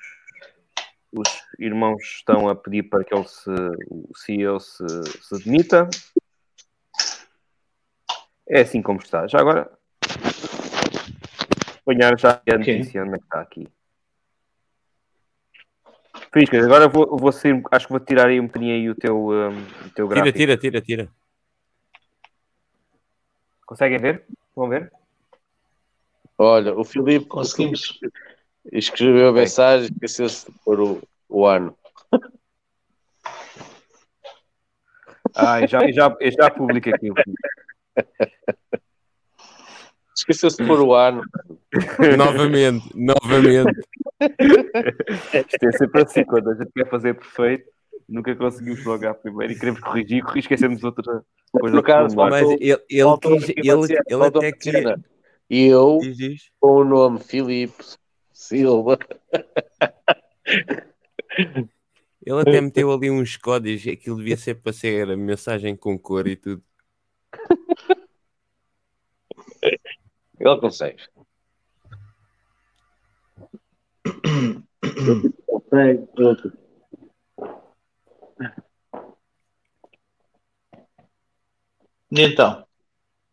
os irmãos estão a pedir para que ele se, o CEO se, se demita. É assim como está. Já agora. Apanhar já a notícia onde é que está aqui. Fiscas, agora vou, vou sair, acho que vou tirar aí um bocadinho aí o teu, ahm, o teu Tira, gráfico. tira, tira, tira. Conseguem ver? Vão ver? Olha, o Filipe Conseguimos. escreveu a mensagem, esqueceu-se de pôr o, o ano. Ah, eu já, eu já, eu já publico aqui. Esqueceu-se de pôr o ano. novamente, novamente. Isto é sempre assim, quando a gente quer fazer perfeito, nunca conseguimos logo à primeira e queremos corrigir, e esquecemos outra coisa. Do Mas Faltou- ele, ele, quis, ele, ele até que. E eu, Diz, diz. com o nome Filipe Silva, Ele até meteu ali uns códigos, aquilo devia ser para ser a mensagem com cor e tudo. Ele consegue. Consegue, pronto. E então,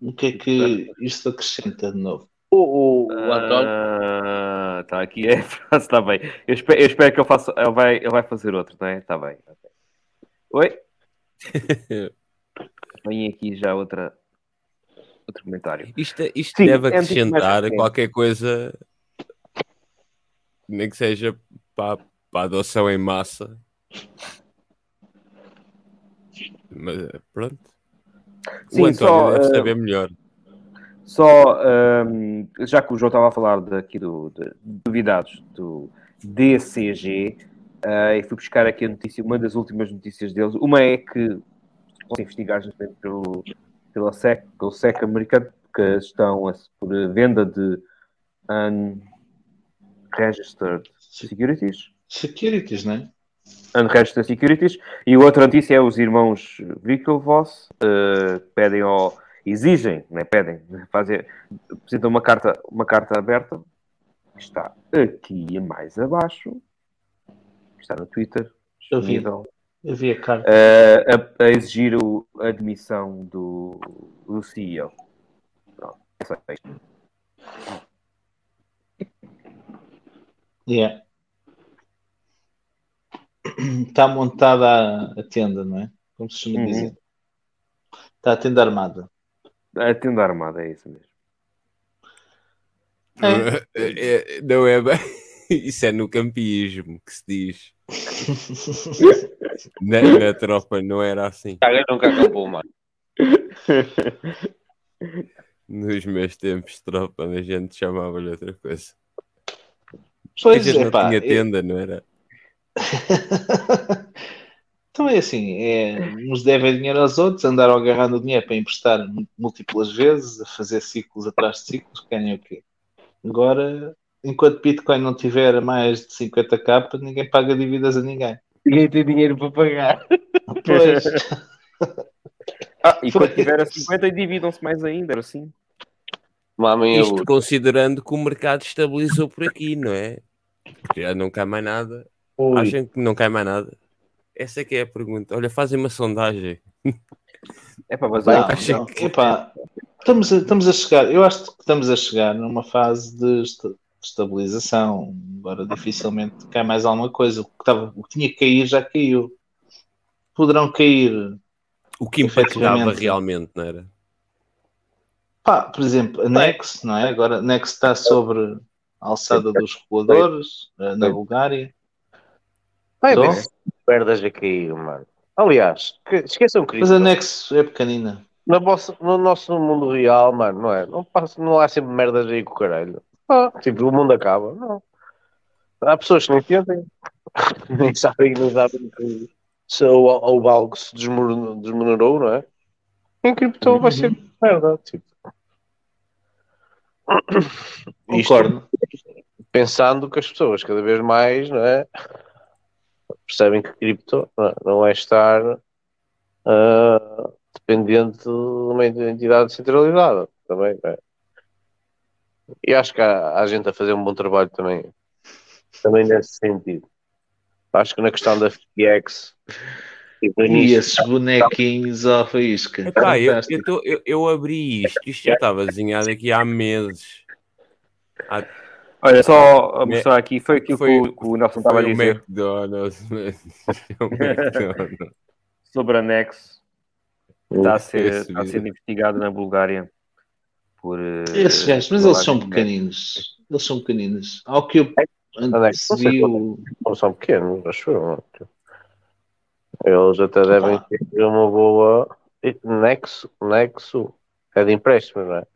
o que é que isto acrescenta de novo? O, o, o António, Ah, está aqui, é, está bem. Eu espero, eu espero que ele faça, ele vai, ele vai fazer outro, não é? Está bem. ok. Oi? Vem aqui já outra, outro comentário. Isto, isto Sim, deve é um acrescentar qualquer coisa, nem que seja para, para a adoção em massa. Mas pronto. Sim, o António só, deve eh, saber melhor. Só, ahm, já que o João estava a falar daqui do, de, duvidados do DCG, ah, e fui buscar aqui a notícia, uma das últimas notícias deles. Uma é que neste momento pelo, pela SEC, pelo SEC americano, que estão a, por venda de unregistered securities. Securities, não é? Unregistered Securities. E outra notícia é os irmãos Winklevoss uh, pedem ao exigem, não é pedem, fazer, apresentam uma carta, uma carta aberta que está aqui mais abaixo, está no Twitter, disponível, Eu vi a carta. uh, a, a exigir o- a admissão do, do CEO. Pronto, é só isto. Yeah. Está montada a, a tenda, não é? Como se chama Uhum. dizer. Está a tenda armada. A tenda armada, é isso mesmo. É, é, não é bem. Isso é no campismo que se diz. Na, na tropa não era assim. caga nunca acabou, mano. Nos meus tempos de tropa a gente chamava-lhe outra coisa. a Pois gente é, não pá. tinha é- tenda, não era? então é assim, é, uns devem dinheiro aos outros, andaram agarrando o dinheiro para emprestar múltiplas vezes, a fazer ciclos atrás de ciclos, ganham o quê? Agora, enquanto Bitcoin não tiver mais de 50k, ninguém paga dívidas a ninguém. Ninguém tem dinheiro para pagar. Pois, Ah, e quando tiver a 50, dividam-se mais ainda, era assim. Mamem Isto luta. considerando que o mercado estabilizou por aqui, não é? Porque já não cai mais nada. ui, Acham que não cai mais nada? Essa é que é a pergunta. Olha, fazem uma sondagem. É para Não, não, que- epá, estamos, a, estamos a chegar, eu acho que estamos a chegar numa fase de estabilização. Agora dificilmente cai mais alguma coisa. O que, estava, o que tinha que cair já caiu. Poderão cair, O que impactava realmente, não era? pá, por exemplo, a Nex, não é? Agora a Nex está sobre a alçada dos reguladores eh, na Bulgária. Vai ver Então? se perdas a cair, mano. Aliás, que- esqueçam que Mas a Nex é pequenina. na vossa- no nosso mundo real, mano, não é? Não, passa, não há sempre merdas aí com o caralho. Ah, tipo, o mundo acaba. Não. Há pessoas que nem sentem, nem sabem, não sabem que se o, o algo se desmoronou, não é? Em cripto vai ser merda. Tipo. Isto Concordo. pensando que as pessoas cada vez mais, não é? Percebem que cripto não é, não é estar ah, dependente de uma entidade centralizada também, não é? E acho que há, há gente a fazer um bom trabalho também, também nesse sentido. Acho que na questão da FTX e do E esses bonequinhos ao faísca. Epá, eu, eu, tô- eu- eu abri isto, isto já estava desenhado aqui há meses. Há- Olha, só a mostrar aqui, foi aquilo Foi- que, o, que o Nelson estava a foi o dizer McDonald's. Foi o McDonald's. sobre a Nex. Está a ser, está a ser investigado na Bulgária por. eh, Esses gajos, mas eles são pequeninos. Eles são pequeninos. Ao que eu quanto- o- não são pequenos, acho eu. é? Eles até devem Opa. ter uma boa. Nexo, Nexo é de empréstimo, não é?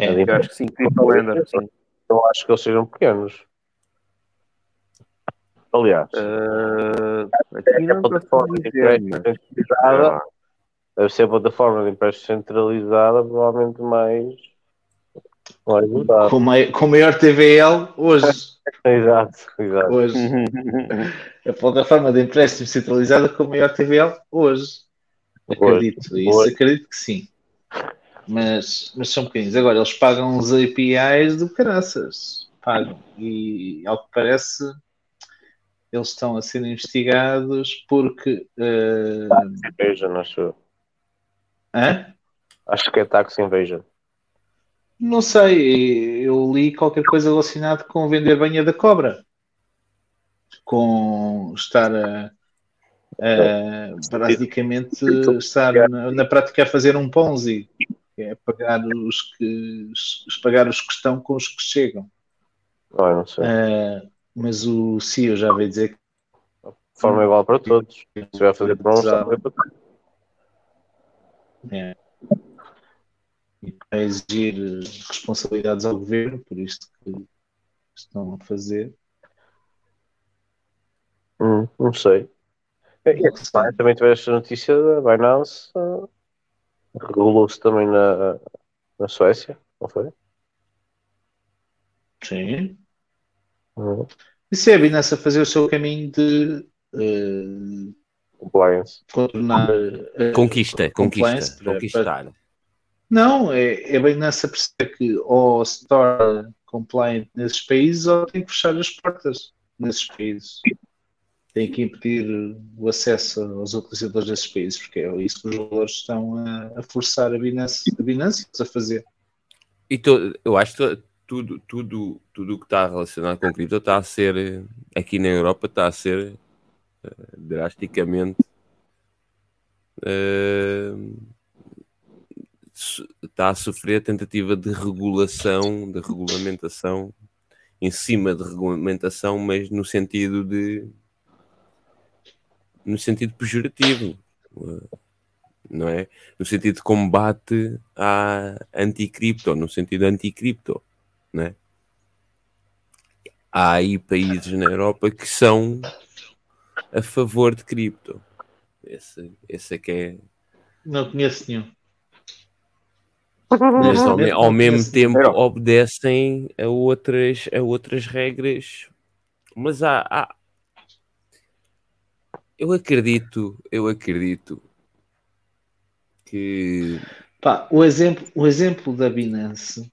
É, de Eu acho que sim, Cryptolender, sim. Eu acho que eles sejam pequenos. Aliás, Eh, é aqui a não dizer, mas- ser a plataforma de empréstimo centralizada, provavelmente mais. mais com, mai- com maior TVL hoje. Exato, exato. hoje. A plataforma de empréstimo centralizada com maior TVL hoje. Acredito, isso Hoje. acredito que sim. Mas, mas são pequeninos. Agora, eles pagam os APIs do caraças. Pagam. E, ao que parece, eles estão a ser investigados porque. eh, Invasion, acho eu. Hã? Acho que é Tax Invasion. Não sei, eu li qualquer coisa relacionada com vender banha da cobra. Com estar a, a praticamente estar na, na prática a fazer um Ponzi. que É pagar os que pagar os que estão com os que chegam. Não, sei. Ah, mas o CEO já veio dizer que forma igual para todos. Se vai fazer para vai fazer para todos. É, e vai exigir responsabilidades ao governo por isto que estão a fazer. Hum, não sei. E, e, pá, também tiveste a notícia da Binance. ah, Regulou-se também na, na Suécia, não foi? Sim. Uhum. Isso é a Binance a fazer o seu caminho de eh, Compliance. contornar eh, Conquista, compliance conquista, para- conquistar. Não, é, é a Binance a perceber que ou se torna compliant nesses países ou tem que fechar as portas nesses países. Tem que impedir o acesso aos utilizadores desses países, porque é isso que os valores estão a, a forçar a Binance, a Binance a fazer. E to- eu acho que tudo, tudo, tudo o que está relacionado com cripto está a ser, eh, aqui na Europa, está a ser drasticamente eh, está a sofrer tentativa de regulação, de regulamentação, em cima de regulamentação, mas no sentido de no sentido pejorativo, eh, não é? No sentido de combate à anticripto, no sentido anticripto, não é? Há aí países na Europa que são a favor de cripto. Esse, esse é que é. Não conheço nenhum. Mas ao, me- ao mesmo tempo obedecem a outras, a outras regras. Mas há, há- Eu acredito, eu acredito que Pá, o, exemplo, o exemplo da Binance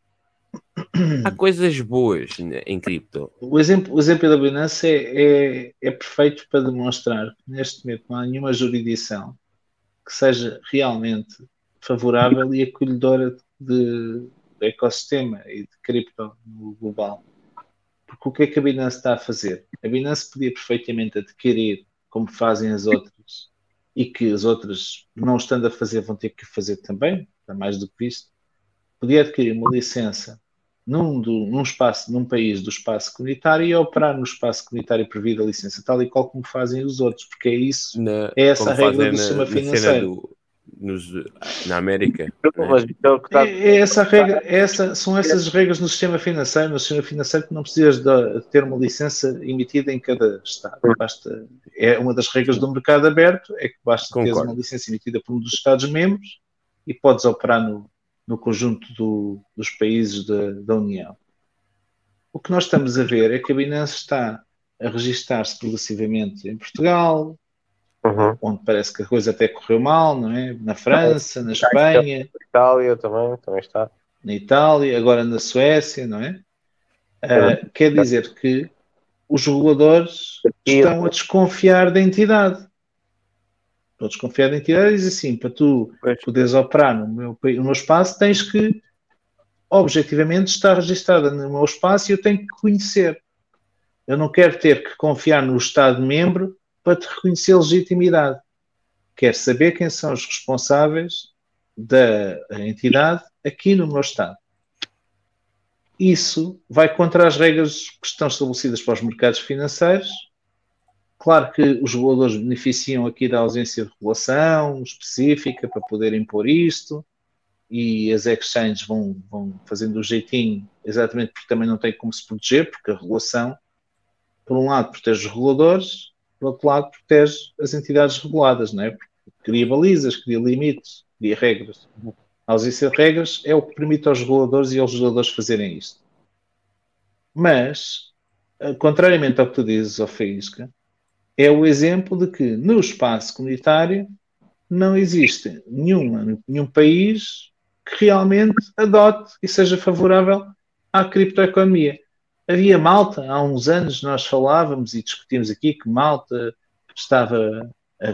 há coisas boas em cripto. O exemplo, o exemplo da Binance é, é, é perfeito para demonstrar que neste momento não há nenhuma jurisdição que seja realmente favorável e acolhedora de, do ecossistema e de cripto no global. Porque o que é que a Binance está a fazer? A Binance podia perfeitamente adquirir, como fazem as outras, e que as outras, não estando a fazer, vão ter que fazer também, para mais do que isto, podia adquirir uma licença num, do, num espaço, num país do espaço comunitário e operar no espaço comunitário previa a licença, tal e qual como fazem os outros, porque é isso, Na, É essa a regra do na- sistema financeiro. nos, na América. né? É. É, é essa regra, é essa, são essas as regras no sistema financeiro. No sistema financeiro que não precisas de ter uma licença emitida em cada Estado. Basta, é uma das regras do mercado aberto, é que basta teres Concordo. uma licença emitida por um dos Estados-membros e podes operar no, no conjunto do- dos países da, da União. O que nós estamos a ver é que a Binance está a registar-se progressivamente em Portugal, Uhum. onde parece que a coisa até correu mal, não é? Na França, na Espanha, Itália também, também está. na Itália, agora na Suécia, não é? Ah, quer dizer que os reguladores estão a desconfiar da entidade. Estão a desconfiar da entidade e assim, para tu Pois. poderes operar no meu, no meu espaço, tens que objetivamente estar registada no meu espaço e eu tenho que conhecer. Eu não quero ter que confiar no Estado-membro para te reconhecer legitimidade. Quero saber quem são os responsáveis da entidade aqui no meu Estado. Isso vai contra as regras que estão estabelecidas para os mercados financeiros. Claro que os reguladores beneficiam aqui da ausência de regulação específica para poder impor isto, e as exchanges vão, vão fazendo o jeitinho, exatamente porque também não tem como se proteger, porque a regulação, por um lado, protege os reguladores, por outro lado, protege as entidades reguladas, não é? Porque cria balizas, cria limites, cria regras. A ausência de regras é o que permite aos reguladores e aos legisladores fazerem isto. Mas, eh, contrariamente ao que tu dizes, ó é o exemplo de que no espaço comunitário não existe nenhuma, nenhum país que realmente adote e seja favorável à criptoeconomia. Havia Malta, há uns anos nós falávamos e discutimos aqui que Malta estava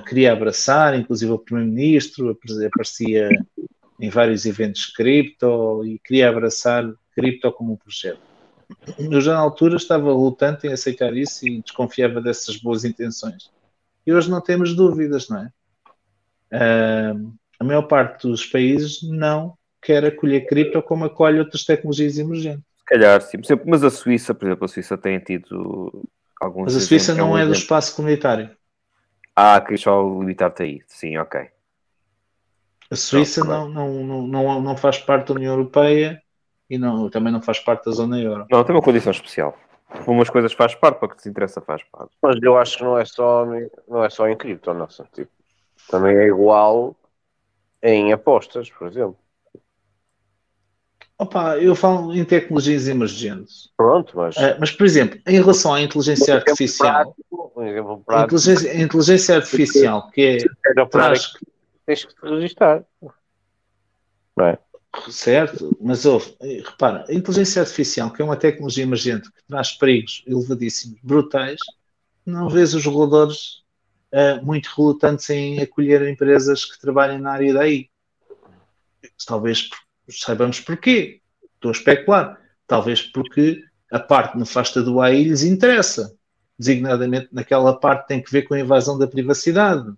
queria abraçar, inclusive o Primeiro-Ministro apare- aparecia em vários eventos cripto e queria abraçar cripto como um projeto. Eu já na altura estava relutante em aceitar isso e desconfiava dessas boas intenções. E hoje não temos dúvidas, não é? Ah, a maior parte dos países não quer acolher cripto como acolhe outras tecnologias emergentes. Se calhar, sim. Mas a Suíça, por exemplo, a Suíça tem tido alguns. Mas a Suíça exemplos- não é do exemplo. espaço comunitário. Ah, queria só limitar-te aí. Sim, ok. A Suíça não, não, não, não faz parte da União Europeia e não, também não faz parte da zona euro. Não, tem uma condição especial. Para umas coisas faz parte, para o que te interessa faz parte. Mas eu acho que não é só, não é só em cripto, nossa. Tipo, também é igual em apostas, por exemplo. Opa, eu falo em tecnologias emergentes. Pronto, mas. Ah, mas, por exemplo, em relação à inteligência um artificial, prático, um exemplo a prático, inteligência, a inteligência artificial, que é tens que te registrar. Não é? Certo, mas ouve, eh, repara, a inteligência artificial, que é uma tecnologia emergente que traz perigos elevadíssimos, brutais, não vês os reguladores ah, muito relutantes em acolher empresas que trabalhem na área daí. Talvez saibamos porquê. Estou a especular. Talvez porque a parte nefasta do AI lhes interessa. Designadamente naquela parte que tem que ver com a invasão da privacidade,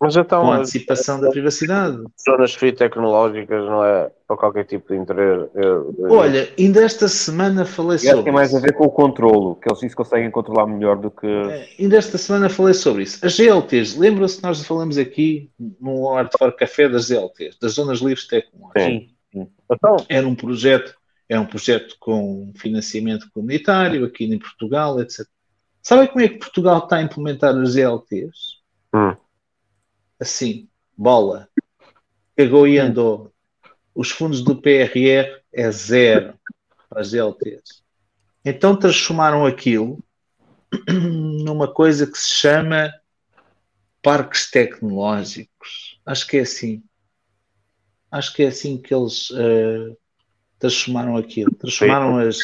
Mas então, com a antecipação da privacidade. zonas free tecnológicas não é para qualquer tipo de interesse. eu- eu- Olha, ainda esta semana falei sobre tem mais a ver com o controlo, que eles isso conseguem controlar melhor do que. É, Ainda esta semana falei sobre isso. As GLTs, lembram-se que nós falamos aqui no Art for Café das GLTs, das Zonas Livres Tecnológicas. Sim. Sim. Então, Era um projeto, é um projeto com financiamento comunitário aqui em Portugal, etc. Sabem como é que Portugal está a implementar as GLTs? Assim, bola. Pegou e andou. Os fundos do PRR é zero para as GLTs. Então transformaram aquilo numa coisa que se chama parques tecnológicos. Acho que é assim. Acho que é assim que eles eh, transformaram aquilo. Transformaram as,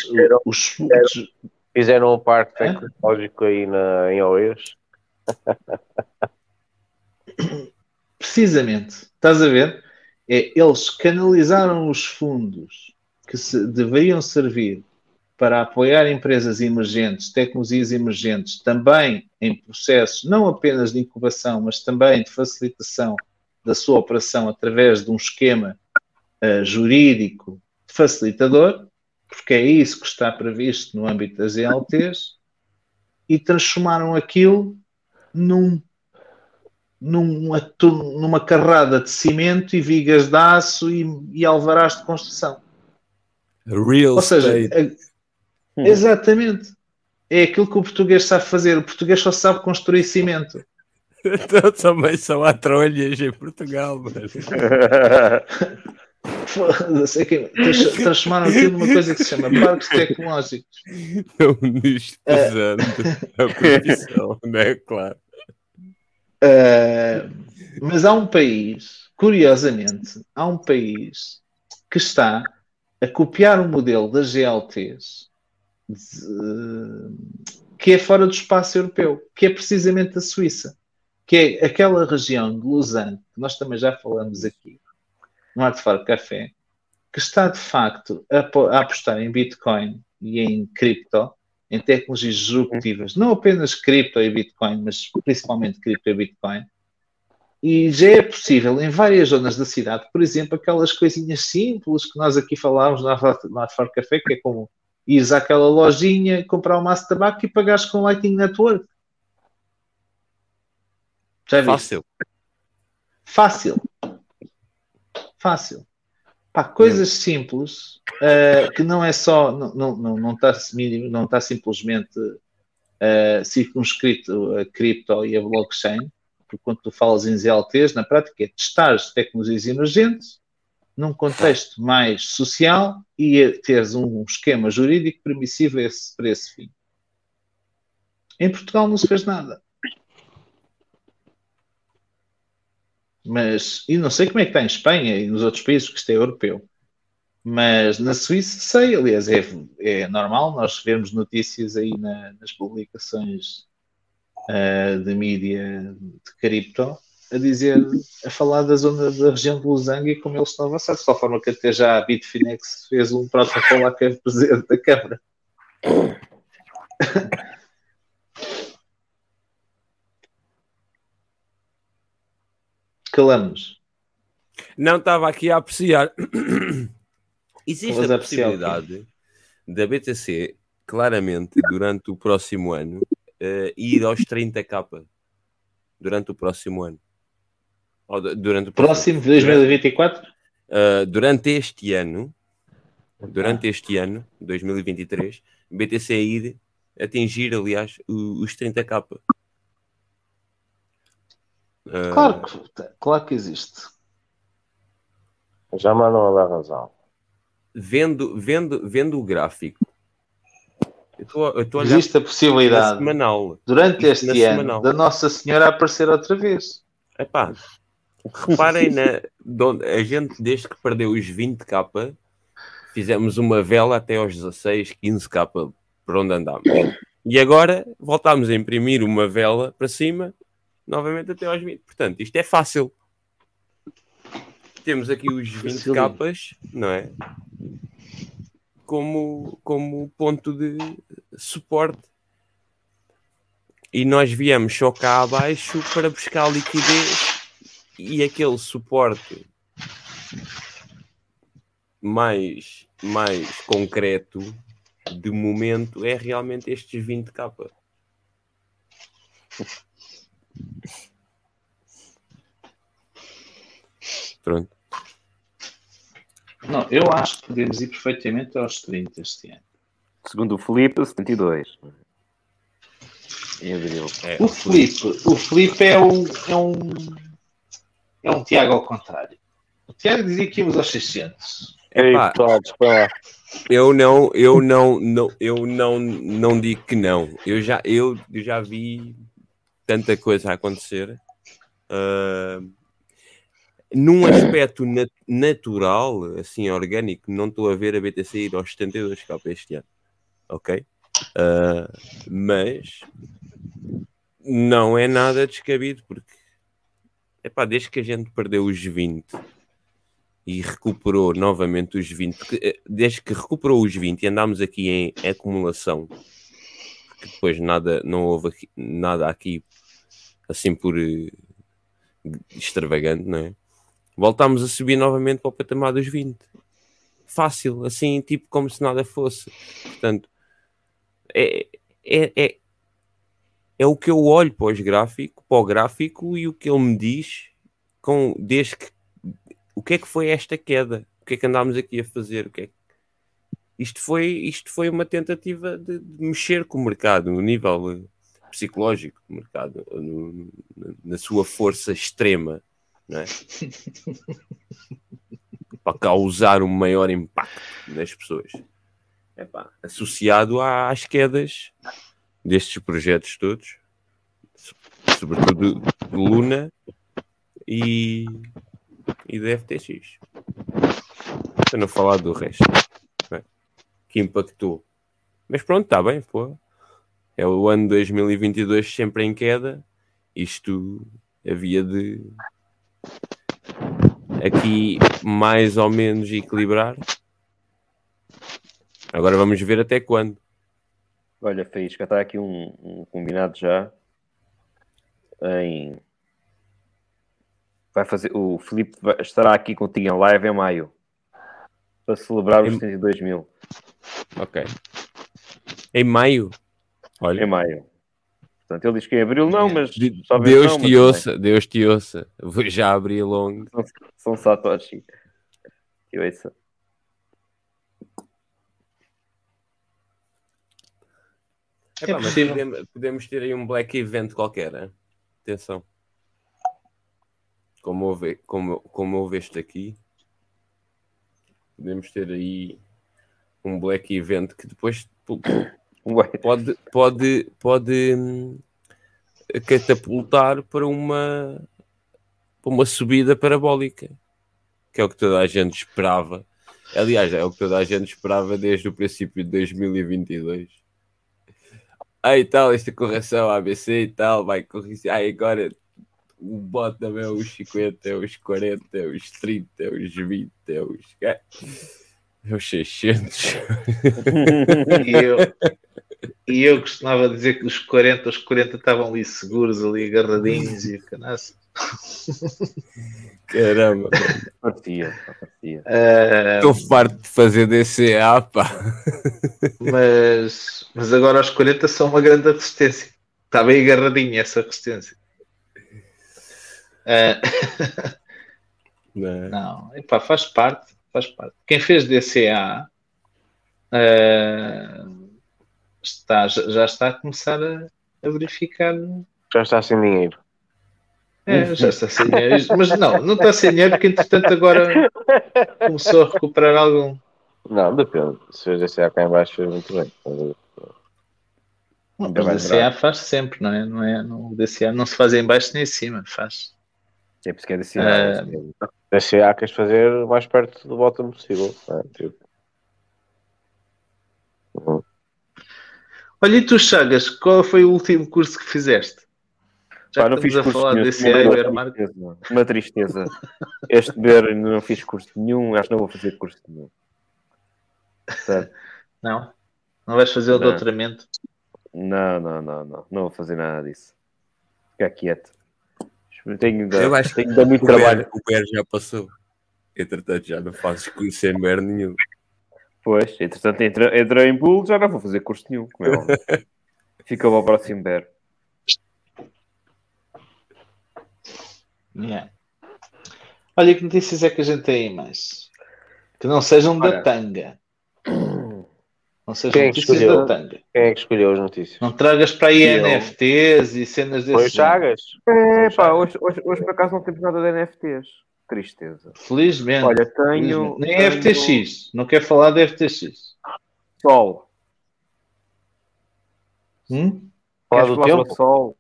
os, os- fizeram um parque É? tecnológico aí na, em Oeiras. Precisamente. Estás a ver? É, eles canalizaram os fundos que se, deveriam servir para apoiar empresas emergentes, tecnologias emergentes, também em processos não apenas de incubação, mas também de facilitação da sua operação através de um esquema eh, jurídico facilitador, porque é isso que está previsto no âmbito das ELTs, e transformaram aquilo num numa, numa carrada de cimento e vigas de aço e, e alvarás de construção. Real Ou seja, estate. a- exatamente. É aquilo que o português sabe fazer. O português só sabe construir cimento. Então também só há trolhas em Portugal, mas... É transformaram aquilo numa coisa que se chama parques tecnológicos. desprezando É. a profissão, não é? Claro. Uh, mas há um país, curiosamente, há um país que está a copiar o modelo das GLTs de- que é fora do espaço europeu, que é precisamente a Suíça, que é aquela região de Lausanne, que nós também já falamos aqui, no Arte Café, que está de facto a, a apostar em Bitcoin e em cripto, em tecnologias disruptivas, não apenas cripto e Bitcoin, mas principalmente cripto e Bitcoin. E já é possível em várias zonas da cidade, por exemplo, aquelas coisinhas simples que nós aqui falávamos na na Far Café, que é como ires àquela lojinha, comprar um maço de tabaco e pagares com Lightning Network. Já? Fácil. Fácil. Fácil. Pá, coisas simples uh, que não é só, não, não, não, não, está, não está simplesmente uh, circunscrito a cripto e a blockchain, porque quando tu falas em ZLTs, na prática é testar as tecnologias emergentes num contexto mais social e teres um esquema jurídico permissivo esse, para esse fim. Em Portugal não se fez nada. Mas, e não sei como é que está em Espanha e nos outros países, que isto é europeu. Mas na Suíça sei, aliás, é, é normal nós vermos notícias aí na, nas publicações uh, de mídia de cripto a dizer, a falar da zona da região de Losango e como eles estão avançados, de tal forma que até já a Bitfinex fez um protocolo lá que é presidente da Câmara. Calamos. Não estava aqui a apreciar. Existe Estavas a a possibilidade da BTC, claramente, durante o próximo ano, eh, ir aos 30k. Durante o próximo ano. Ou du- durante o Próximo, 2024? Uh, durante este ano, durante este ano, 2023, BTC ir atingir, aliás, os 30k. Uh, Claro que, claro que existe. Já mas não dá razão. Vendo, vendo, vendo o gráfico, eu estou eu a olhar Existe a possibilidade, semanal. durante este ano, semanal. da Nossa Senhora aparecer outra vez. Epá, reparem na, a gente desde que perdeu os 20k fizemos uma vela até aos 16, 15k por onde andámos. E agora voltámos a imprimir uma vela para cima, novamente até aos 20. Portanto, isto é fácil. Temos aqui os 20k, não é? Como, como ponto de suporte. E nós viemos só cá abaixo para buscar liquidez e aquele suporte mais, mais concreto de momento é realmente estes 20k. Pronto. Não, eu acho que podemos ir perfeitamente aos 30 este ano. Segundo o Felipe, 72. Em abril. É, O Felipe, o Felipe é um, é um, é um Tiago ao contrário. O Tiago dizia que íamos aos 600. Ei, Epá. todos, para lá. Eu não, eu não, não, eu não, não digo que não. Eu já, eu já vi tanta coisa a acontecer. Ah, num aspecto nat- natural, assim, orgânico, não estou a ver a BTC ir aos 72 k este ano. Ok? Ah, mas não é nada descabido, porque epá, desde que a gente perdeu os 20 e recuperou novamente os 20, porque, eh, desde que recuperou os 20 e andámos aqui em acumulação, que depois nada, não houve aqui- nada aqui assim por eh, extravagante, não é? Voltámos a subir novamente para o patamar dos 20. Fácil, assim, tipo como se nada fosse. Portanto, é, é, é, é o que eu olho para, os gráfico, para o gráfico e o que ele me diz com, desde que o que é que foi esta queda? O que é que andámos aqui a fazer? O que é que- Isto, foi, isto foi uma tentativa de, de mexer com o mercado, no nível eh, psicológico do mercado, no- na- sua força extrema, é? para causar um maior impacto nas pessoas. Epá, associado às quedas destes projetos todos, so- sobretudo de Luna e, e da FTX. Para não falar do resto, é? que impactou. Mas pronto, está bem, pô. É o ano 2022 sempre em queda. Isto havia de aqui mais ou menos equilibrar. Agora vamos ver até quando. Olha, Faísca, está aqui um, um combinado já em. Vai fazer. O Filipe vai- estará aqui contigo em live em maio para celebrar os Em- 72 mil. Ok. Em maio. Em Olha, maio. Portanto, ele diz que em abril não, mas. de- só vê Deus não, mas te também ouça, Deus te ouça. Vou já abrir longo. São, são Satoshi. Que ouça. Epá, mas possível. podemos, podemos ter aí um black event qualquer. hein? Atenção. Como houve, como, como houve este aqui, podemos ter aí um black event que depois pode, pode, pode hum, catapultar para uma, para uma subida parabólica, que é o que toda a gente esperava. Aliás, é o que toda a gente esperava desde o princípio de 2022. Ah, e tal, esta correção ABC e tal, vai corrigir. Ah, agora o bot também é os 50, é os 40, é os 30, é os 20, é os. É os 600. E eu, e eu costumava dizer que os 40, os 40 estavam ali seguros, ali agarradinhos e o canaço. Caramba, parecia, parecia. Ah, estou farto de fazer DCA, pá. mas, mas agora os 40 são uma grande resistência. Está bem agarradinha essa resistência. Ah, Não. não, epá, faz parte, faz parte. Quem fez DCA ah, está, já está a começar a, a verificar. Já está sem dinheiro. É, já está sem dinheiro. Mas não, não está sem dinheiro porque entretanto agora começou a recuperar algum. Não, depende. Se fez esse cá em baixo, fez muito bem. Mas Ainda vai o DCA faz sempre, não é? Não é no DCA não se faz em baixo nem em cima, faz. É por isso que é desse Ah, Esse A queres fazer o mais perto do bottom possível. não é? Tipo, Olha, e tu, Chagas, qual foi o último curso que fizeste? Já Pá, que não fiz curso falar nenhum, de DCA e uma market. tristeza, Uma tristeza. Este ainda não fiz curso nenhum, acho que não vou fazer curso nenhum. Portanto, Não? Não vais fazer o Não. doutoramento? Não, não, não, não. Não vou fazer nada disso. Ficar quieto. Tenho ainda, Eu acho que tenho ainda muito o trabalho. Ber, o Ber já passou. Entretanto, já não fazes curso em Ber nenhum. Pois, entretanto, entra- entrei em Bull, já não vou fazer curso nenhum. Como é óbvio. Fica para o próximo Bear. Yeah. Olha, que notícias é que a gente tem aí mais? Que não sejam da Olha. tanga. Não sejam Quem é que notícias escolheu? da tanga. Quem é que escolheu as notícias? Não tragas para aí Eu. NFTs e cenas desse Foi o género. Chagas? É, pá, hoje, hoje, hoje por acaso não temos nada de NFTs. Tristeza. Felizmente. Olha, tenho. Felizmente. Nem tenho FTX. Não quer falar de FTX. Sol. Hum? Falar do tempo? do Sol?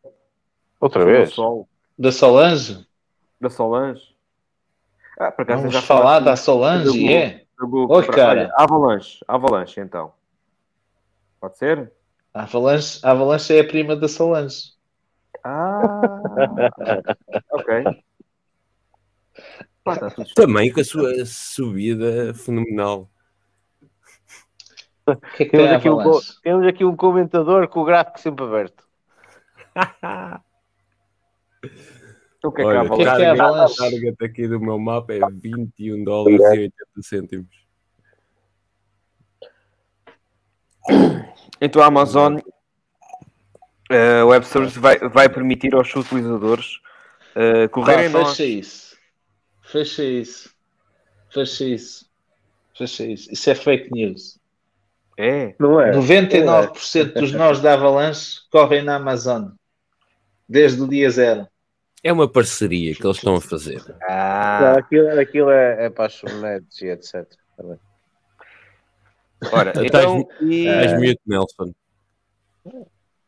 Outra Do vez? Sol. Da Solange? Da Solange? Ah, por acaso Vamos já falar da Solange? do- É. do. Oi, cara. Olha, Avalanche. Avalanche, então. Pode ser? Avalanche, Avalanche é a prima da Solange. Ah, ok. Tá Também com a sua subida fenomenal. Que é que Temos tem a aqui, um, temos aqui um comentador com o gráfico sempre aberto. O que é que Olha, que é que é a Avalanche? target aqui do meu mapa é 21 dólares e 80 cêntimos. Então a Amazon A web service vai, vai permitir aos seus utilizadores uh, correrem nós. fecha Fecha isso. Fecha isso. Fecha isso. Isso é fake news. É. Não é? 99% dos nós da Avalanche correm na Amazon. Desde o dia zero. É uma parceria que eles estão a fazer. Não, Ah, aquilo, aquilo é, é para as subnets e etc. Tá ora, Estás- então. e- És mute, Nelson.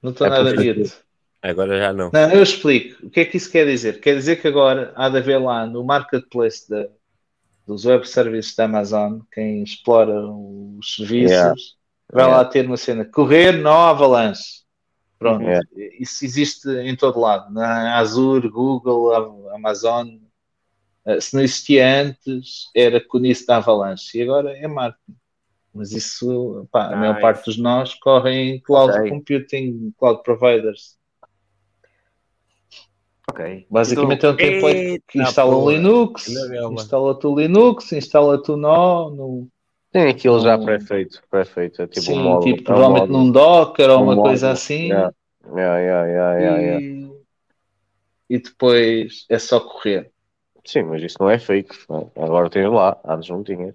Não estou É nada mute. Agora já não. Não, eu explico. O que é que isso quer dizer? Quer dizer que agora há de haver lá no marketplace da- dos web services da Amazon, quem explora os serviços, Yeah. vai Yeah. lá ter uma cena. Correr no Avalanche. Pronto. Yeah. Isso existe em todo lado. Na Azure, Google, Amazon. Eh, Se não existia antes, era com isso da Avalanche. E agora é marketing. Mas isso, pá, a maior parte dos nós correm em cloud computing, cloud providers. Ok. Basicamente é um template que Eita instala o. Linux, instala-te o Linux, instala-te o nó, no, Tem aquilo já Não. pré-feito. Pré-feito. É tipo sim, um módulo. tipo, é um provavelmente módulo. num Docker ou Um uma módulo, coisa assim. yeah. Yeah, yeah, yeah, yeah, yeah. E, e depois é só correr. Sim, mas isso não é fake. é? Agora tens lá. Antes não tinha.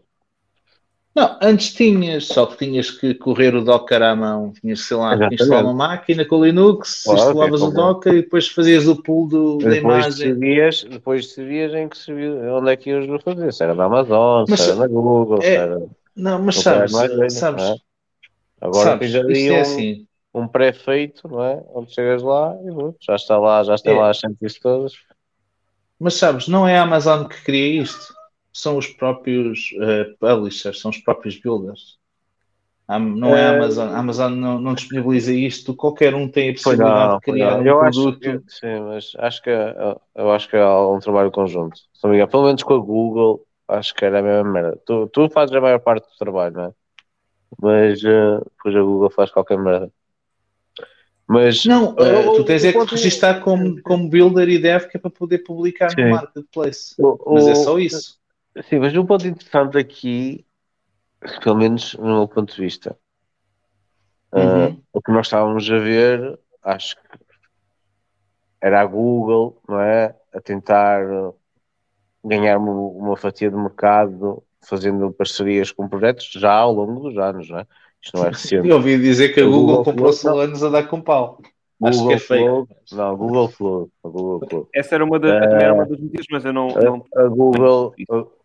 Não, antes tinhas, só que tinhas que correr o Docker à mão. Tinhas, sei lá, Exatamente. instalar uma máquina com o Linux, Claro, instalavas é o Docker e depois fazias o pull do, da Depois imagem. decidias, depois decidias em que servia, onde é que ias fazer. Se era na Amazon, Mas se era na Google, se é- era. Não, mas sabes, mais velho, sabes, não é? Agora sabes, ali isto é um, assim. um pré-feito, não é? Onde chegas lá e já está lá, já está É. lá as chances todas. Mas sabes, não é a Amazon que cria isto. São os próprios eh, publishers, são os próprios builders. Não é a Eh, Amazon. A Amazon não, não disponibiliza isto. Qualquer um tem a possibilidade não, de criar não. um eu acho produto. que, sim, mas acho que é- eu acho que é um trabalho conjunto. Engano, pelo menos com a Google, acho que era a mesma merda. Tu, tu fazes a maior parte do trabalho, não é? Mas eh, depois a Google faz qualquer merda. Mas Não, o- tu tens é que te registar como, como builder e dev que é para poder publicar Sim. no marketplace. o- Mas é o- só isso. Sim, mas um ponto interessante aqui, pelo menos no meu ponto de vista, ah, Uhum. o que nós estávamos a ver, acho que era a Google, não é? A tentar ganhar uma, uma fatia de mercado fazendo parcerias com projetos já ao longo dos anos, não é? Isto não é recente. Eu ouvi dizer que a Google, Google comprou Flow- Solanos a dar com pau. Acho que Google é. Flow, não, Google Flow, a Google Flow. Essa era uma, da, também era uma das notícias, mas eu não. não... A, a Google,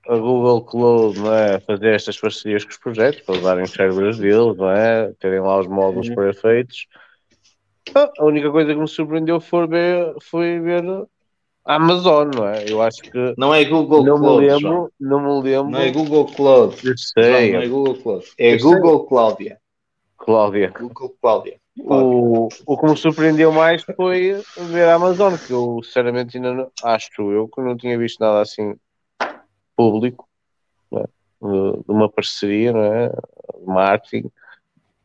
a, Google Cloud, não é? Fazer estas parcerias com os projetos para usarem os servers deles, não é? Terem lá os módulos Uhum. perfeitos. Ah, A única coisa que me surpreendeu foi ver, foi ver a Amazon, não é? Eu acho que Não é Google não me Cloud. João. lembro, não me lembro. Não é Google Cloud. Eu sei, não é Google Cloud. É. Google Cláudia. Cláudia. Google Cláudia. O, o que me surpreendeu mais foi ver a Amazon, que eu sinceramente ainda não, acho eu que não tinha visto nada assim público, é? de, uma parceria, não é? de marketing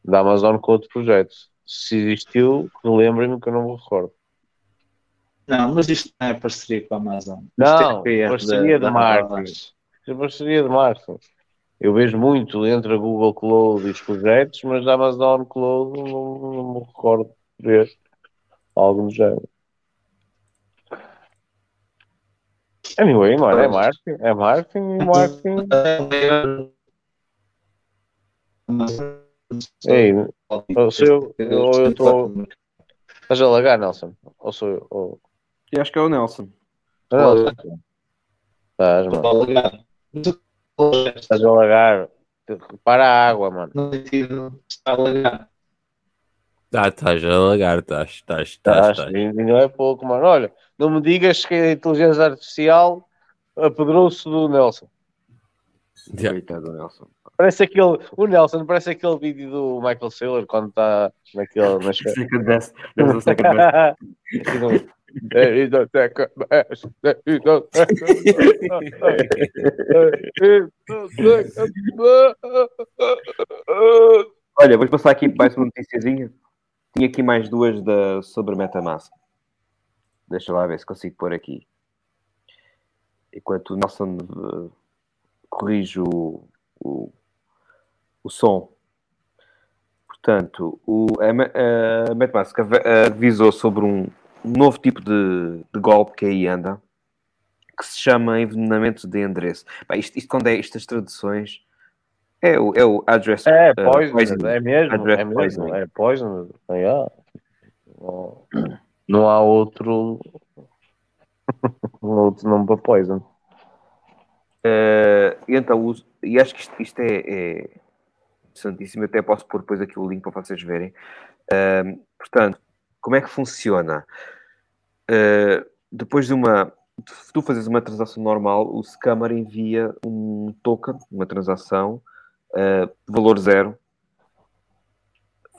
da Amazon com outro projeto. Se existiu, lembrem-me que eu não me recordo. Não, mas isto não é parceria com a Amazon. Isto Não, é parceria da- de marketing. É parceria de marketing. Eu vejo muito entre a Google Cloud e os projetos, mas da Amazon Cloud não, não me recordo de ver algo do género. Anyway, mano, é marketing, é marketing e marketing. Ei, ou sou eu, ou eu estou. Estás a lagar, Nelson? Ou sou eu? Ou... Eu acho que é o Nelson. Não, Estás, mano. Estás a lagar. Para a água, mano. No sentido, está a lagar. Tá, estás a lagar, estás, estás, estás, e não é pouco, mano. Olha, não me digas que a inteligência artificial apedrou-se do Nelson. Já. Coitado do Nelson. Parece aquele, o Nelson parece aquele vídeo do Michael Saylor quando está naquele. Nas... Second best. There's a second best. E não- There is no second best. There is no second best. There is no second best. Olha, vou passar aqui mais uma noticiazinha. Tinha aqui mais duas da, sobre MetaMask. Deixa lá ver se consigo pôr aqui. Enquanto o Nelson eh, corrige o, o, o som. Portanto, o, a, a MetaMask avisou sobre um novo tipo de, de golpe que aí anda, que se chama envenenamento de endereço. Pá, isto, isto quando é estas traduções, é o, é o address É, uh, é mesmo, Address é mesmo, poisoning. é poison. É, ah. Não, não há outro, outro nome para poison. Uh, então, e acho que isto, isto é, é interessantíssimo. Até posso pôr depois aqui o link para vocês verem. Um, portanto, como é que funciona? Uh, depois de uma. de tu fazes uma transação normal, o Scammer envia um token, uma transação, uh, valor zero,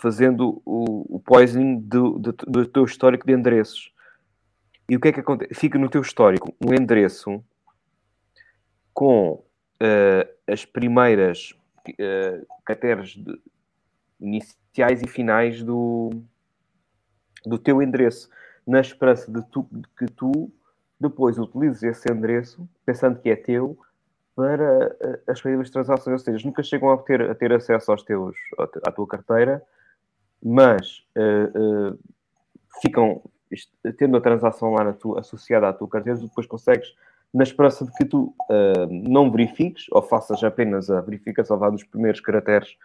fazendo o, o poisoning do, do, do teu histórico de endereços. E o que é que acontece? Fica no teu histórico um endereço com eh, as primeiras eh, caracteres de- iniciais e finais do, do teu endereço, na esperança de, tu- de que tu depois utilizes esse endereço, pensando que é teu, para eh, as respectivas transações, ou seja, nunca chegam a ter, a ter acesso aos teus, à tua carteira, mas eh, eh, ficam tendo a transação lá tua, associada à tua carteira, depois consegues, na esperança de que tu ah, não verifiques, ou faças apenas a verificação vá dos primeiros caracteres,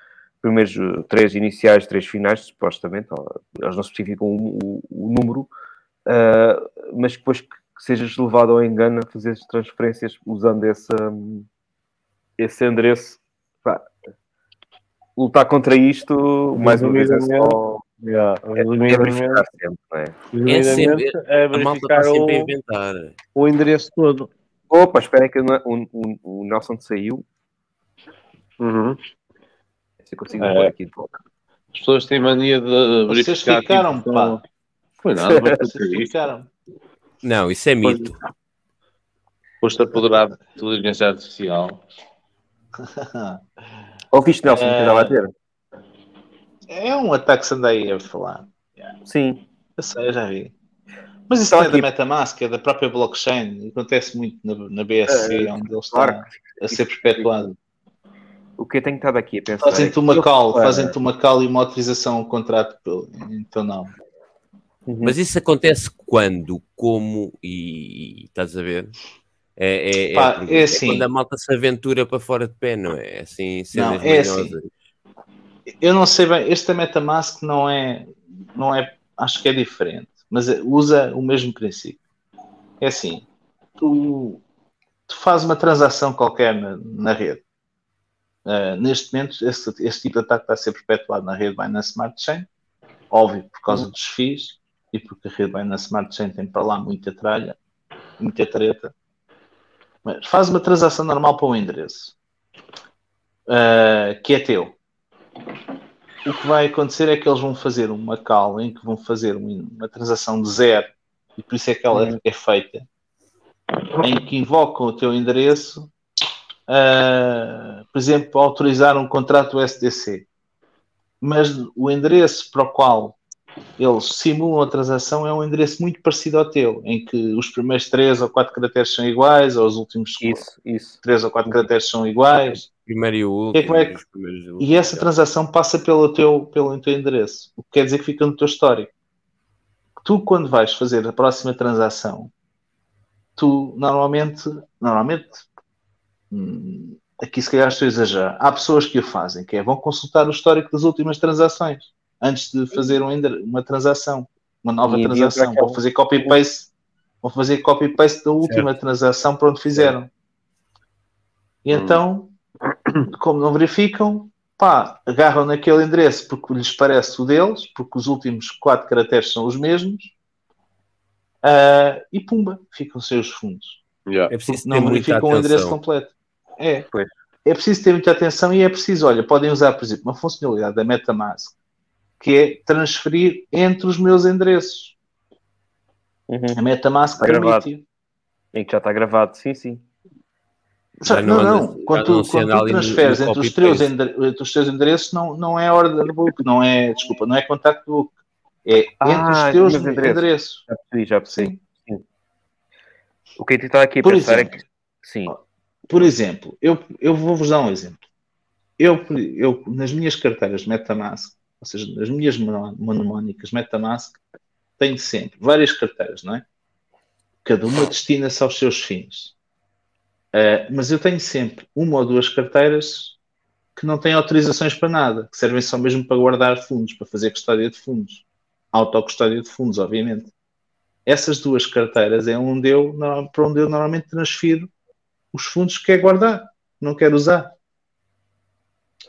primeiros três iniciais, três finais, supostamente, eles não especificam o, o- o número, mas depois que sejas levado ao engano a fazer as transferências usando esse, esse endereço. Pá, lutar contra isto, mais uma vez, é só. Yeah, É, é verificar sempre, não é? É sempre, é a malta verificar está sempre a o, inventar. o endereço todo. Opa, espera aí que o, o, o Nelson saiu. Uhum. Se eu consigo É. aqui de volta. As pessoas têm mania de Vocês verificar. ficaram, tipo, pá. Foi nada, mas Vocês ficaram. Não, isso é mito. Foste apoderado de inteligência artificial. Ouviste, Nelson, o que estava a dizer? É um ataque que andei a falar. Sim. Eu sei, eu já vi. Mas isso não é aqui- da Metamask, é da própria blockchain. Acontece muito na, na BSC, onde ele está Claro a ser perpetuado. O que eu tenho estado aqui a pensar. Fazem-te é uma que- call, fazem-te uma call e uma autorização ao contrato. pelo- Então não. Uhum. Mas isso acontece quando, como e, e estás a ver? É, é, Pá, a pergunta. é assim. quando a malta se aventura para fora de pé, não é? Assim, cenas Não, é assim. Eu não sei bem, este da Metamask não é, não é, acho que é diferente, mas é- usa o mesmo princípio. É assim, tu, tu fazes uma transação qualquer na, na rede. Uh, neste momento, esse, esse tipo de ataque está a ser perpetuado na rede Binance Smart Chain, óbvio, por causa dos FIIs e porque a rede Binance Smart Chain tem para lá muita tralha, muita treta. Mas faz uma transação normal para um endereço uh, que é teu o que vai acontecer é que eles vão fazer uma call em que vão fazer um- uma transação de zero, e por isso é que ela é feita, em que invocam o teu endereço, ah, por exemplo, para autorizar um contrato SDC. Mas o endereço para o qual eles simulam a transação é um endereço muito parecido ao teu, em que os primeiros três ou quatro caracteres são iguais, ou os últimos Isso, isso. três ou quatro caracteres são iguais. Primeiro e o último. Que é que e E essa transação passa pelo teu, pelo teu endereço, o que quer dizer que fica no teu histórico. Tu, quando vais fazer a próxima transação, tu normalmente, normalmente, hum, aqui se calhar estou a exagerar, há pessoas que o fazem, que é vão consultar o histórico das últimas transações antes de fazer um uma transação, uma nova E transação. Vão fazer copy-paste, vão fazer copy-paste da última transação para onde fizeram. E então, como não verificam, pá, agarram naquele endereço porque lhes parece o deles, porque os últimos quatro caracteres são os mesmos, ah, e pumba, ficam sem os fundos. Yeah. É preciso Não verificam o endereço completo. É. Pois. É preciso ter muita atenção e é preciso, olha, podem usar, por exemplo, uma funcionalidade da MetaMask, que é transferir entre os meus endereços. Uhum. A MetaMask Está gravado. permite. Em que já está gravado, sim, sim. Já não, não não. anda- Quando, tu, quando tu no- transferes no entre, os teus entre os teus endereços, não, não é order book, não é, desculpa, não é contact book. É entre Ah, os teus endereços. endereços. Já percebi, já percebi. Sim. O que eu estava aqui a Por pensar exemplo. é que. Sim. Por exemplo, eu, eu vou-vos dar um exemplo. Eu, eu, nas minhas carteiras de MetaMask, ou seja, nas minhas mnemónicas MetaMask, tenho sempre várias carteiras, não é? Cada uma destina-se aos seus fins. Uh, mas eu tenho sempre uma ou duas carteiras que não têm autorizações para nada, que servem só mesmo para guardar fundos, para fazer custódia de fundos. Autocustódia de fundos, obviamente. Essas duas carteiras é onde eu, para onde eu normalmente transfiro os fundos que quero guardar, não quero usar.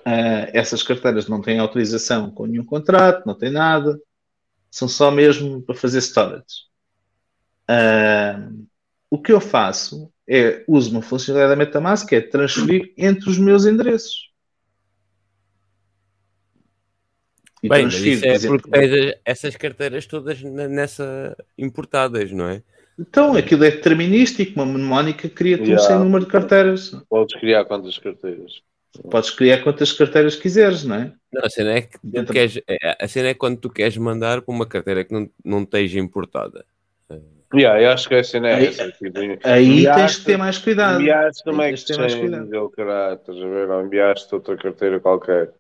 Ah, essas carteiras não têm autorização com nenhum contrato, não têm nada, são só mesmo para fazer storage. Ah, o que eu faço é uso uma funcionalidade da MetaMask que é transferir entre os meus endereços. E Bem, transfiro, isso por é exemplo, porque tens essas carteiras todas nessa importadas, não é? Então, aquilo é determinístico, uma mnemónica cria-te um Yeah. sem número de carteiras. Podes criar quantas carteiras? Podes criar quantas carteiras quiseres, não é? Não, a cena é que Dentro- queres, é- a cena é quando tu queres mandar para uma carteira que não, não esteja importada. Yeah, eu acho que a cena é Aí- essa. Tipo, Aí enviaste- tens que ter mais cuidado. Enviaste uma tens de ter mais exchange, cuidado. ou caralho, estás a ver? Ou enviaste outra carteira qualquer.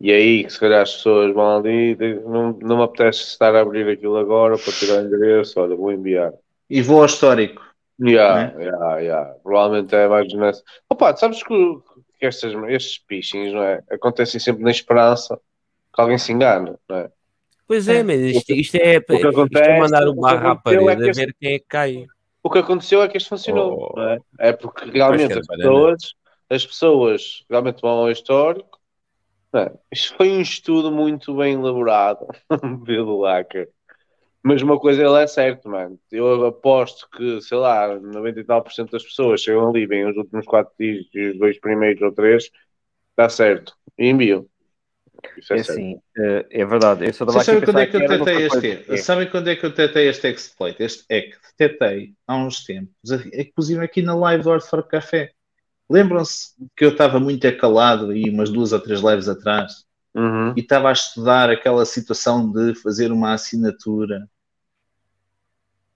E aí, se calhar as pessoas vão ali, de- não, não me apetece estar a abrir aquilo agora para tirar o endereço, olha, vou enviar. E vou ao histórico. Yeah, yeah, yeah. Provavelmente é mais nessa. Opa, sabes que, que estas, estes phishings, não é? Acontecem sempre na esperança que alguém se engane, não é? Pois é, mas isto, isto é, isto é acontece- mandar o barra à é parede que a ver quem é que cai. O que aconteceu é que isto funcionou, Oh. não é? É porque realmente as pessoas, as pessoas realmente vão ao histórico. não é? Isto foi um estudo muito bem elaborado pelo hacker. Mas uma coisa ele é certo, mano. Eu aposto que, sei lá, 90 e tal por cento das pessoas chegam ali, vêm os últimos quatro dias, os dois primeiros ou três, está certo. E enviam. Isso é, É certo. assim, eh, é verdade. Eu só Vocês a sabem quando é que eu noutra este erro? Sabem quando é que eu detetei este exploit? Este é que detetei há uns tempos, inclusive aqui na live do Art for Café. Lembram-se que eu estava muito acalado aí umas duas ou três lives atrás Uhum. e estava a estudar aquela situação de fazer uma assinatura,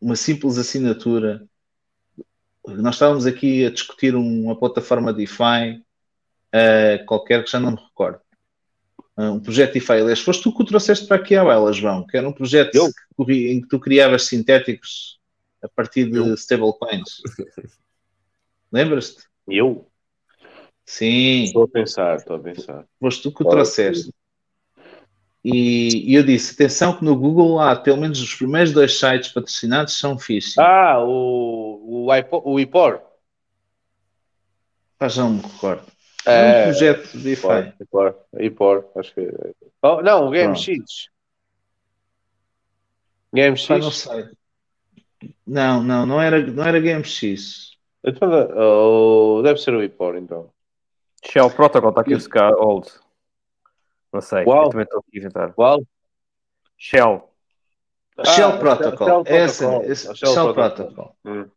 uma simples assinatura. Nós estávamos aqui a discutir uma plataforma DeFi eh, qualquer que já não me recordo. Ah, um projeto DeFi, aliás, foste tu que o trouxeste para aqui à Ela, João, que era um projeto Eu? em que tu criavas sintéticos a partir de stablecoins. Lembras-te? Eu? Sim. Estou a pensar, estou a pensar. foste tu que o trouxeste. E, e eu disse: atenção, que no Google há pelo menos os primeiros dois sites patrocinados são phishing. Ah, o, o, iPo- o IPOR. Pá, já não me recordo. É um É, projeto de IPOR, DeFi. IPOR, IPOR, acho que é. Oh, não, o GameX. GameX. Pá, não sei. Não, não, não era, não era GameX. Então, oh, deve ser o IPOR, então. Shell Protocol está aqui a buscar old. Não sei. Uau. Eu também estou aqui a inventar. Qual? Shell. Shell Ah, Protocol. Shell Essa, Shell Shell, Protocol. Protocol. Hum.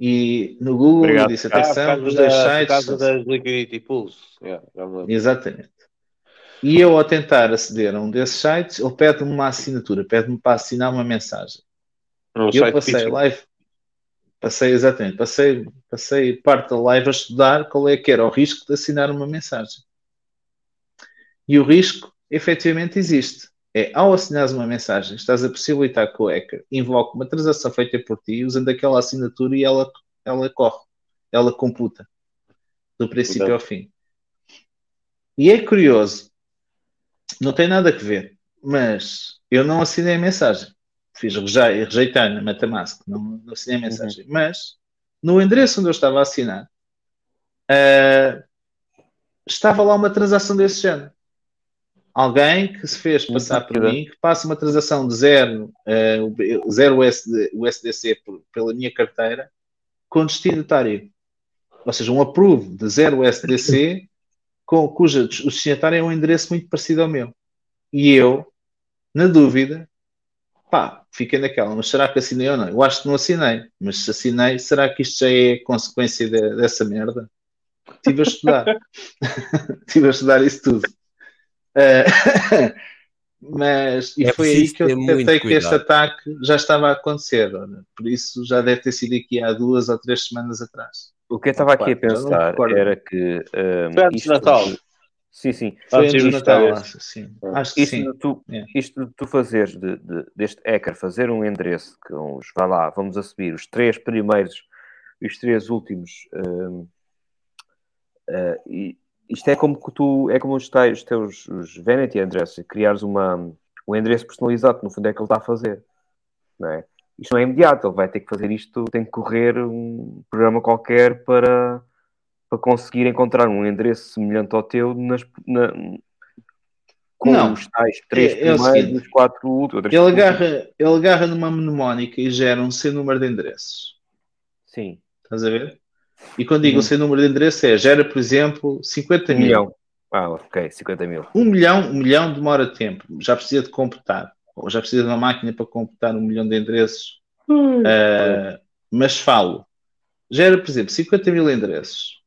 E no Google Obrigado. disse: Ah, atenção, causa, os dois da, por sites. causa das Liquidity Pools. Yeah. Exatamente. E eu, ao tentar aceder a um desses sites, ele pede-me uma assinatura, pede-me para assinar uma mensagem. No E eu passei live, passei exatamente, passei, passei parte da live a estudar qual é que era o risco de assinar uma mensagem. E o risco efetivamente existe. É ao assinares uma mensagem, estás a possibilitar que o hacker invoque uma transação feita por ti usando aquela assinatura e ela, ela corre, ela computa do princípio Exato. ao fim. E é curioso, não tem nada a ver, mas eu não assinei a mensagem fiz reje- rejeitar na MetaMask, não, não assinei a mensagem. Mas no endereço onde eu estava a assinar, ah, estava lá uma transação desse género. Alguém que se fez passar por mim, que passa uma transação de zero, ah, zero USD, USDC por- pela minha carteira, com destinatário. Ou seja, um approve de zero USDC, com, cuja o destinatário é um endereço muito parecido ao meu. E eu, na dúvida, pá, fiquei naquela, mas será que assinei ou não? Eu acho que não assinei, mas se assinei, será que isto já é consequência de- dessa merda? Estive a estudar. Estive a estudar isso tudo. Eh, mas, e É foi aí que eu detectei que este ataque já estava a acontecer. olha. Por isso já deve ter sido aqui há duas ou três semanas atrás. O que eu estava aqui a pensar era que. Foi antes de isto Natal. Sim, sim. Foi Antes do Natal, férias. acho, sim. Ah. Acho que Isto sim. de tu, É. isto de tu fazeres de, de- deste hacker, fazer um endereço que uns, vai lá, vamos assumir os três primeiros os três últimos. ah, e isto é como que tu, é como os, tais, os teus os vanity addresses, criares uma, um endereço personalizado, que no fundo é que ele está a fazer. Não é? Isto não é imediato, ele vai ter que fazer isto, tem que correr um programa qualquer para, para conseguir encontrar um endereço semelhante ao teu nas, na- com Não. os tais três É- é primeiros os quatro últimos. Ele agarra, ele agarra numa mnemónica e gera um sem número de endereços. Sim, Estás a ver? E quando digo um sem número de endereços é gera, por exemplo, 50 um mil. milhão. Ah, ok, 50 mil. Um milhão, um milhão demora tempo. Já precisa de computar. Ou já precisa de uma máquina para computar um milhão de endereços. Ah, mas falo. Gera, por exemplo, 50 mil endereços.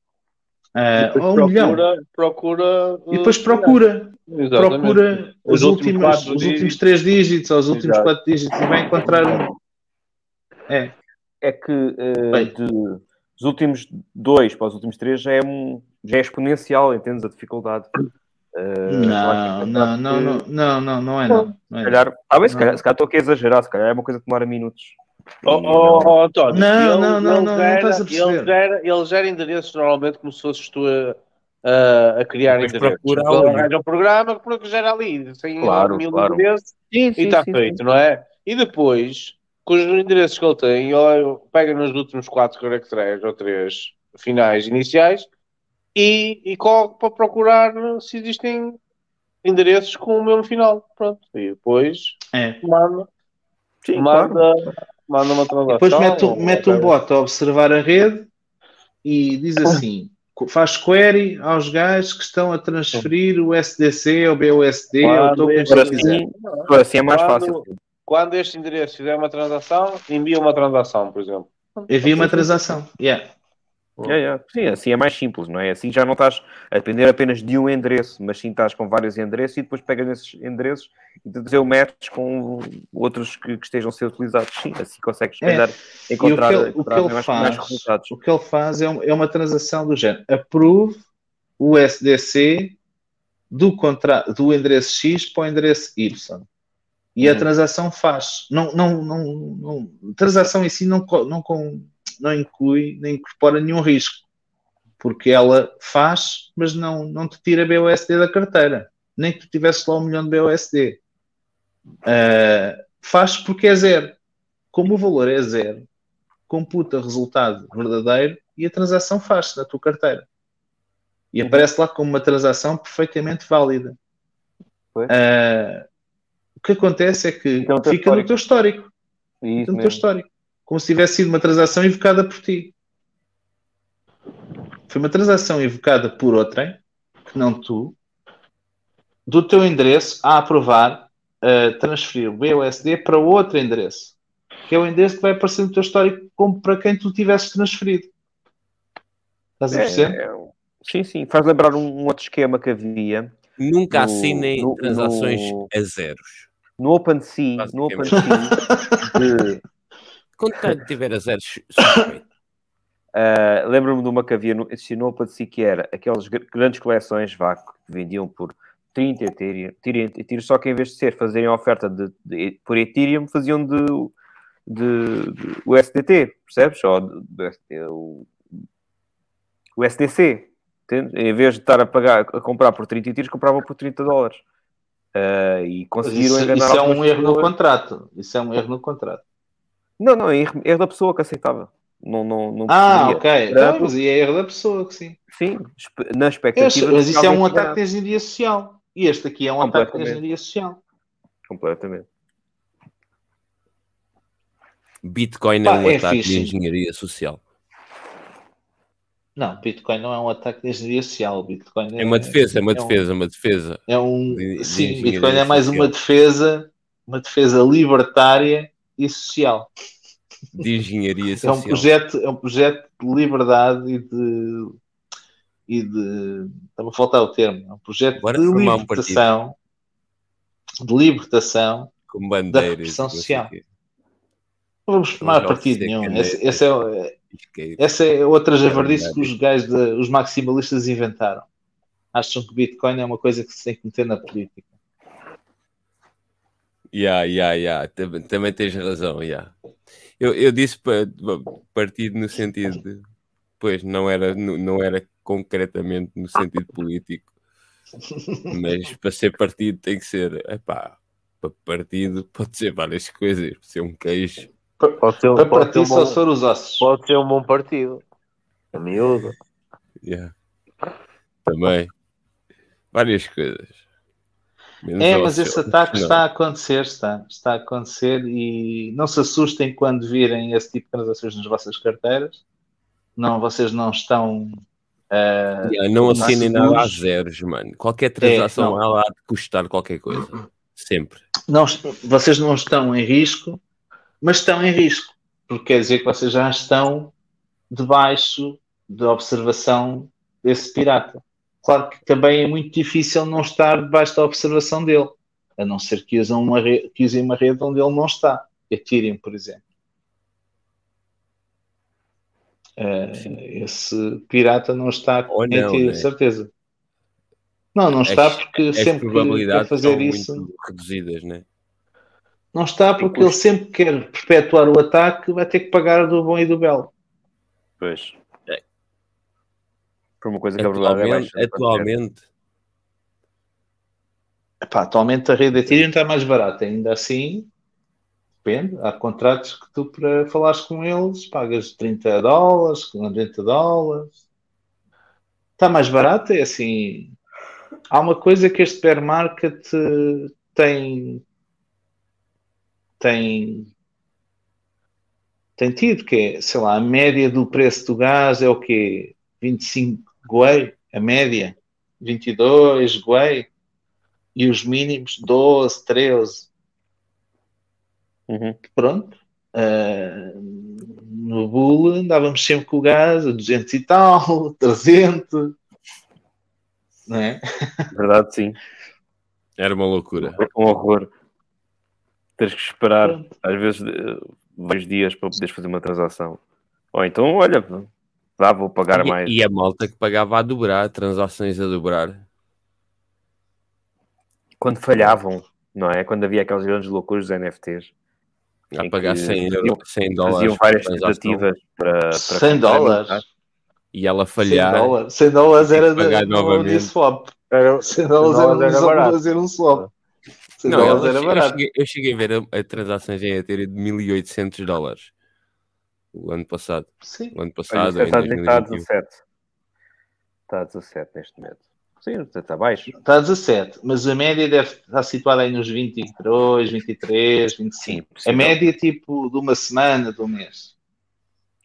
Depois ou um milhão. procura. E depois uh, procura. Exatamente. Procura Os os, últimos últimos, os dígitos. últimos três dígitos ou os últimos Exato. quatro dígitos e vai encontrar um. É. É que eh, de, dos últimos dois para os últimos três já é, um, já é exponencial, entendes a dificuldade. Eh, Não, claro que- não, não, não, não, não, não é não. não, é Se calhar, ah, bem, se Não. calhar, se calhar estou aqui a exagerar, se calhar é uma coisa que demora minutos. Oh, oh, não- oh, António, Não, ele- não, não, ele não, não gera- estás a perceber. Ele gera, ele gera endereços normalmente como se fosses tu a, a, a criar endereços. procura Ele arranja um programa que gera ali, sem Claro, mil claro. endereços Sim, e está feito, não é? E depois, com os endereços que ele tem, ele pega nos últimos quatro caracteres ou três finais iniciais e, e coloca para procurar se existem endereços com o mesmo final. Pronto. E depois É. manda, Sim, manda, claro. Manda uma transação. Depois mete, um- ou mete um bot a observar a rede e diz assim: faz query aos gajos que estão a transferir o SDC ou BUSD ou Quando token este- que quiser. sim, agora sim é mais Quando- fácil. Quando este endereço fizer uma transação, envia uma transação, por exemplo. Havia uma transação. Yeah. É, é. Sim, assim é mais simples, não é? Assim já não estás a depender apenas de um endereço, mas sim estás com vários endereços e depois pegas nesses endereços e fazer o match com outros que, que estejam a ser utilizados. Sim, assim consegues se É. calhar, encontrar, o que ele, o que ele mais, faz, mais resultados. o que ele faz é, um- é uma transação do género approve o SDC do, contra, do endereço X para o endereço Y. E a Uhum. transação faz. Não, não, não, não, a transação em si não, não, com- não inclui, nem incorpora nenhum risco. Porque ela faz, mas não, não te tira BUSD da carteira. Nem que tu tivesses lá um milhão de BUSD. Ah, faz porque é zero. Como o valor é zero, computa resultado verdadeiro e a transação faz-se na tua carteira. E aparece lá como uma transação perfeitamente válida. Ah, o que acontece é que Fica no teu fica no teu histórico. E Fica isso no teu mesmo. histórico. Como se tivesse sido uma transação invocada por ti. Foi uma transação invocada por outrem, que não tu, do teu endereço a aprovar a transferir o BUSD para outro endereço, que é o endereço que vai aparecer no teu histórico como para quem tu tivesses transferido. Estás a perceber? É, é, sim, sim. Faz lembrar um, um outro esquema que havia Nunca No- assinem no- transações no- a zeros. no OpenSea. No. OpenSea de, Quando tiver a zeros, suspeito. Uh, Lembro-me de uma que havia no, OpenSea que era aquelas gr- grandes coleções vá, que vendiam por 30 Ethereum, Ethereum, Ethereum, só que em vez de ser fazerem a oferta de, de- por Ethereum, faziam de, de, de USDT, percebes? Ou de, de- o, o SDC. entende? Em vez de estar a pagar, a comprar por 30 Ethereum, compravam por 30 dólares. Uh, e conseguiram Isso, enganar isso é um erro no contrato. Isso é um erro no contrato. Não, não, é erro, da pessoa que aceitava. Não, não, não Ah, ok. Era- Então, mas é erro da pessoa que sim. Sim, na Eu expectativa. de mas que isso é um ataque de engenharia social. E este aqui é um ataque de engenharia social. Completamente. Bitcoin Pá, é um é ataque fixe. de engenharia social. Não, Bitcoin não é um ataque de engenharia social. Bitcoin é, É uma defesa, é uma um- defesa, é uma defesa. É um, de- de sim, engenharia Bitcoin é mais social. uma defesa, uma defesa libertária e social. De engenharia É um social. projeto, é um projeto de liberdade e de e de está-me a faltar o termo, é um projeto Bora de formar um libertação de libertação. com bandeiras. repressão não sei social. o. Não vamos formar Os partido nenhum. esse é, Isqueiro. essa é outra javardice que os gajos, de- os maximalistas inventaram. acham que Bitcoin é uma coisa que se tem que meter na política. Yeah, yeah, yeah. Também, também tens razão, yeah. Eu, eu disse pa- partido no sentido de, pois, não era, não era concretamente no sentido político, mas para ser partido tem que ser, epá, para partido pode ser várias coisas, pode ser um queijo, Pode ser, Para pode ser, um, só bom, for os ossos. pode ser um bom partido. A miúdo. yeah. também, várias coisas. Menos É, mas esse ataque não. está a acontecer, está, está a acontecer e não se assustem quando virem esse tipo de transações nas vossas carteiras. Não, vocês não estão. ah, Yeah, não assinem nada a zeros, mano. Qualquer transação não. há lá de custar qualquer coisa. Sempre. não, vocês não estão em risco, mas estão em risco, porque quer dizer que vocês já estão debaixo da observação desse pirata. Claro que também é muito difícil não estar debaixo da observação dele, a não ser que, usam uma rede, que usem uma rede onde ele não está. Ethereum, por exemplo. Eh, esse pirata não está Ou em não, Ethereum, né? certeza. Não, não está As- porque As sempre que fazer isso. muito reduzidas, né? Não está porque ele sempre que quer perpetuar o ataque, vai ter que pagar do bom e do belo. Pois. Por uma coisa que a verdade é Atualmente, baixa. atualmente Epá, atualmente a rede Ethereum está mais barata, ainda assim, depende. Há contratos que tu, para falares com eles, pagas 30 dólares, 40 dólares. Está mais barato, é assim. Há uma coisa que este bear market eh, tem. tem. tem tido, que é, sei lá, a média do preço do gás é o quê? 25 guei, a média. 22 guei e os mínimos 12, 13. Uhum. Pronto. Ah, no Bull andávamos sempre com o gás a 200 e tal, 300. Não é? Verdade, sim. era uma loucura. É um horror. Teres que esperar, Pronto. às vezes, eh, vários dias para poderes fazer uma transação. Ou então, olha, dá, vou pagar E, mais. e a malta que pagava a dobrar, transações a dobrar. Quando falhavam, não é? Quando havia aquelas grandes loucuras dos NFTs. A pagar que 100, faziam- euros, 100 dólares. Faziam várias tentativas para, para 100 dólares. E ela 100 falhar. dólares. 100 dólares era pagar de, não novamente. de swap. Era, 100 dólares era, dólares um, era barato. fazer um swap. 100 Não, ela- era eu, barato. cheguei, eu cheguei a ver a, a transações em Ethereum de 1800 dólares. O ano passado. Sim. O ano passado, isto em está, está a 2021. 17. Está a 17 neste momento. Sim, está abaixo. Está a 17, mas a média deve estar situada aí nos 22, 23, 25. Sim, A média tipo de uma semana, de um mês.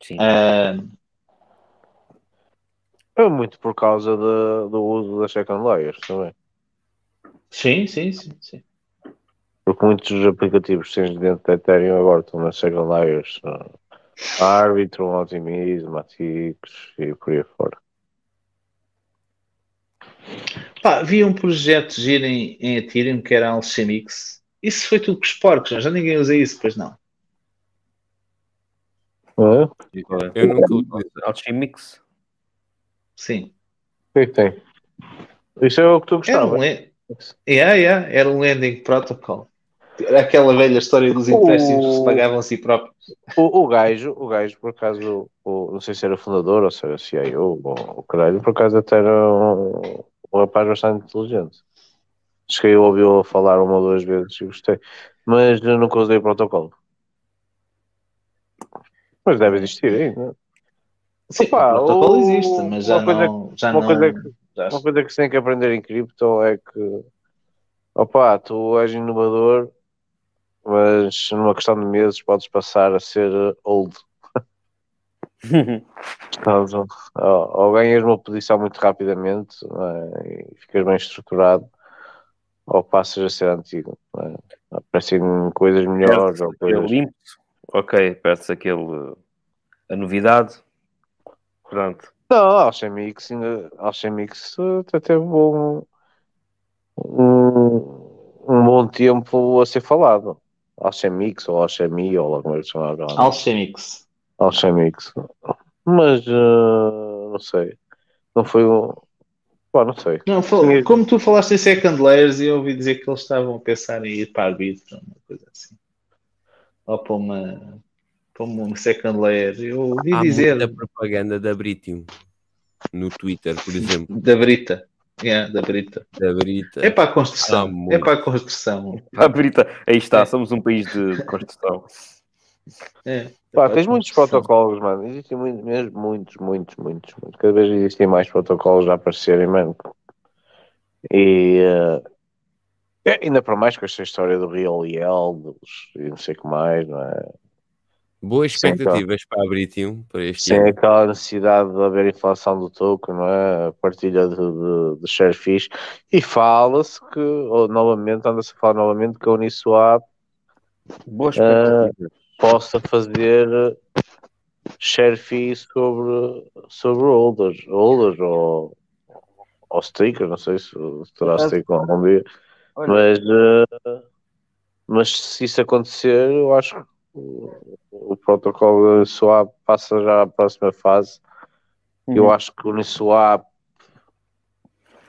Sim. Ah, é muito por causa de- do uso das second layers também. sim, sim, sim, sim. Porque muitos aplicativos que tens dentro da Ethereum agora estão nas second layers. ah, Arbitrum, Optimism, Atix e por aí fora. Pá, havia um projeto giro em, em Ethereum que era Alchemix. Isso foi tudo com os porcos, já ninguém usa isso, pois não. Ah, Eu nunca usei. Alchemix. Sim. o que é tem? Isso é o que tu Era um, gostava. yeah, yeah, era um lending protocol. Era aquela velha história dos empréstimos que se pagavam a si próprios. O, o gajo, o gajo, por acaso, o, não sei se era fundador ou se era CIO ou o caralho, por acaso até era um, um rapaz bastante inteligente. Cheguei a ouvi-lo falar uma ou duas vezes e gostei. Mas nunca usei o protocolo. Mas deve existir ainda. Sim, Opa, o protocolo o- existe, mas já não. Já uma não coisa que- já- Uma coisa que se tem que aprender em cripto é que, opa, tu és inovador, mas numa questão de meses podes passar a ser old. A- Ou, ou ganhas uma posição muito rapidamente é? e ficas bem estruturado, ou passas a ser antigo. é? Aparecem coisas melhores ou coisas. limpo. Ok, perde-se aquele. A novidade. Pronto. Não, Alchemix ainda. Alchemix até teve bom, um, um bom tempo a ser falado. Alchemix ou Alchemy ou lá como é que se chama agora. Alchemix. Alchemix. Mas eh, não sei. Não foi um. Pá, não sei. Não, fal- como tu falaste em second layers, eu ouvi dizer que eles estavam a pensar em ir para arbítrio, uma coisa assim. Ou para uma, para uma second layer. Eu ouvi Há dizer muita propaganda da Britium no Twitter, por exemplo. da Brita. Yeah, da Brita. Da Brita. É para a construção. É para a construção. A Brita, aí está, somos um país de, construção. É. Pá, É para tens muitos protocolos, mano. Existem muitos, mesmo muitos, muitos, muitos, muitos. Cada vez existem mais protocolos a aparecerem, mano. E é, ainda para mais com esta história do Real EL dos, e não sei o que mais, não é? Boas Sim, expectativas para a Britium para este Sem ano. aquela necessidade de haver inflação do token, não é? A partilha de, de, de. E fala-se que, ou, novamente, anda-se a falar novamente que a Uniswap Boas expectativas. possa fazer share fees sobre, sobre holders, holders ou, ou stickers, não sei se, terá acaso- sticker algum dia, Olha, mas, eh, mas se isso acontecer, eu acho que o, protocolo da Uniswap passa já à próxima fase. Eu Uhum. acho que o Uniswap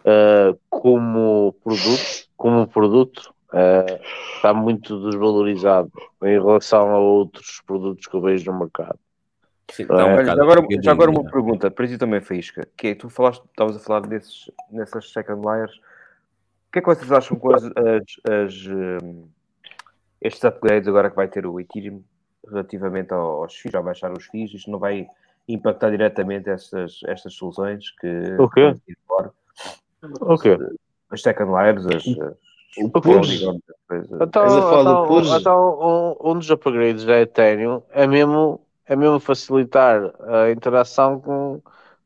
eh, como produto, como produto eh, está muito desvalorizado em relação a outros produtos que eu vejo no mercado. Sim, É. Olha, bocado já agora, já agora uma pergunta, para ti também, Faísca, que é, tu falaste, estavas a falar desses, nessas second layers, o que é que vocês acham com as, as- as, hum, estes upgrades agora que vai ter o Ethereum relativamente ao- aos FIIs, já baixar os FIIs, isto não vai impactar diretamente estas, estas soluções que O quê? O quê? as second layers, as, as O as. Então, então, então, um, um dos upgrades da Ethereum é mesmo, é mesmo facilitar a interação com,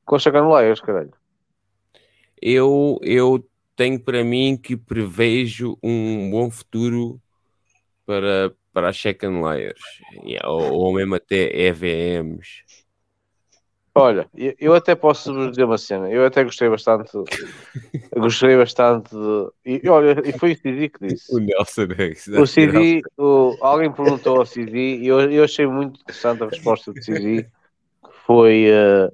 com os second layers, caralho. Eu, eu tenho para mim que prevejo um bom futuro para, para as second layers, ou, ou mesmo até EVMs. Olha, eu até posso vos dizer uma cena. Eu até gostei bastante. gostei bastante de. E olha, e foi o CD que disse. O Nelson é O CD, o- alguém perguntou ao CD e eu, eu achei muito interessante a resposta do CD. que Foi eh,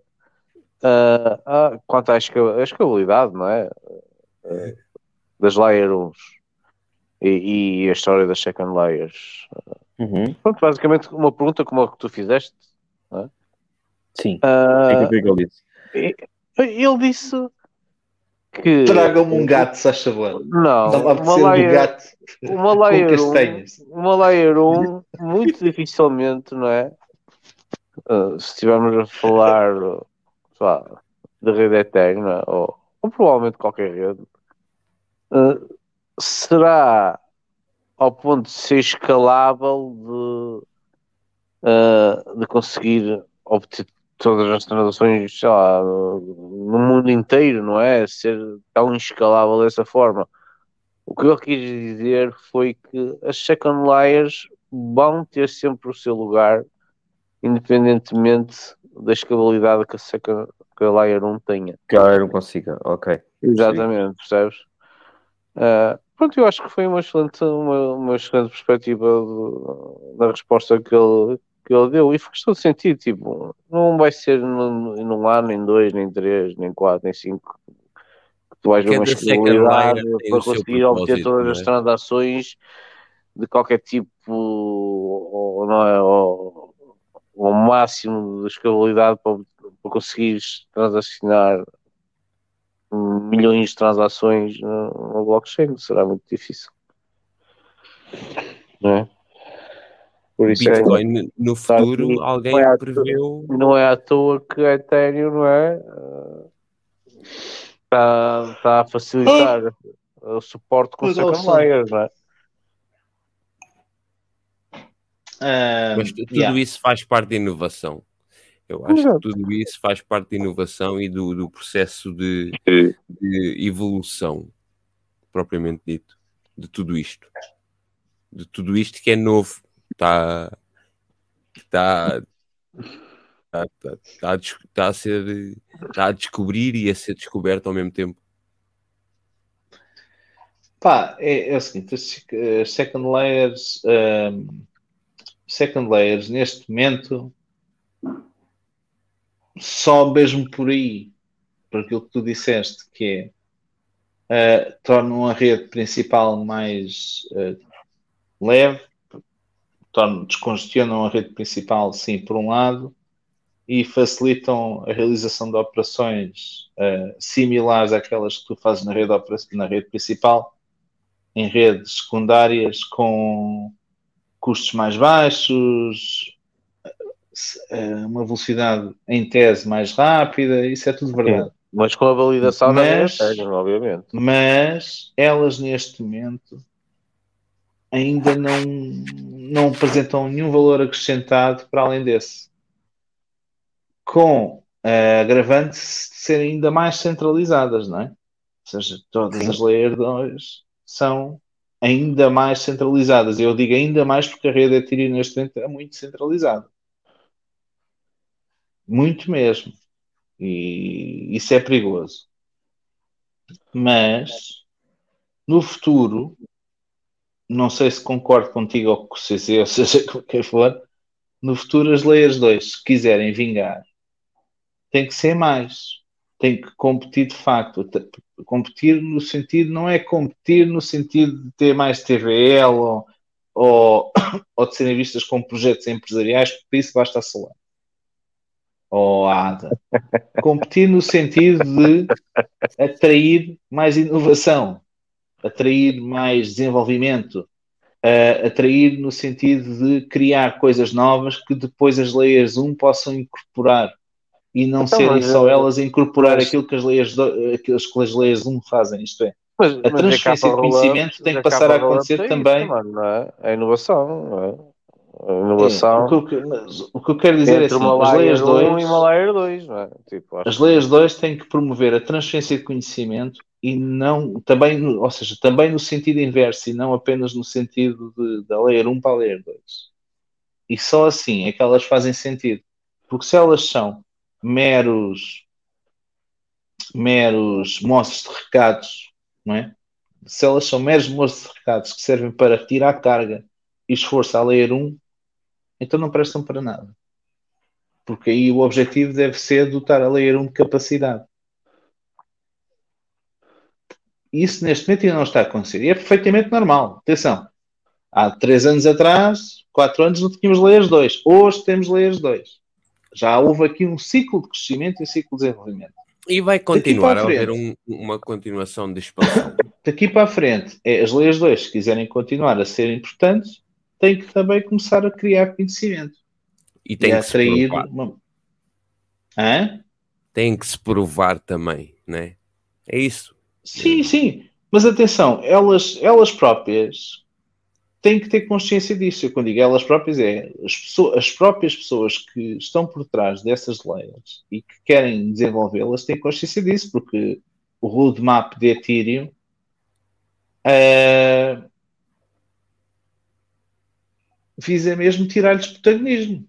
ah, ah, quanto à esca- à escalabilidade, não é? Eh, das layer 1 e, e a história das second layers. Uhum. Pronto, basicamente uma pergunta como a que tu fizeste. Sim. Ah, O que é que ele disse? ele disse que. Tragam-me um gato, se faz favor. Não, uma apetecer um layer, gato uma layer 1, castanhas. uma layer 1 muito dificilmente, não é? Uh, se estivermos a falar lá, de rede eterna ou, ou provavelmente qualquer rede, uh, será ao ponto de ser escalável de, uh, de conseguir obter todas as transações lá, no mundo inteiro, não é? Ser tão escalável dessa forma. O que eu quis dizer foi que as second layers vão ter sempre o seu lugar, independentemente da escalabilidade que a, second, que a layer 1 tenha. Que ela não consiga, ok. Exatamente, percebes? Ah, pronto, eu acho que foi uma excelente, uma, uma excelente perspectiva do- da resposta que ele, que ele deu e faz todo sentido. Tipo, não vai ser num, num ano, nem dois, nem três, nem quatro, nem cinco. que Tu vais ver uma escalabilidade layer tem para conseguir obter todas as é? transações de qualquer tipo, ou, não é, ou, ou o máximo de escalabilidade para, para conseguires transacionar milhões de transações na, na blockchain, será muito difícil. Não é? Por isso é, Bitcoin no Tá futuro, aqui, alguém foi à preveu. não é à toa que a Ethereum não é está tá a facilitar o suporte com Alexandre. layers, não é? Ah, Mas tudo yeah. isso faz parte da inovação. Eu acho Exato. que tudo isso faz parte da inovação e do, do processo de, de evolução, propriamente dito, de tudo isto. De tudo isto que é novo. Está. Está. Está, está, está, a, des- está a ser. Está a descobrir e a ser descoberto ao mesmo tempo. Pá, é, é o seguinte, as, second layers, ahm, second layers neste momento, só mesmo por aí por aquilo que tu disseste, que é uh, tornam a rede principal mais uh, leve, tornam, descongestionam a rede principal, sim, por um lado, e facilitam a realização de operações uh, similares àquelas que tu fazes na rede, na rede principal, em redes secundárias com custos mais baixos, uma velocidade em tese mais rápida, isso é tudo verdade. Sim, mas com a validação mas, da obviamente. Mas elas neste momento ainda não, não apresentam nenhum valor acrescentado para além desse com a agravante de serem ainda mais centralizadas, não é? Ou seja, todas Sim. as Layer 2 são ainda mais centralizadas. Eu digo ainda mais porque a rede Ethereum neste momento é muito centralizada. Muito mesmo. E isso é perigoso. Mas no futuro, não sei se concordo contigo ou com o CC, ou seja, qualquer for, no futuro as Layers 2, se quiserem vingar, tem que ser mais, tem que competir de facto. Competir no sentido, não é competir no sentido de ter mais TVL ou, ou, ou de serem vistas como projetos empresariais, porque isso basta a Solana ou a ADA. Competir no sentido de atrair mais inovação, atrair mais desenvolvimento, uh, atrair no sentido de criar coisas novas que depois as layers 1 possam incorporar e não então, serem só elas a incorporar mas... aquilo que as leis, aquelas que as leis 1 fazem, isto é. Mas, a transferência de conhecimento tem que passar a acontecer também. Isso, mano, é? A inovação, não é? A inovação. É, o, que eu, o, que eu, quero dizer é assim, as leis 2 e uma layer 2, não é? Tipo, as leis 2 têm que promover a transferência de conhecimento e não também, ou seja, também no sentido inverso e não apenas no sentido de, da layer 1 para a layer 2. E só assim é que elas fazem sentido. Porque se elas são meros meros moços de recados, não é? Se elas são meros moços de recados que servem para tirar carga e esforço a ler um, então não prestam para nada. Porque aí o objetivo deve ser dotar a ler um de capacidade. Isso neste momento ainda não está a acontecer. E é perfeitamente normal. Atenção. Há três anos atrás, quatro anos, não tínhamos layers 2. Hoje temos layers 2 já houve aqui um ciclo de crescimento e um ciclo de desenvolvimento. E vai continuar a haver um, uma continuação de expansão. Daqui para a frente, é, as leis 2, se quiserem continuar a ser importantes, têm que também começar a criar conhecimento. E tem e que atrair. Se uma... Hã? Tem que se provar também, né? É isso. Sim, sim. Mas atenção, elas, elas próprias têm que ter consciência disso. Eu, quando digo elas próprias, é as, pessoas, as próprias pessoas que estão por trás dessas leis e que querem desenvolvê-las têm consciência disso, porque o roadmap de Ethereum uh, visa mesmo tirar-lhes protagonismo.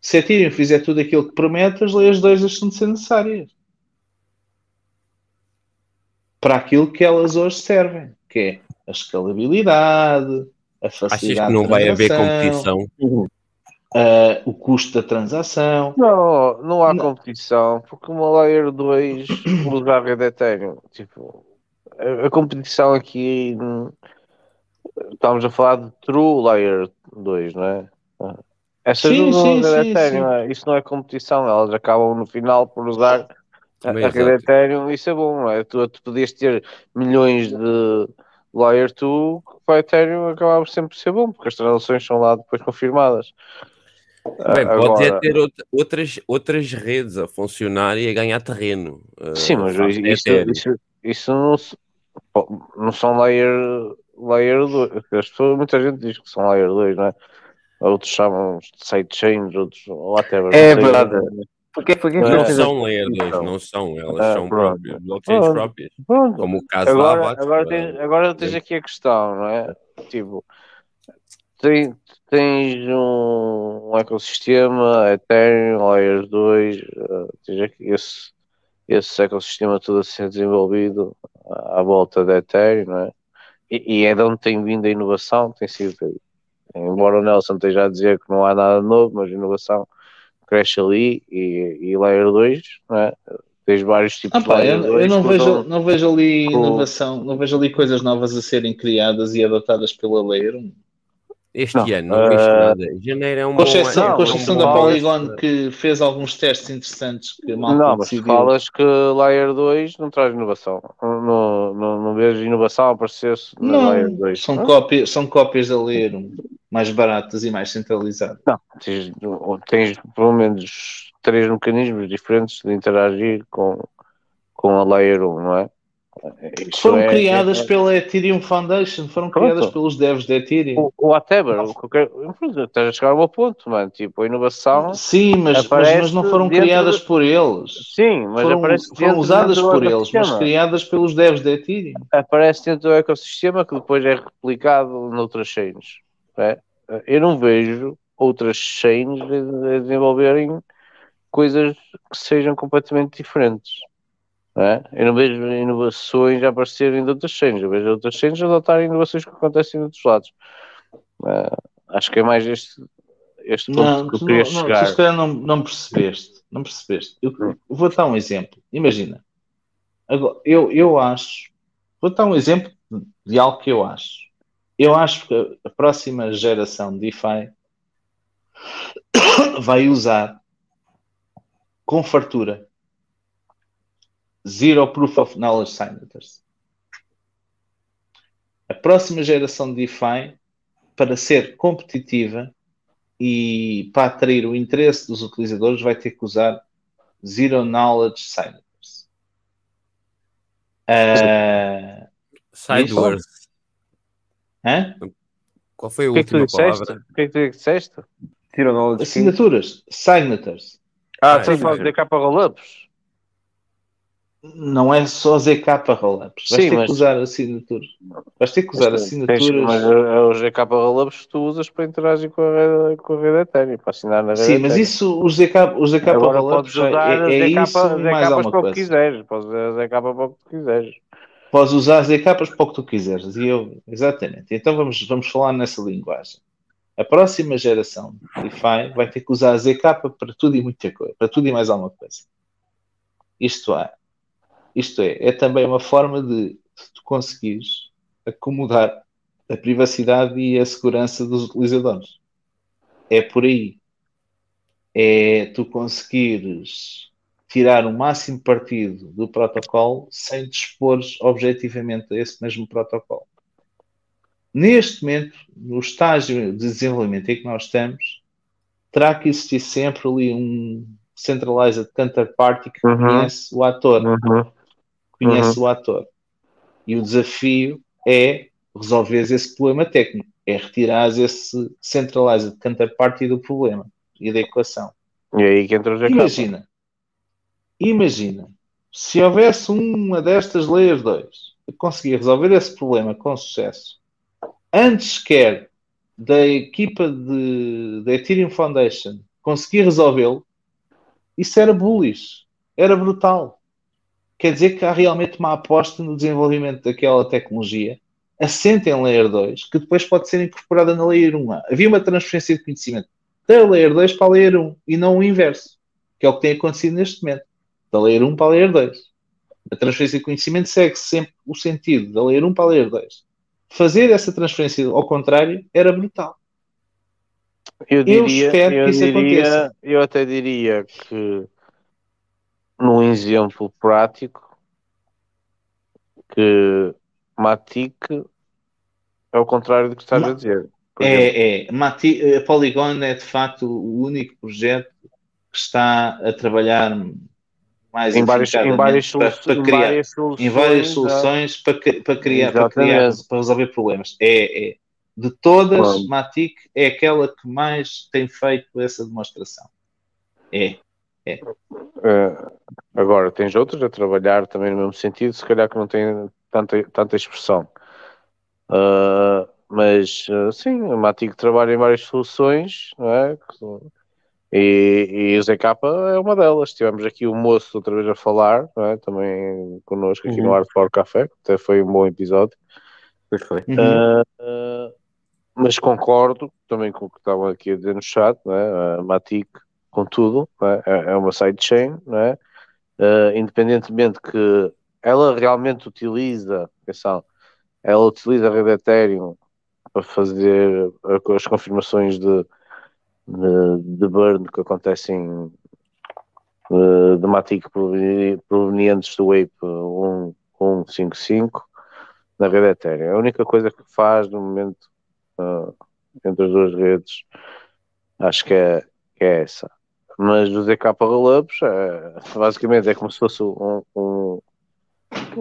Se Ethereum fizer tudo aquilo que promete, as leis 2 deixam de ser necessárias para aquilo que elas hoje servem, que é a escalabilidade, a facilidade Achas que não vai haver competição? Uh, o custo da transação. Não, não há não. competição, porque uma Layer 2 usa a rede Ethereum. Tipo, a, a, competição aqui estamos a falar de True Layer 2, não é? Essas sim, sim, sim, Ethereum, sim. É? isso não é competição, elas acabam no final por usar a, a rede Ethereum, isso é bom, não é? Tu, tu podias ter milhões de Layer 2 para o Ethereum acabava sempre por ser bom, porque as transações são lá depois confirmadas. Bem, Agora... pode é ter outras, outras redes a funcionar e a ganhar terreno. Eh, Sim, mas isso, isso, isso, não, não são layer, layer 2. As pessoas, muita gente diz que são layer 2, não é? Outros chamam de sidechains, outros whatever. É verdade. Porque, porque não são layer 2, então. não são, elas ah, são próprias, blockchains pronto. próprias. Pronto. Como o caso agora, da Agora, tens, agora tens aqui a questão, não é? Tipo, tens, tens um, um ecossistema, Ethereum, Layers 2, uh, tens aqui esse, esse ecossistema todo a ser desenvolvido à volta da Ethereum, não é? E, e é de onde tem vindo a inovação, tem sido embora o Nelson esteja a dizer que não há nada novo, mas inovação cresce ali e, e Layer 2 é? Tens vários tipos Ah, pá, de eu, layer eu não, 2 que vejo, usam- não vejo ali com- inovação, não vejo ali coisas novas a serem criadas e adotadas pela Layer 1. Este Não, ano não eh, nada. Janeiro é um ano. não, com é da. Polygon que fez alguns testes interessantes que mal Não, mas decidiu. falas que Layer 2 não traz inovação. Não, não, não vejo inovação a aparecer-se na Layer Não, 2. são cópias, são cópias da Layer 1, mais baratas e mais centralizadas. Não, tens, tens pelo menos três mecanismos diferentes de interagir com, com a Layer 1, não é? Isto Foram é- criadas é- pela Ethereum Foundation, foram Pronto. criadas pelos devs da Ethereum. O, o whatever, o qualquer, estás a chegar ao ponto, mano. Tipo, a inovação, Sim, mas, mas, mas não foram criadas de- por eles. sim, mas foram, aparece foram usadas por eles, mas criadas pelos devs da Ethereum. Aparece dentro do ecossistema que depois é replicado noutras chains. é? Eu não vejo outras chains a desenvolverem coisas que sejam completamente diferentes. Não é? Eu não vejo inovações a aparecerem de outras chains. Eu vejo outras a adotarem inovações que acontecem de outros lados. Ah, acho que é mais este, este ponto Não, que eu queria não, não, chegar. calhar não, não percebeste. Não percebeste. Eu, eu vou dar um exemplo. Imagina. Agora, eu, eu acho. Vou dar um exemplo de algo que eu acho. Eu acho que a próxima geração de DeFi vai usar com fartura Zero Proof of Knowledge Signatures. A próxima geração de DeFi, para ser competitiva, e para atrair o interesse dos utilizadores vai ter que usar Zero Knowledge Signatures. Ah, Sideways. hã? Qual foi a O que é que tu última disseste? palavra? O que é que tu disseste? Tira o knowledge king. Assinaturas, signatures. Ah, Ah, estás a falar de capa roll-ups? Não é só ZK rollups. Vais Sim, ter mas- que usar assinaturas. Vais ter que usar Tens- assinaturas. Mas é é o GK Rollups que tu usas para interagir com a rede, com a rede Ethereum, para assinar na rede Sim, mas isso, os ZK, os ZK rollups é, é ZK, isso e mais alguma para o que quiseres. Podes usar ZK para o que quiseres. Podes usar ZKs para o que tu quiseres. E eu, exatamente. Então vamos, vamos falar nessa linguagem. A próxima geração de DeFi vai ter que usar ZK para tudo e muita coisa, para tudo e mais alguma coisa. Isto é, isto é, é também uma forma de tu conseguires acomodar a privacidade e a segurança dos utilizadores. É por aí. É tu conseguires tirar o máximo partido do protocolo sem dispores objetivamente a esse mesmo protocolo. Neste momento, no estágio de desenvolvimento em que nós estamos, terá que existir sempre ali um centralized counterparty que Uhum. conhece o ator, conhece o ator. E o desafio é resolver esse problema técnico, é retirar esse centralized counterparty do problema e da equação. E é aí que entra o. Imagina, imagina, se houvesse uma destas layers 2 que conseguia resolver esse problema com sucesso, antes quer da equipa de, da Ethereum Foundation conseguir resolvê-lo, isso era bullish, era brutal. Quer dizer que há realmente uma aposta no desenvolvimento daquela tecnologia assente em Layer 2, que depois pode ser incorporada na Layer 1. Havia uma transferência de conhecimento da Layer 2 para a Layer 1 e não o inverso, que é o que tem acontecido neste momento, da Layer 1 para a Layer 2. A transferência de conhecimento segue sempre o sentido da Layer 1 para a Layer 2. Fazer essa transferência ao contrário era brutal. Eu diria, espero eu que isso diria- aconteça. Eu até diria que num exemplo prático que Matic é o contrário do que estás Ma- a dizer. Exemplo, É, é. Mati, a Polygon é de facto o único projeto que está a trabalhar mais em, várias, em, várias solu- para, para em criar, várias soluções. em várias soluções para, para criar, para, criar para resolver problemas. É, é. De todas, Pronto. Matic é aquela que mais tem feito essa demonstração. É. Eh, agora, tens outros a trabalhar também no mesmo sentido, se calhar que não têm tanta, tanta expressão. Ah, mas ah, sim, a Matic trabalha em várias soluções, não é? E, e o ZK é uma delas. Tivemos aqui o moço outra vez a falar, não é? também connosco aqui no Uhum. Art for Café, que até foi um bom episódio. Pois foi. Uhum. Ah, mas concordo também com o que estavam aqui a dizer no chat, não é? a Matic, com tudo, não é? É- é uma sidechain, não é? eh, independentemente que ela realmente utiliza, atenção, ela utiliza a rede Ethereum para fazer as confirmações de, de, de burn que acontecem eh, de Matic proveni- provenientes do Ape 155 na rede Ethereum. A única coisa que faz no momento eh, entre as duas redes acho que é, que é essa. Mas o ZK Rollups é, basicamente é como se fosse um, um,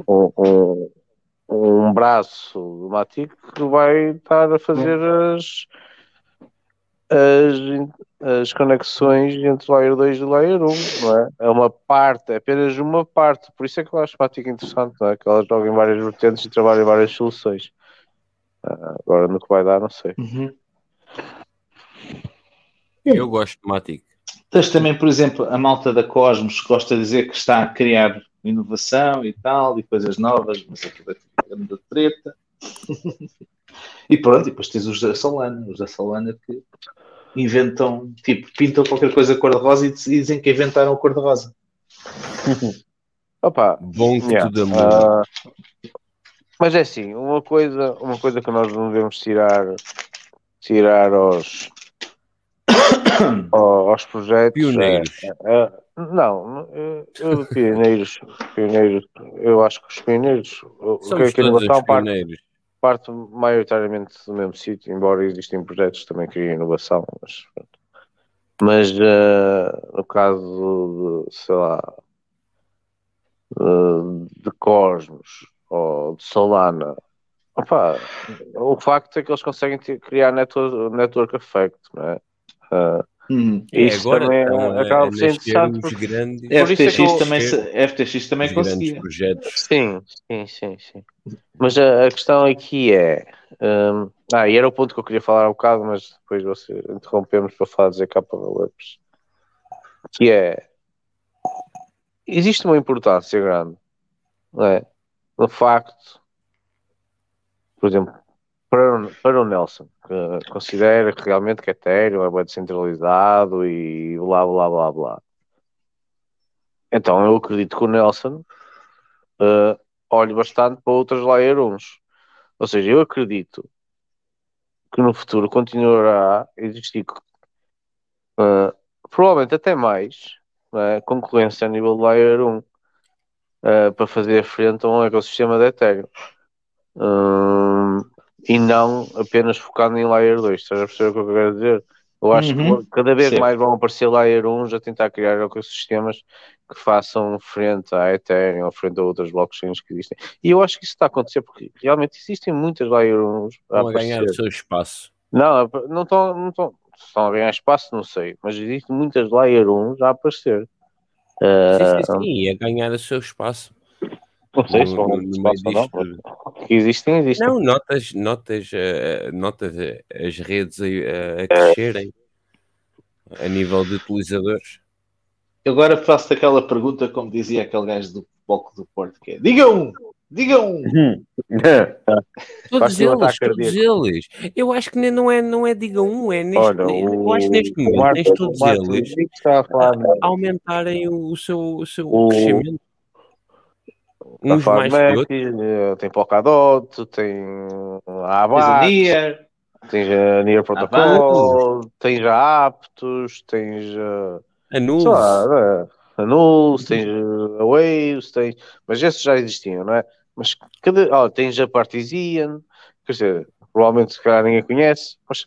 um, um, um braço do Matic que vai estar a fazer as, as, as conexões entre Layer 2 e Layer 1, não é? É uma parte, é apenas uma parte, por isso é que eu acho o Matic interessante, não é? Que ela joga em várias vertentes e trabalha em várias soluções. Ah, agora no que vai dar, não sei. Uhum. Eu gosto de Matic. Tens também, por exemplo, a malta da Cosmos que gosta de dizer que está a criar inovação e tal, e coisas novas, mas aquilo é grande treta. e pronto, e depois tens os da Solana, os da Solana que inventam, tipo, pintam qualquer coisa cor-de-rosa e dizem que inventaram a cor-de-rosa. Opa, Bom que Yeah. tudo amor. Ah, mas é assim, uma coisa, uma coisa que nós não devemos tirar, tirar aos, ao- aos projetos. Pioneiros. é- é- não, eu, pioneiros, pioneiros, eu acho que os pioneiros, o o que é que inovação parte, parte maioritariamente do mesmo sítio, embora existem projetos que também criem inovação, mas, mas ah, no caso de, sei lá, de, Cosmos ou de Solana, opá, o facto é que eles conseguem criar network, network effect, não é? Uhum. É, isso agora também estão a- acaba por ser interessante. porque- grandes, Por isso é que FTX, eu- também, se- FTX também conseguia. projetos. Sim, sim, sim, sim. Mas a, a questão aqui é. hum, ah, e era o ponto que eu queria falar um bocado, mas depois você interrompemos para falar de ZK Developers. Que é. Existe uma importância grande, não é? No facto, por exemplo, para, para o Nelson, que considera que realmente que Ethereum é bem descentralizado e blá blá blá blá. Então eu acredito que o Nelson uh, olho bastante para outras layer 1. Ou seja, eu acredito que no futuro continuará a existir uh, provavelmente até mais é, concorrência a nível de layer 1 uh, para fazer frente a um ecossistema de Ethereum. Hum, e não apenas focado em layer 2. Estás a perceber o que eu quero dizer? Eu acho Uhum. que cada vez Sim. mais vão aparecer layer 1 a tentar criar ecossistemas que façam frente à Ethereum ou frente a outras blockchains que existem. E eu acho que isso está a acontecer porque realmente existem muitas layer 1 a a ganhar o seu espaço. Não, não estão, não estão, estão a ganhar espaço, não sei, mas existem muitas layer 1 a aparecer. Sim, Ah, sim, sim, e a ganhar o seu espaço. Não sei se vão que existem, existem. Não, notas, notas, eh, notas eh, as redes a, a- a crescerem a nível de utilizadores. Agora faço-te aquela pergunta, como dizia aquele gajo do Bloco do Porto, que é digam! Digam! Todos Faz-te um eles, todos eles. Eu acho que nem- não é, não é diga um, é neste, Olha, eu acho que neste momento Marco- tens todos eles a a aumentarem o, o seu, o seu O- crescimento. Uns falar mais outros. eh, tem Polkadot, tem a Tens a Abax, Nier, tens a Near Protocol, tens a Aptos, tens a, A nuvem. sei lá, eh, a Nulls, tens a Waves, tens, mas esses já existiam, não é? Mas cada, ó, tens a Partizian, quer dizer, provavelmente se calhar ninguém conhece, mas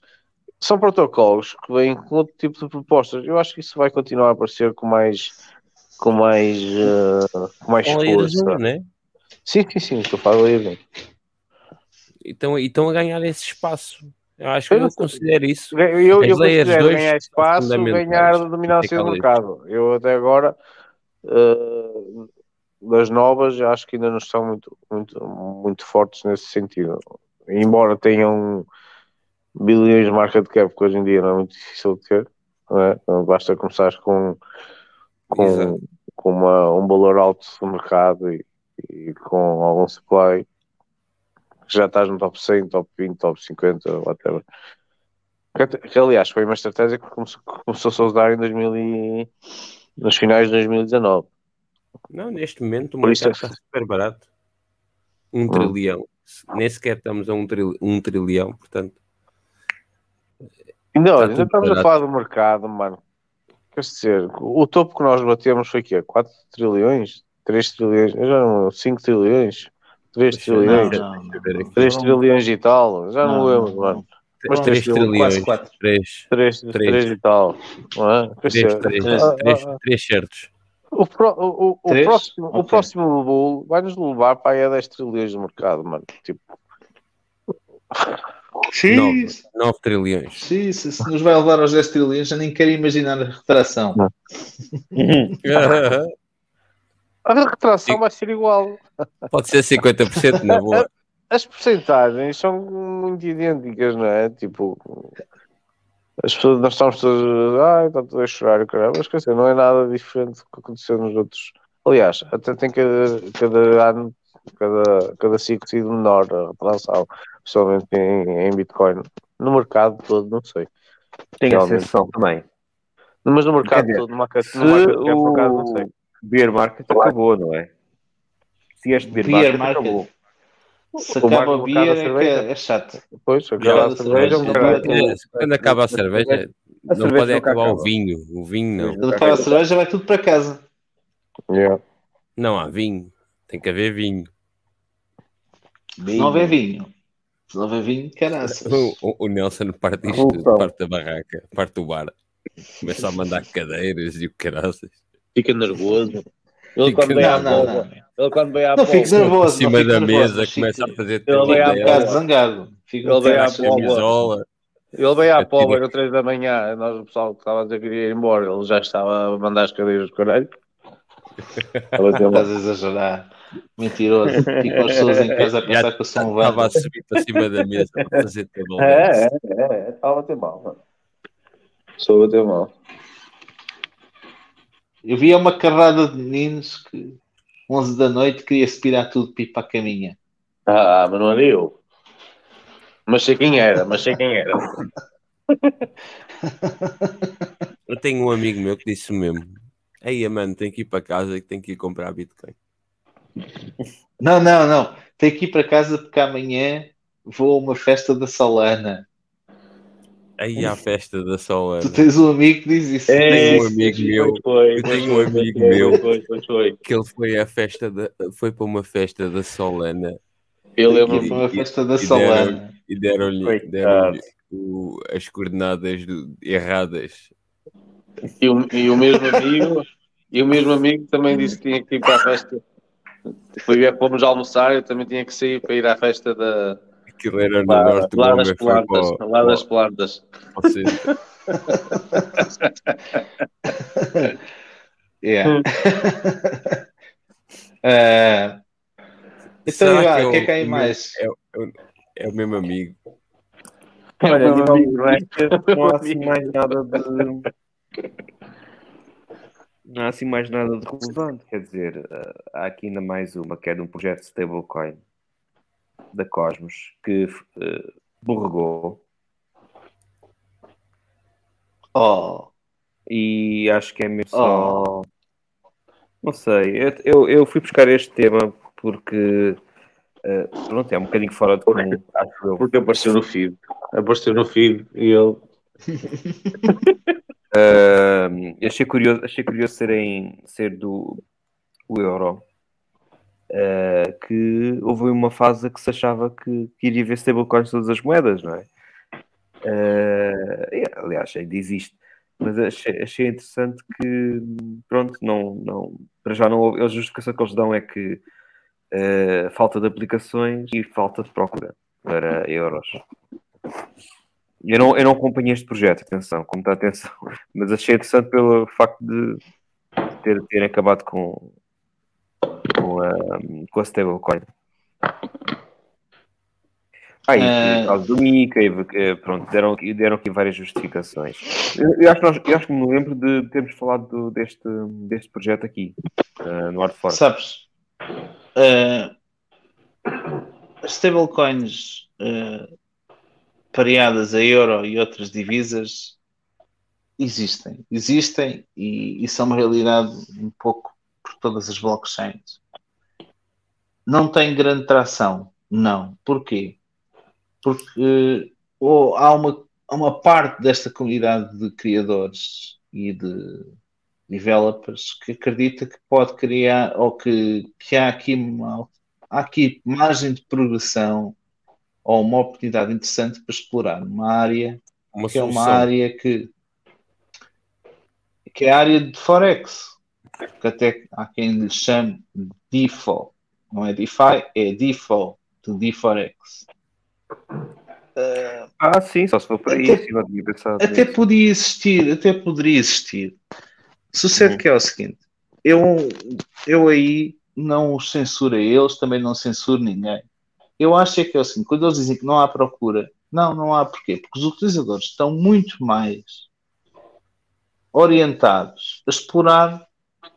são protocolos que vêm com outro tipo de propostas. Eu acho que isso vai continuar a aparecer com mais com mais eh, com mais Olha, força. Arizona, né? Sim, sim, sim, estou a falar livre. Então, e estão a ganhar esse espaço. Eu acho que Eu eu, considero isso. Eu, eu, eu considero dois ganhar são espaço, ganhar dominância do mercado. Eu até agora eh, das novas acho que ainda não estão muito, muito, muito fortes nesse sentido. Embora tenham bilhões de marca de cap, que hoje em dia não é muito difícil de ter, não é? Então, basta começar com, com, Exato. com uma, um valor alto do mercado e, e com algum supply já estás no top 100, top 20, top 50, whatever. Que, aliás, foi uma estratégia que começou, que começou-se a usar em 2000 e, nos finais de 2019. Não, neste momento o mercado é- está super barato. Um trilhão. Nem sequer estamos a um, tril- um trilhão, portanto. Tudo ainda estamos a barato. falar do mercado, mano. Quer dizer, o topo que nós batemos foi quê? 4 trilhões? 3 trilhões? Eu já não 5 trilhões? 3 Deixa eu trilhões? Não, não. Aqui. 3 trilhões e tal? Já não, Não, lembro, não, mano. Mas Mas 3 três trilhões. quase quatro. 3. 3, Três. 3 e tal. Não é? Quer 3, dizer, 3, ah, 3, ah, 3 certos. O, pro- o, o- o Três? próximo, o Ok. próximo bull vai nos levar para aí a 10 trilhões de mercado, mano. Tipo, Sim, 9 trilhões. sim, se se nos vai levar aos 10 trilhões, já nem quero imaginar a retração. a retração vai ser igual. Pode ser 50% na boa. As porcentagens são muito idênticas, não é? Tipo, as pessoas, nós estamos todos, ai, está tudo a chorar, caramba, mas quer dizer, não é nada diferente do que aconteceu nos outros. Aliás, até tem cada, cada ano, cada, cada ciclo sido menor a retração, principalmente em, em Bitcoin. No mercado todo, não sei. Tem a sensação também. Mas no mercado dizer, todo, no market, Se no market cap, por acaso, não o sei. bear market acabou, não é? Se este bear, Beer market, market. acabou. Se O acaba o mercado beer é, é, é chato. Depois, Já acaba a cerveja, um já- É, Quando acaba a cerveja, não cerveja pode acabar o acaba. vinho. O vinho não. Quando acaba a cerveja, vai tudo para casa. Yeah. Não há vinho. Tem que haver vinho. Se não houver vinho. Se não houver vinho, caraças. O, o- o Nelson parte isto, Revolução. parte da barraca, parte do bar. Começa a mandar cadeiras e o caraças. Fica nervoso. Ele quando vem à Não, não, bola, não. ele quando vem à Não bola, fiques nervoso. Em cima não da mesa, começa a fazer Ele vem à bola. zangado. Ele vem à bola. ele veio à pobre às três da manhã, nós o pessoal que estava a dizer que iria ir embora, ele já estava a mandar as cadeiras do caralho. Estás a exagerar. Mentiroso. Ficam as pessoas em casa a pensar que eu sou um Estava a subir para cima da mesa para fazer todo o É, lance. é, é, é, estava a ter mal. mano. Estou a ter mal. Eu via uma carrada de meninos que 11 da noite queria se pirar tudo para a caminha. Ah, mas não era eu. Mas sei quem era, mas sei quem era. Eu tenho um amigo meu que disse o mesmo. Ei, mano, tenho que ir para casa e tenho que ir comprar Bitcoin. Não, não, não. Tenho que ir para casa porque amanhã vou a uma festa da Solana. Aí à festa da Solana. Tu tens um amigo que diz isso. É, Tenho um amigo meu Foi, eu tenho um amigo foi, meu. Foi, foi, foi. que ele foi à festa da, foi para uma festa da Solana Eu Foi lembro-me. uma festa da e Solana. e deram-lhe deram o- as coordenadas do- erradas. E o, e o mesmo amigo, e o mesmo amigo também disse que tinha que ir para a festa. Foi, fomos almoçar, eu também tinha que sair para ir à festa da, Aquilo era no lá, norte do lá das para, plantas. o- Lá das plantas. para o. Yeah. Ah, então, Será Ivan, que o que é que há aí mais? É, o- é o mesmo amigo. Olha, Meu não, amigo, não é? não há assim mais nada de. Não há assim mais nada de relevante. Quer dizer, eh, há aqui ainda mais uma que é de um projeto de stablecoin da Cosmos que eh, borregou Oh, e acho que é mesmo só. Não sei, eu, eu, eu fui buscar este tema porque eh, pronto, é um bocadinho fora de comum, acho eu. Porque apareceu no feed. Apareceu no feed e ele. Uh, achei curioso, achei curioso serem, ser do o euro. Uh, que houve uma fase que se achava que, que iria haver stablecoins todas as moedas, não é? Uh, aliás, ainda existe, mas achei, achei interessante que, pronto, não, não, para já não houve, a justificação que eles dão é que uh, falta de aplicações e falta de procura para euros. Eu não, eu não acompanhei este projeto, atenção, com muita atenção, mas achei interessante pelo facto de ter, ter acabado com, com, a, com a stablecoin. Ah, e Eh, por causa do Mica, e, eh, pronto, deram, aqui- deram aqui várias justificações. Eu, eu acho, que nós- eu acho que me lembro de termos falado do- deste, deste projeto aqui, eh, no Hardfork. sabes? as stablecoins ah, pareadas a euro e outras divisas existem. Existem e, e são uma realidade um pouco por todas as blockchains. Não tem grande tração, não. Porquê? Porque ou há, uma, uma parte desta comunidade de criadores e de developers que acredita que pode criar ou que, que há, aqui uma, há aqui margem de progressão ou uma oportunidade interessante para explorar uma área Uma que é uma solução. área que, que é a área de Forex, que até há quem lhe chame DeFi, não é DeFi, é DeFi, de DeForex. Ah, sim, só se for por aí. Até- pensado Até nisso. podia existir, até poderia existir. Sucede Uhum. que é o seguinte, eu, eu aí não os censuro a eles, também não censuro ninguém. Eu acho é que é seguinte, quando eles dizem que não há procura, não, não há porquê? Porque os utilizadores estão muito mais orientados a explorar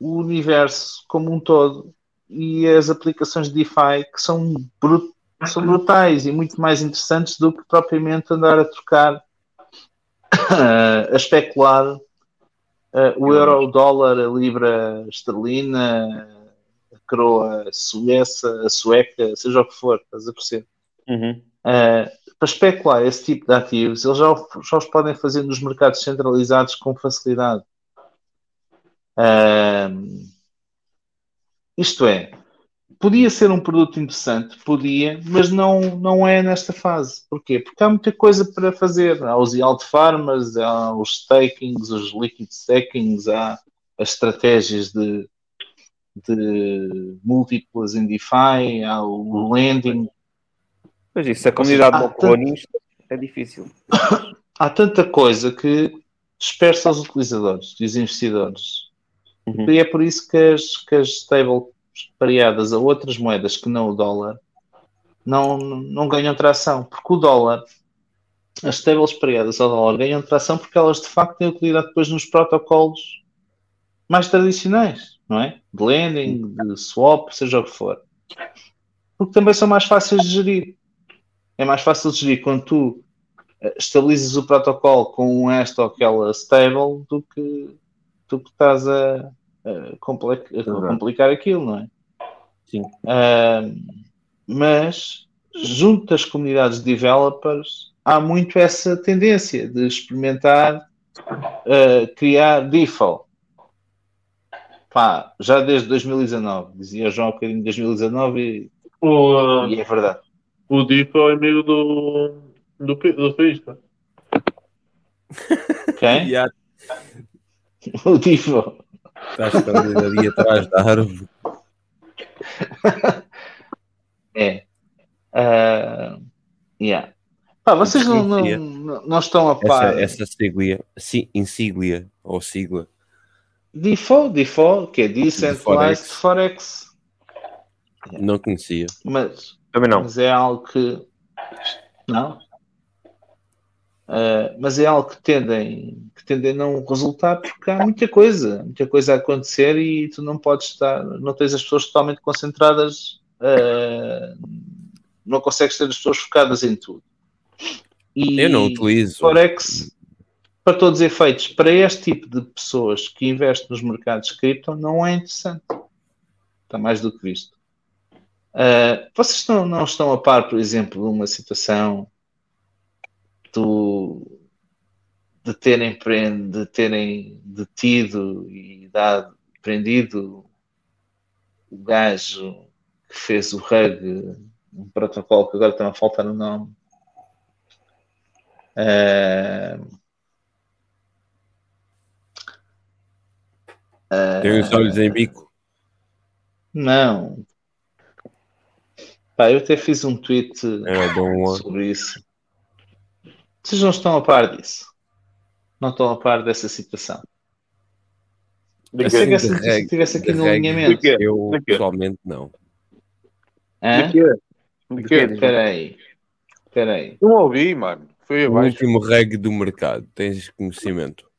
o universo como um todo e as aplicações de DeFi que são, bru- são brutais e muito mais interessantes do que propriamente andar a trocar, a especular eh, o euro, o dólar, a libra esterlina, a coroa sueça, a sueca, seja o que for, estás a perceber? Uhum. Uh, para especular esse tipo de ativos, eles já, já os podem fazer nos mercados centralizados com facilidade. Um, isto é, podia ser um produto interessante, podia, mas não, não é nesta fase. Porquê? Porque há muita coisa para fazer. Há os yield farmers, há os stakings, os liquid stakings, há as estratégias de, de múltiplas em DeFi, há o lending, Mas isso, a comunidade não pegou nisto, é difícil. há tanta coisa que dispersa os utilizadores e os investidores. Uhum. E é por isso que as, que as stables pareadas a outras moedas que não o dólar não, não ganham tração. Porque o dólar, as stables pareadas ao dólar ganham tração porque elas de facto têm utilidade depois nos protocolos mais tradicionais, não é? De lending, de swap, seja o que for. Porque também são mais fáceis de gerir. É mais fácil de gerir quando tu eh, estabilizas o protocolo com esta ou aquela stable do que tu que estás a, a complicar aquilo, não é? Sim. Ahm, mas junto das comunidades de developers há muito essa tendência de experimentar ah, criar default. Pá, já desde 2019, dizia João um bocadinho de 2019 e, O, e é verdade. o Dipo é amigo do, do, do. Quem? O default. Está escondido ali atrás da árvore. É. Ah, yeah. Pá, vocês não, não, não, não estão a par. Essa, essa siglia, si, insíglia ou sigla. Default, default, que é Decentralized Forex. Não conhecia. Mas, Também não. mas é algo que. Não? Ah, mas é algo que tendem, que tendem a não resultar porque há muita coisa, muita coisa a acontecer e tu não podes estar, não tens as pessoas totalmente concentradas, ah, não consegues ter as pessoas focadas em tudo. E Eu não utilizo. Forex, para todos os efeitos, para este tipo de pessoas que investem nos mercados cripto, não é interessante. Está mais do que visto. Ah, vocês não, não estão a par, por exemplo, de uma situação do, de terem, de terem detido e dado, prendido o gajo que fez o RUG, um protocolo que agora está a faltar o nome. Ah, Tem os olhos em bico. Não. Pá, eu até fiz um tweet É, sobre isso. Vocês não estão a par disso. Não estão a par dessa situação. De que essa notícia reg- estivesse aqui no alinhamento. Eu pessoalmente não. Hã? De quê? De. Espera aí. Espera aí. Não ouvi, mano. Foi O abaixo. último reg do mercado. Tens conhecimento?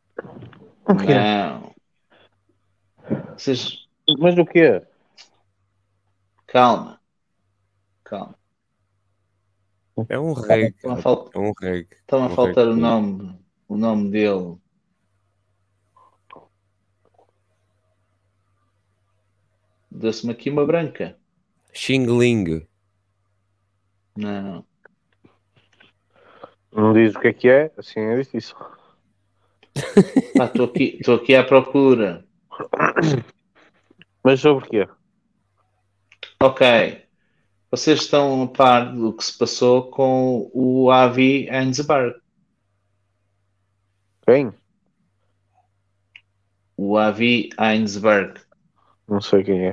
Não. Vocês... Mas do quê? Calma. Calma. É um reg. Estão a, fal- É um reg. estão a Um faltar o nome, o nome dele. Deu-se-me aqui uma branca. Xing Ling. Não. Não diz o que é que é, assim é difícil. Estou aqui, estou aqui à procura. Mas sobre o quê? Ok. Vocês estão a par do que se passou com o Avi Heinsberg. Quem? O Avi Heinsberg. Não sei quem é.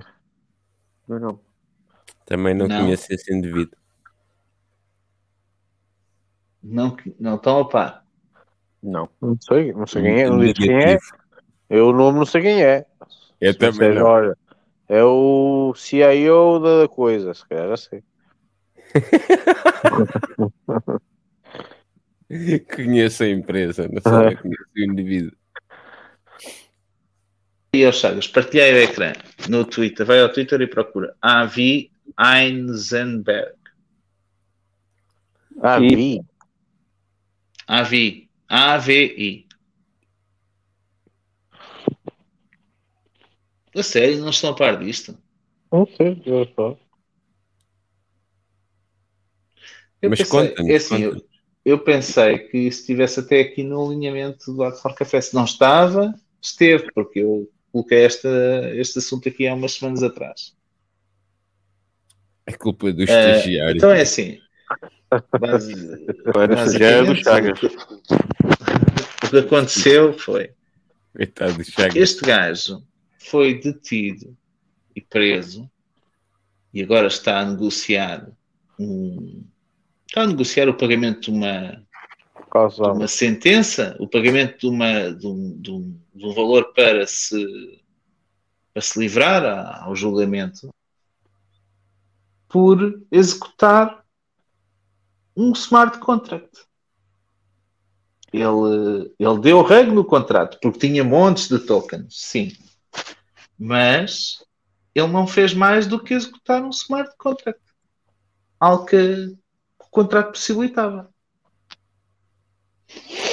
Não, não. Também não, Não. conheço esse indivíduo. Não, não estão a par. Não. Não sei, não sei quem é. Não diz quem é. Eu o nome não sei quem é. Eu Se também disser, não. Olha, é o CIO da coisa, se calhar já sei. Conheço a empresa, não sei, conheço o indivíduo. E aos Chagas, partilhei o ecrã no Twitter. Vai ao Twitter e procura Avi Heisenberg. Ah, E- vi. Avi. A-V-I. A sério, não estão a par disto? Não sei, eu só. Eu Mas pensei, é assim, eu, eu pensei que isso estivesse até aqui no alinhamento do Art for Café. Se não estava, esteve, porque eu coloquei esta, este assunto aqui há umas semanas atrás. É culpa do Eh, estagiário. então é assim. Estagiário do Chagas. O que aconteceu foi Coitado do Chagas. este gajo foi detido e preso e agora está a negociar um, está a negociar o pagamento de uma, de uma sentença, o pagamento de, uma, de, um, de um- de um valor para se, para se livrar a- ao julgamento por executar um smart contract. Ele, ele deu reg no contrato porque tinha montes de tokens, sim. Mas ele não fez mais do que executar um smart contract. Algo que o contrato possibilitava.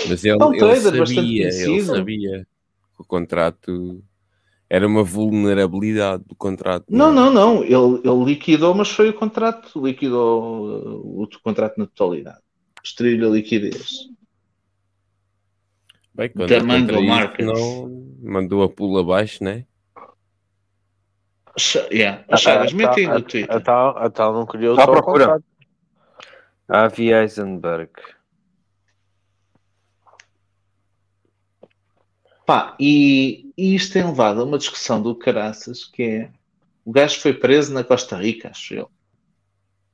Mas ele, É um ele sabia, ele sabia que o contrato era uma vulnerabilidade do contrato. Não, não, não. Ele, ele liquidou, mas foi o contrato. Liquidou uh, o contrato na totalidade. Extraiu-lhe a liquidez. Bem, quando isso, Markets. Não, mandou a pula abaixo, né? Yeah. As Chagas, metem no Twitter. A tal, a tal não Está à só o contrato. Avi Eisenberg. Pá, e, e isto tem levado a uma discussão do caraças que é o gajo foi preso na Costa Rica, acho eu.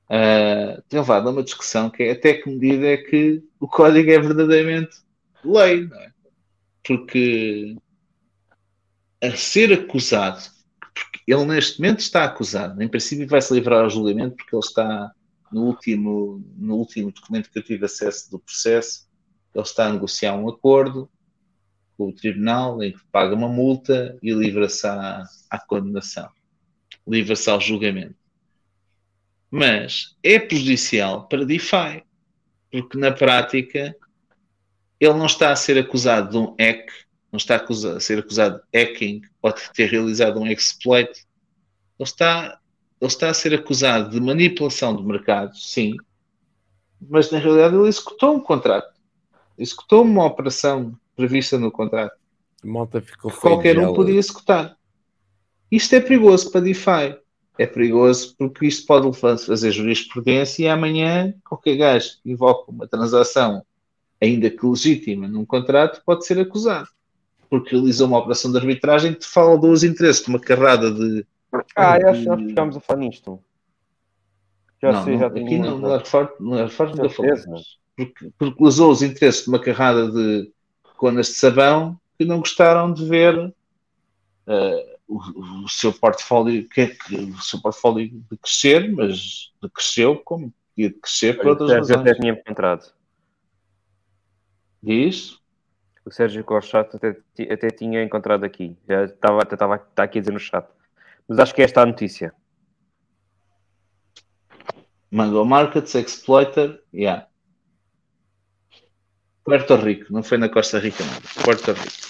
Ah, tem levado a uma discussão que é até que medida é que o código é verdadeiramente lei, não é? Porque a ser acusado, ele neste momento está acusado, em princípio vai se livrar ao julgamento porque ele está no último, no último documento que eu tive acesso do processo, ele está a negociar um acordo com o tribunal em que paga uma multa e livra-se à, à condenação, livra-se ao julgamento. Mas é prejudicial para DeFi, porque na prática ele não está a ser acusado de um hack, não está a ser acusado de hacking ou de ter realizado um exploit. Ele está, ele está a ser acusado de manipulação do mercado, sim, mas na realidade ele executou um contrato, executou uma operação prevista no contrato malta ficou que qualquer um podia executar. Isto é perigoso para DeFi. É perigoso porque isto pode fazer jurisprudência e amanhã qualquer gajo que invoca uma transação, ainda que legítima, num contrato, pode ser acusado. Porque realizou uma operação de arbitragem que fala os interesses de uma carrada de. Ah, já, de- já ficámos a falar nisto. Já não, sei, não, já aqui tinha. não, no Reform no Reform nunca falamos. Porque, porque usou os interesses de uma carrada de conas de sabão que não gostaram de ver eh, o, o seu portfólio, que, que- o seu portfólio de crescer, mas de cresceu como podia crescer por outras Sérgio até razões. tinha encontrado. Diz? O Sérgio Corchato até, até tinha encontrado aqui. Já estava, até estava está aqui a dizer no chat. Mas acho que é esta a notícia. Mango Markets, Exploiter, yeah. Puerto Rico, não foi na Costa Rica, não. Puerto Rico.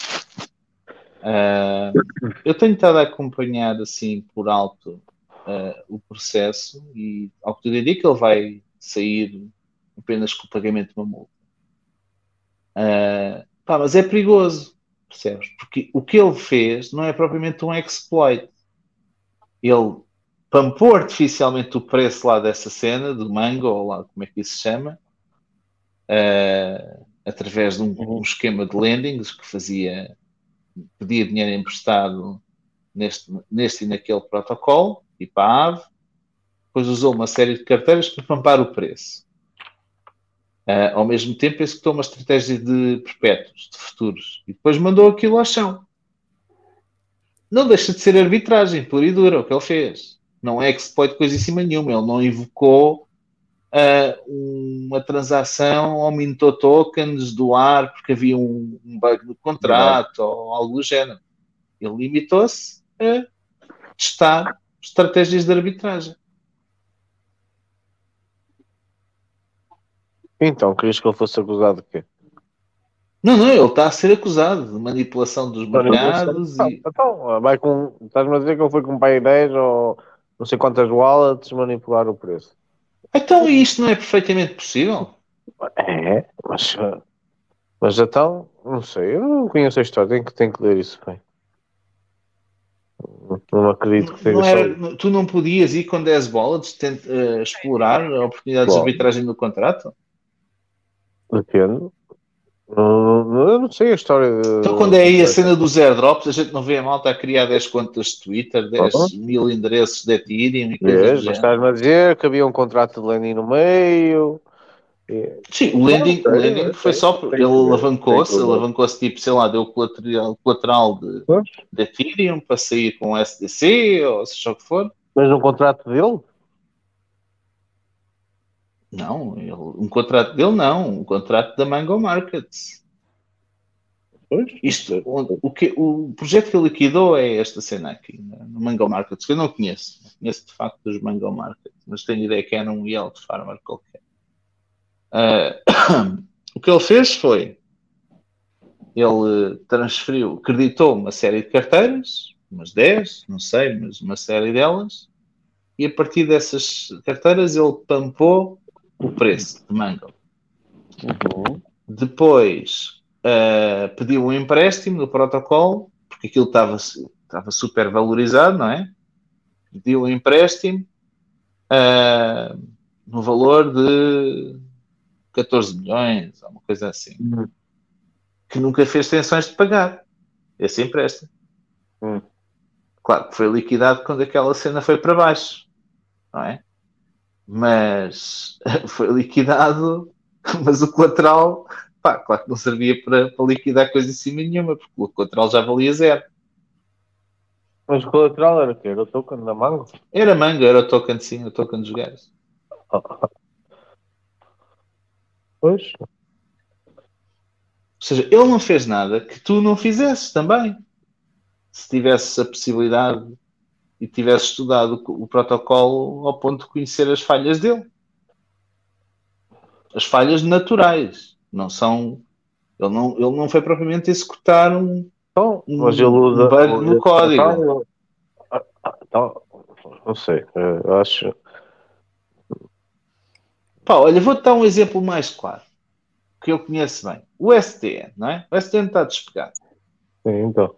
Ah, eu tenho estado a acompanhar assim por alto ah, o processo e ao que tudo indica ele vai sair apenas com o pagamento de uma multa. Ah, pá, mas é perigoso, percebes? Porque o que ele fez não é propriamente um exploit. Ele pampou artificialmente o preço lá dessa cena, do Mango, ou lá como é que isso se chama, ah, através de um, um esquema de lendings que fazia, pedia dinheiro emprestado neste, neste e naquele protocolo, tipo a AVE, depois usou uma série de carteiras para pampar o preço. Ah, ao mesmo tempo, executou uma estratégia de perpétuos, de futuros, e depois mandou aquilo ao chão. Não deixa de ser arbitragem, pura e dura, o que ele fez. Não é exploit coisa em cima nenhuma. Ele não invocou ah, uma transação, aumentou tokens do ar porque havia um, um bug no contrato ou algo do género. Ele limitou-se a testar estratégias de arbitragem. Então, querias que ele fosse acusado de quê? Não, não, ele está a ser acusado de manipulação dos mercados Então, e. então, vai com. Estás-me a dizer que ele foi com pai 10 ou não sei quantas wallets manipular o preço. Então, e isto não é perfeitamente possível? É, mas. uh, Mas então, não sei, eu não conheço a história, tenho que, tenho que ler isso bem. Não acredito que seja Não só. era- tu não podias ir com 10 wallets tent- eh, explorar oportunidades de Bom. arbitragem do contrato? Não- eu não sei a história. de- Então, quando é aí a cena dos airdrops, a gente não vê a malta a criar 10 contas de Twitter, 10 mil endereços de Ethereum e coisas do mas estás-me a dizer que havia um contrato de lending no meio. E- Sim, o lending, Não, o sei, lending eu foi sei, só. sei Ele alavancou-se, sei alavancou-se tipo, sei lá, deu colateral, colateral de, de Ethereum para sair com o SDC ou seja o que for. Mas um contrato dele? Não, ele- um contrato dele não, um contrato da Mango Markets. Pois. Isto, onde- o, que, o projeto que ele liquidou é esta cena aqui, né, no Mango Markets, que eu não conheço. Não conheço de facto dos Mango Markets, mas tenho ideia que era um yield farmer qualquer. Ah, o que ele fez foi, ele transferiu, creditou uma série de carteiras, umas 10, não sei, mas uma série delas, e a partir dessas carteiras ele pampou o preço de Mango. Depois ah, pediu um empréstimo no protocolo, porque aquilo estava, estava super valorizado, não é? Pediu um empréstimo ah, no valor de 14 milhões, ou uma coisa assim, Uhum. que nunca fez tensões de pagar esse empréstimo. Hum. Claro que foi liquidado quando aquela cena foi para baixo, não é? Mas foi liquidado, mas o colateral, pá, claro que não servia para, para liquidar coisa em cima nenhuma, porque o colateral já valia zero. Mas o colateral era o quê? Era o token da Mango? Era manga, era o token sim, o token dos gajos. Pois. Ou seja, ele não fez nada que tu não fizesses também. Se tivesses a possibilidade e tivesses estudado o, protocolo ao ponto de conhecer as falhas dele. As falhas naturais. Não são. Ele não, ele não foi propriamente executar um. Então, Um- mas ele usa. um bug no código. Então, ah, ah, então, não sei, eh, eu acho. Pá, olha, vou-te dar um exemplo mais claro. Que eu conheço bem. O STN, não é? O STN está despegado. Sim, então.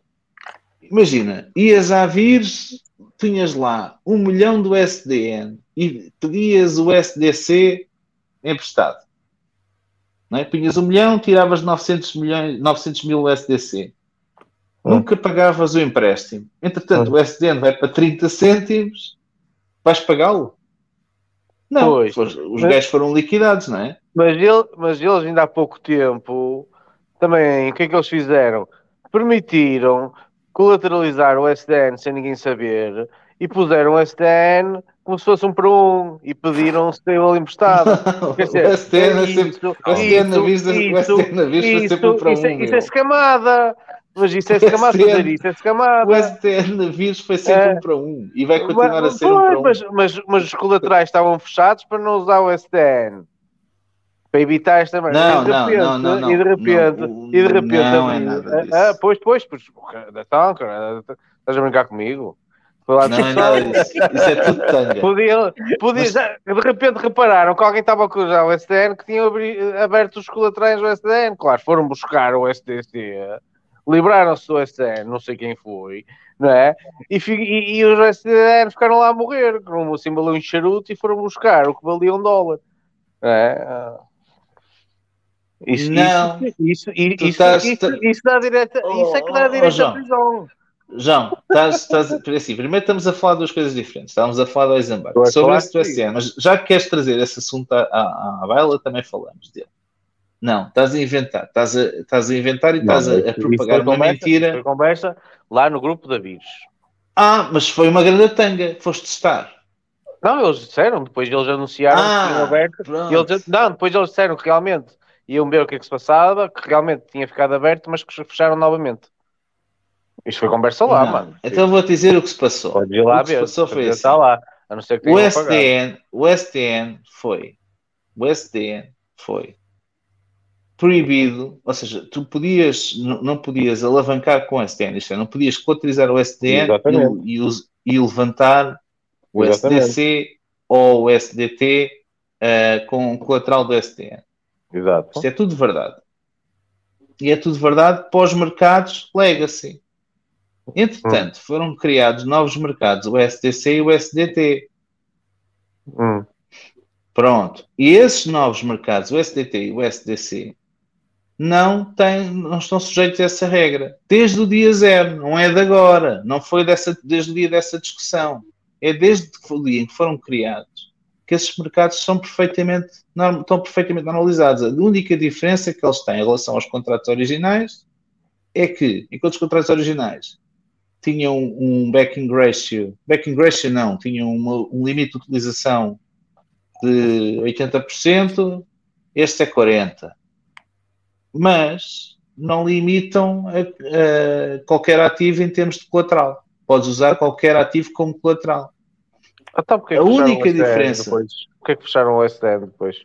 Imagina, ias à Vires, tinhas lá um milhão do SDN e pedias o SDC emprestado. Não é? Punhas um milhão, tiravas 900, milhões, 900 mil SDC. Nunca pagavas o empréstimo. Entretanto, o SDN vai para 30 cêntimos, vais pagá-lo? Não, Pois. os, os gajos foram liquidados, não é? Mas, ele, mas eles ainda há pouco tempo também, o que é que eles fizeram? Permitiram colateralizar o SDN sem ninguém saber e puseram o SDN como se fosse um para um e pediram um stable emprestado. Quer dizer, o SDN é isso, sempre. O SDN na o isso, SDN na Vires foi sempre um para um. isso, é- isso é escamada. Mas isso é escamada, SDN fazer isso é escamada. O STN na Vires foi sempre É. um para um e vai continuar a ser um para um. mas, mas, mas os colaterais estavam fechados para não usar o SDN. Para evitar esta merda. Não, e de repente, não, não, não. e de repente, Não, e de repente, não é nada disso. ah, pois, pois, pois, então, cara, estás a brincar comigo? Não é nada disso. Isso é tudo tanga. Podia, podia, Mas- já- de repente repararam que alguém estava a acusar o SDN que tinham abri- aberto os colaterais do SDN. Claro, foram buscar o SDC, livraram-se do SDN, não sei quem foi, não é? E, e, e os SDN ficaram lá a morrer, com assim valeu um charuto e foram buscar o que valia um dólar. Não é? Ah. Isso, Não. isso, isso, isso, isso, estás- isso, isso dá direta, isso é que dá Oh, oh, à João. prisão. João, estás, estás, assim, primeiro estamos a falar de duas coisas diferentes. Estávamos a falar do Eisenberg. A Sobre falar esse do sim. SN, mas já que queres trazer esse assunto à, à, à baila, também falamos dele. Não, estás a inventar. Estás a, estás a inventar e estás a, a propagar uma foi mentira. Foi conversa lá no grupo da vírus. Ah, mas foi uma grande tanga. Foste estar. Não, eles disseram, depois eles anunciaram que tinham Ah, aberto. eles, não, depois eles disseram que realmente iam ver o que é que se passava, que realmente tinha ficado aberto, mas que fecharam novamente. Isto foi conversa lá, Não. mano. Então vou dizer o que se passou. Pode ir lá o que se passou foi assim. estar lá, a não ser que O. SDN, o SDN foi, o SDN foi proibido, ou seja, tu podias, não, não podias alavancar com o SDN, isto é, não podias colateralizar o SDN e, e e levantar o Exatamente. SDC ou o SDT eh, com o colateral do SDN. Exato. Isto é tudo verdade. E é tudo verdade para os mercados legacy. Entretanto, foram criados novos mercados, o SDC e o SDT. Hum. Pronto. E esses novos mercados, o SDT e o SDC, não, têm, não estão sujeitos a essa regra. Desde o dia zero, não é de agora. Não foi dessa, desde o dia dessa discussão. É desde o dia em que foram criados que esses mercados são perfeitamente, estão perfeitamente normalizados. A única diferença que eles têm em relação aos contratos originais é que, enquanto os contratos originais tinham um backing ratio, backing ratio não, tinham uma- um limite de utilização de 80%, este é 40%. Mas não limitam a, a qualquer ativo em termos de colateral. Podes usar qualquer ativo como colateral. Então, A única o SDN diferença-? Porquê é que fecharam o SDN depois?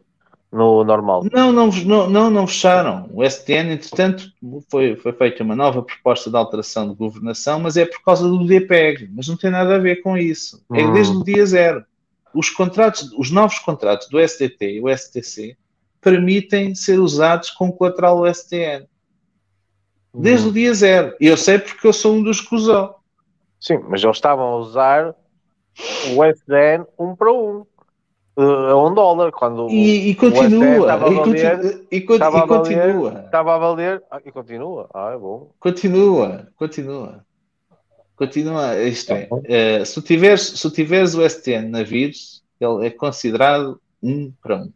No normal. Não, não, não, não, fecharam. O STN, entretanto, foi, foi feita uma nova proposta de alteração de governação, mas é por causa do DPEG, mas não tem nada a ver com isso. É Hum. desde o dia zero. Os contratos, os novos contratos do STT e o STC permitem ser usados com colateral do STN. Desde o dia zero. E eu sei porque eu sou um dos que usou. Sim, mas eles estavam a usar o SDN um para um. eh, a um dólar. Quando E, e continua. E. E, con- estava e a valer- continua. Estava a valer. Ah, e continua. Ah, é bom. Continua, continua. Continua, isto é, eh, se, tiveres, se tiveres o STN na vírus, ele é considerado um para um.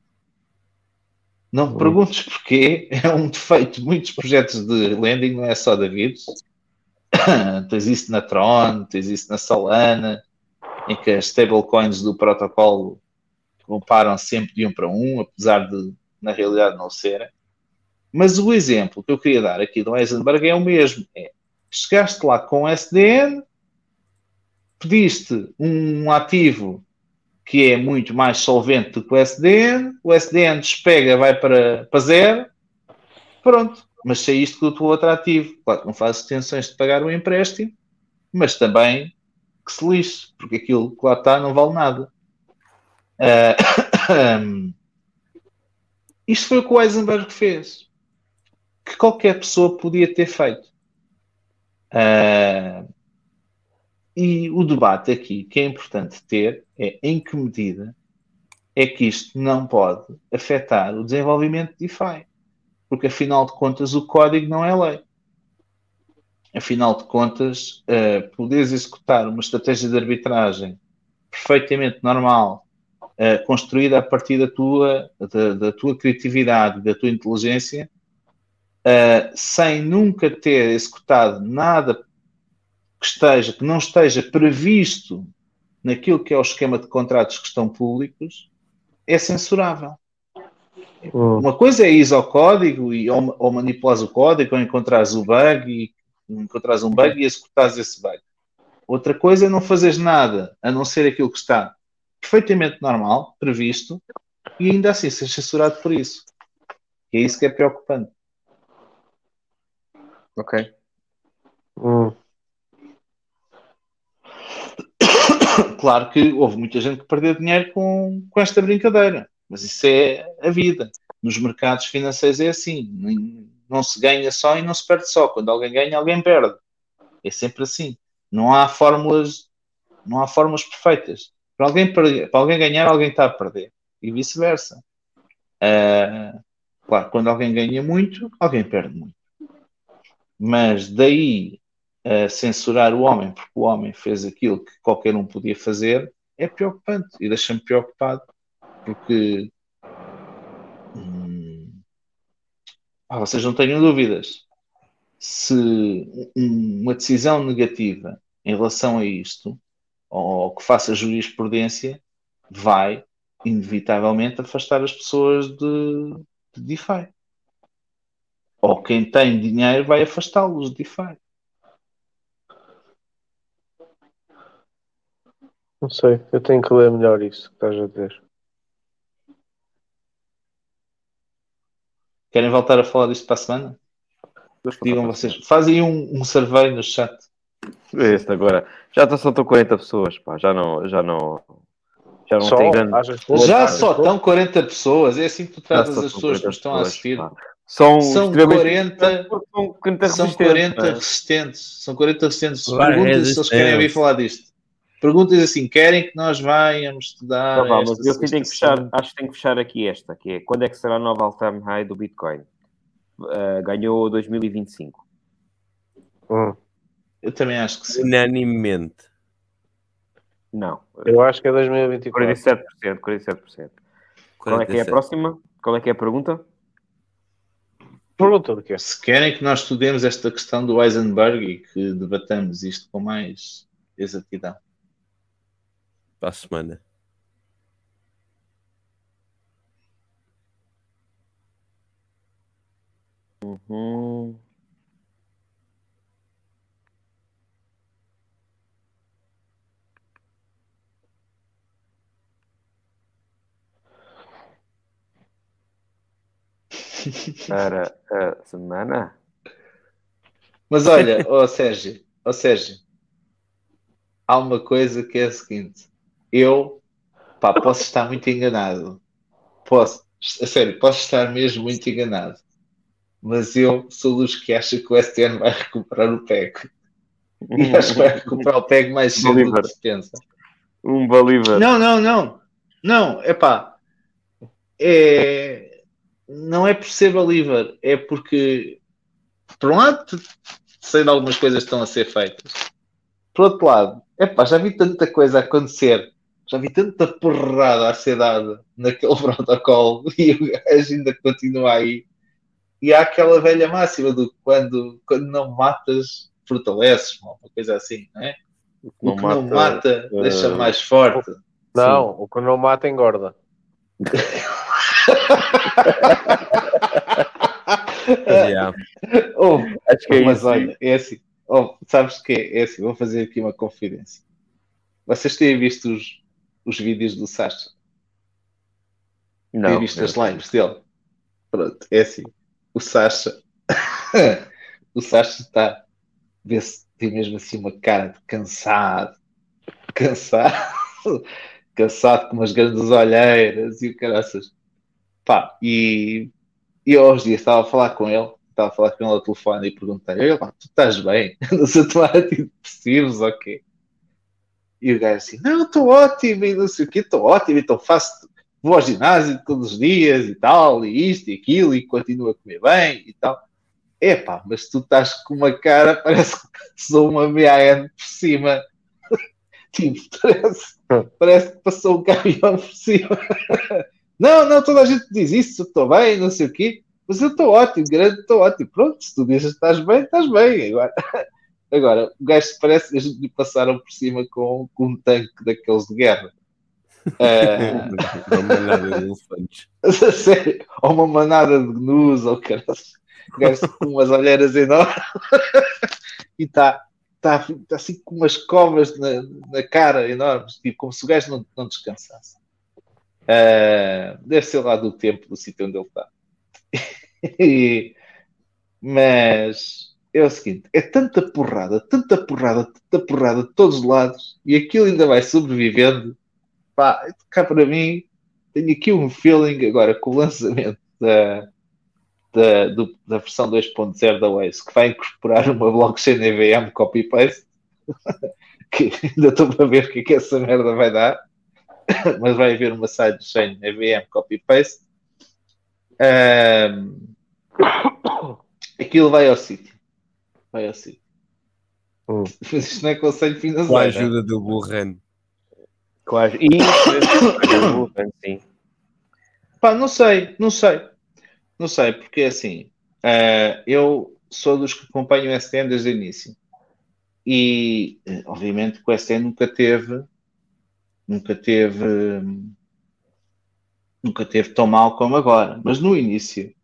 Não me perguntes porquê, é um defeito de muitos projetos de lending, não é só da vírus. tens isso na Tron, tens isso na Solana, em que as stablecoins do protocolo comparam sempre de um para um, apesar de na realidade não serem. Mas o exemplo que eu queria dar aqui do Eisenberg é o mesmo. É, chegaste lá com o SDN, pediste um ativo que é muito mais solvente do que o SDN, o SDN despega, vai para, para zero, pronto. Mas saíste com o teu outro ativo. Claro que não fazes intenções de pagar o empréstimo, mas também que se lixe, porque aquilo que lá está não vale nada. Ah, isto foi o que o Eisenberg fez que qualquer pessoa podia ter feito. Ah, e o debate aqui que é importante ter é em que medida é que isto não pode afetar o desenvolvimento de DeFi. Porque afinal de contas o código não é lei. Afinal de contas, uh, poderes executar uma estratégia de arbitragem perfeitamente normal, uh, construída a partir da tua, da, da tua criatividade, da tua inteligência, Uh, sem nunca ter executado nada que esteja, que não esteja previsto naquilo que é o esquema de contratos que estão públicos, é censurável. Hum. Uma coisa é ir ao código e, ou, ou manipulares o código, ou encontrares o bug e encontrares um bug e executares esse bug. Outra coisa é não fazeres nada, a não ser aquilo que está perfeitamente normal, previsto, e ainda assim ser censurado por isso. Que é isso que é preocupante. Ok. Hum. Claro que houve muita gente que perdeu dinheiro com, com esta brincadeira, mas isso é a vida. Nos mercados financeiros é assim, não se ganha só e não se perde só. Quando alguém ganha, alguém perde. É sempre assim. Não há fórmulas, não há fórmulas perfeitas. Para alguém, perder- para alguém ganhar, alguém está a perder. E vice-versa. Ah, claro, quando alguém ganha muito, alguém perde muito. Mas daí a censurar o homem, porque o homem fez aquilo que qualquer um podia fazer, é preocupante e deixa-me preocupado, porque ah, vocês não tenham dúvidas. Se um- uma decisão negativa em relação a isto, ou que faça jurisprudência, vai inevitavelmente afastar as pessoas de, de DeFi. Ou quem tem dinheiro vai afastá-los de DeFi. Não sei, eu tenho que ler melhor isso que estás a dizer. Querem voltar a falar disto para a semana? Digam vocês. Fazem um, um survey no chat. Este agora. Já só estão 40 pessoas, pá. Já não, já não, já não Só? tem grande. Já só estão 40 pessoas. É assim que tu só as pessoas que 40 estão a assistir. pá. São, São extremamente 40 resistentes, porque São 40 São resistentes, 40 não é? resistentes. São 40 resistentes. Vai, Perguntem se eles querem ouvir falar disto. Perguntem assim: querem que nós venhamos estudar? Tá, mas eu tenho que fechar, acho que tenho que fechar aqui esta, que é quando é que será a nova all-time high do Bitcoin? Uh, ganhou 2025. Hum, Eu também acho que sim. Unanimemente. Não. eu acho que é 2024. 47%, 47%. Qual é que é a 47. próxima? Qual é que é a pergunta? Pergunta do quê? Se querem que nós estudemos esta questão do Heisenberg e que debatamos isto com mais exatidão. Para a semana. Uhum. Para a semana? Mas olha, ó Sérgio, ó Sérgio, há uma coisa que é a seguinte: eu pá, posso estar muito enganado, posso, a sério, posso estar mesmo muito enganado, mas eu sou dos que acha que o STN vai recuperar o PEG e acho que vai recuperar o PEG mais cedo do Bolívar. que se pensa. Um believer. Não, não, não, não, é pá, é, não é por ser believer, é porque, por um lado, sei de algumas coisas que estão a ser feitas. Por outro lado, epá, já vi tanta coisa acontecer, já vi tanta porrada a ser dada naquele protocolo e o gajo ainda continua aí. E há aquela velha máxima do que quando, quando não matas, fortaleces, uma coisa assim, não é? O que não mata, deixa eh, mais forte. Não, o que não mata engorda. Yeah. Oh, Acho que é mas isso. olha, é assim. Oh, sabes o que é? É assim, vou fazer aqui uma confidência. Vocês têm visto os, os vídeos do Sasha? Não. visto as lives dele? Pronto, é assim. O Sasha. o Sasha está. Vê-se, tem mesmo assim uma cara de cansado. Cansado. cansado com umas grandes olheiras e o caraças. Pá, e, e eu aos dias estava a falar com ele, estava a falar com ele ao telefone e perguntei: Olha, tu estás bem? Andas a tomar antidepressivos ou quê? E o gajo assim: Não, estou ótimo e não sei o quê, estou ótimo, então faço, vou ao ginásio todos os dias e tal, e isto e aquilo, e continuo a comer bem e tal. Epá, mas tu estás com uma cara, parece que passou uma MAN por cima. tipo, parece, parece que passou um caminhão por cima. não, não, toda a gente diz isso, estou bem, não sei o quê. Mas eu estou ótimo, grande, estou ótimo. Pronto, se tu dizes que estás bem, estás bem. Agora, agora o gajo parece que lhe passaram por cima com, com um tanque daqueles de guerra. Ah, Uma manada de elefantes. a sério, ou uma manada de gnus, ou caralho. O gajo com umas olheiras enormes e está tá, tá assim com umas covas na, na cara enormes, tipo, como se o gajo não, não descansasse. Ah, deve ser lá do tempo do sítio onde ele está. E- mas é o seguinte: é tanta porrada, tanta porrada, tanta porrada de todos os lados, e aquilo ainda vai sobrevivendo. Pá, cá para mim, tenho aqui um feeling agora com o lançamento da, da, do- da versão 2.0 da Waze, que vai incorporar uma blockchain EVM copy-paste, que ainda estou para ver o que é que essa merda vai dar, mas vai haver uma sidechain EVM copy-paste. Ahm, aquilo vai ao sítio. Vai sítio. Hum. Mas isto não é conselho Com a financeiro. né? ajuda do Burran. Quase. E sim. Pá, não sei, não sei. Não sei, porque assim, eh, eu sou dos que acompanham o STN desde o início. E, eh, obviamente, que o STN nunca teve, nunca teve, nunca teve tão mal como agora. Mas no início,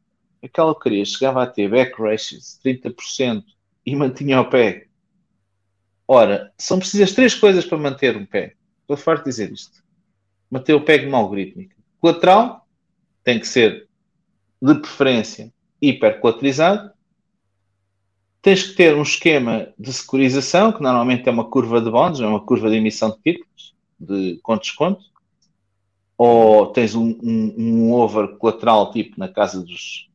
aquela porcaria chegava a ter back ratios de 30% e mantinha o pé. Ora, são precisas três coisas para manter um pé. Estou farto de dizer isto. Manter o pé como algorítmica. Colateral tem que ser de preferência hipercolaterizado. Tens que ter um esquema de securização, que normalmente é uma curva de bonds, é uma curva de emissão de títulos, de, com desconto. Ou tens um, um, um over colateral tipo na casa dos,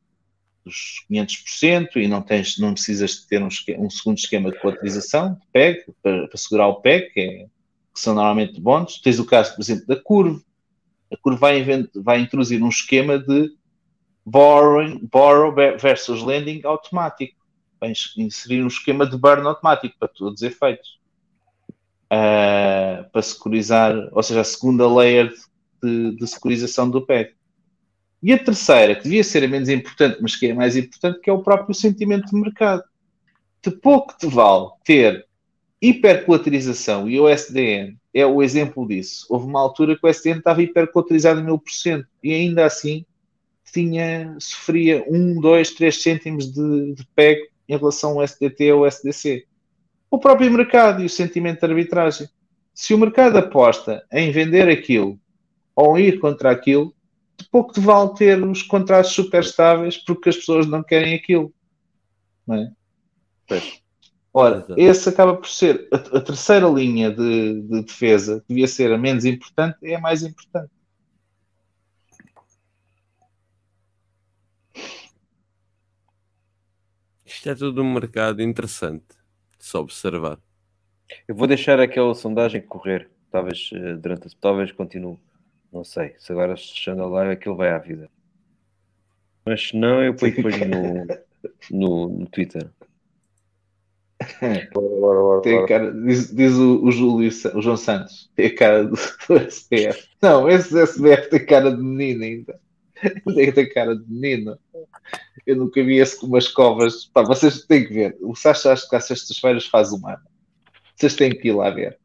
dos 500% e não, tens, não precisas de ter um, um segundo esquema de colateralização, de PEG, para, para segurar o PEG, que, é, que são normalmente bonds. Tens o caso, por exemplo, da curva. A curva vai, vai introduzir um esquema de borrowing, borrow versus lending automático. Vai ins- inserir um esquema de burn automático para todos os efeitos. Ah, para securizar, ou seja, a segunda layer de, de securização do PEG. E a terceira, que devia ser a menos importante, mas que é a mais importante, que é o próprio sentimento de mercado. De pouco te vale ter hipercolaterização e o SDN é o exemplo disso. Houve uma altura que o SDN estava hipercolaterizado em 1000% e ainda assim tinha, sofria 1, 2, 3 cêntimos de, de PEG em relação ao SDT ou SDC. O próprio mercado e o sentimento de arbitragem. Se o mercado aposta em vender aquilo ou ir contra aquilo, pouco te vale ter os contratos super estáveis porque as pessoas não querem aquilo. Não é? Ora, Exato. esse acaba por ser a, a terceira linha de, de defesa, que devia ser a menos importante, é a mais importante. Isto é tudo um mercado interessante de se observar. Eu vou deixar aquela sondagem correr. Talvez eh, durante a... talvez continue. Não sei. Se agora fechando a live aquilo vai à vida. Mas se não, eu ponho depois no, no, no Twitter. Bora, bora, bora, Tem cara, diz, diz o, o Júlio, o João Santos, tem a cara do, do SPF. Não, esse SPF tem cara de menino ainda. Tem, tem cara de menino. Eu nunca vi esse com umas covas. Pá, vocês têm que ver. O Sacha acho que às sextas-feiras faz um ano. Vocês têm que ir lá ver.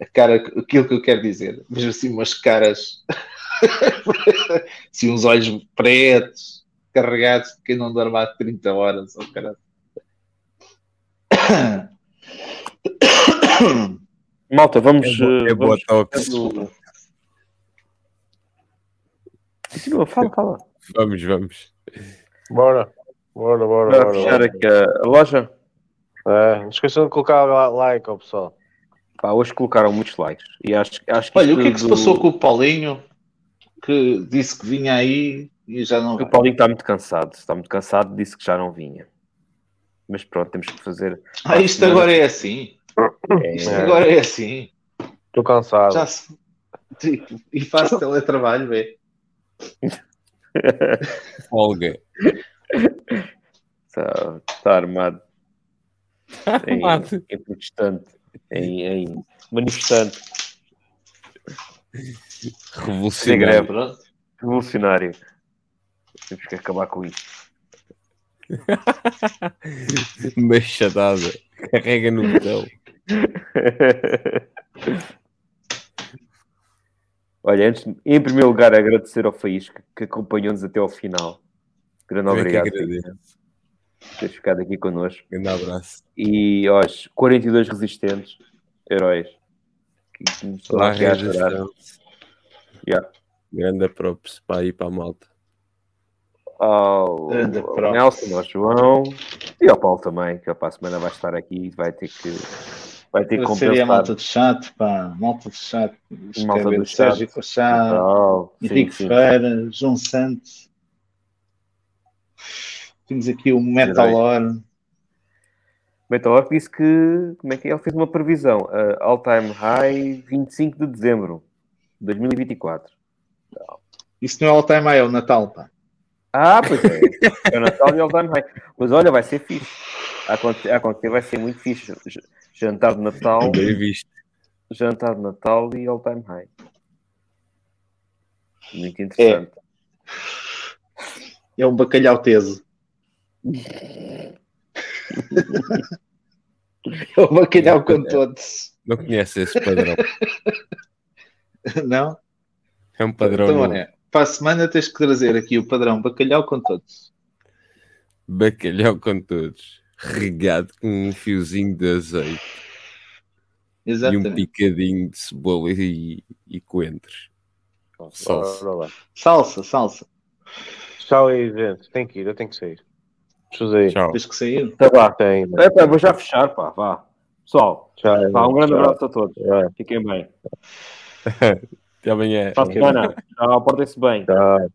A cara, aquilo que eu quero dizer. Vejo assim umas caras. assim, uns olhos pretos, carregados quem não dorme há 30 horas. Oh, caralho. Malta, vamos. É, bo- eh, é vamos botox. fazendo- Continua, fala, fala. Vamos, vamos. Bora, bora, bora, Para bora. fechar bora. aqui a, loja, É, não esqueçam de colocar lá- like, ó, pessoal. Pá, hoje colocaram muitos likes. E acho, acho que Olha, isto o que é que se do- passou com o Paulinho que disse que vinha aí e já não O vai? Paulinho está muito cansado. Está muito cansado, disse que já não vinha. Mas pronto, temos que fazer. Ah, isto agora é assim. Isto É. agora é assim. Estou cansado. Já se... Tipo, E faço teletrabalho, vê. Folga. Está, está armado. Em, Armado. em protestante. Em, em manifestante. Sem Revolucionário. greve. Pronto. Revolucionário. Temos que acabar com isso. Machadada. Carrega no botão. Olha, antes, em primeiro lugar, agradecer ao Faísca que acompanhou-nos até ao final. Grande Eu é obrigado teres ficado aqui connosco. Grande abraço. E, ó, 42 resistentes, heróis. Lá a resistência. Yeah. Grande props para ir para a malta. ao, props. Nelson, ao João e ao Paulo também, que ele para a semana vai estar aqui e vai ter que, vai ter que seria a compensar. malta do chat, pá, malta do chat. Malta do Sérgio chat. Tal, sim, Henrique sim. Ferreira, João Santos. Temos aqui o Metalor. Metalor disse que, como é que é? Ele fez uma previsão, uh, all time high 25 de dezembro de 2024. Isso não é all time high, é o Natal, pá. Ah, pois é. É o Natal e all time high. Mas olha, vai ser fixe. A acontecer, a acontecer vai ser muito fixe. Jantar de Natal, Bem visto. jantar de Natal e all time high. Muito interessante. É um bacalhau teso. É um bacalhau com todos. Não conhece esse padrão. Não? É um padrão Então, olha, para a semana tens que trazer aqui o padrão bacalhau com todos. Bacalhau com todos. Regado com um fiozinho de azeite e um Exatamente. picadinho de cebola e, e coentros. Salsa. Salsa, salsa. Tchau aí, gente. Tem que ir, eu tenho que sair. Ir. Tchau. Tens que sair. Tá vá. Tem. É, pá, vou já fechar, pá, vá. Pessoal, Tchau. pá, um grande Tchau. abraço a todos. Vai. Fiquem bem. Até amanhã. Para a semana. Tchau, portem-se bem. Tchau.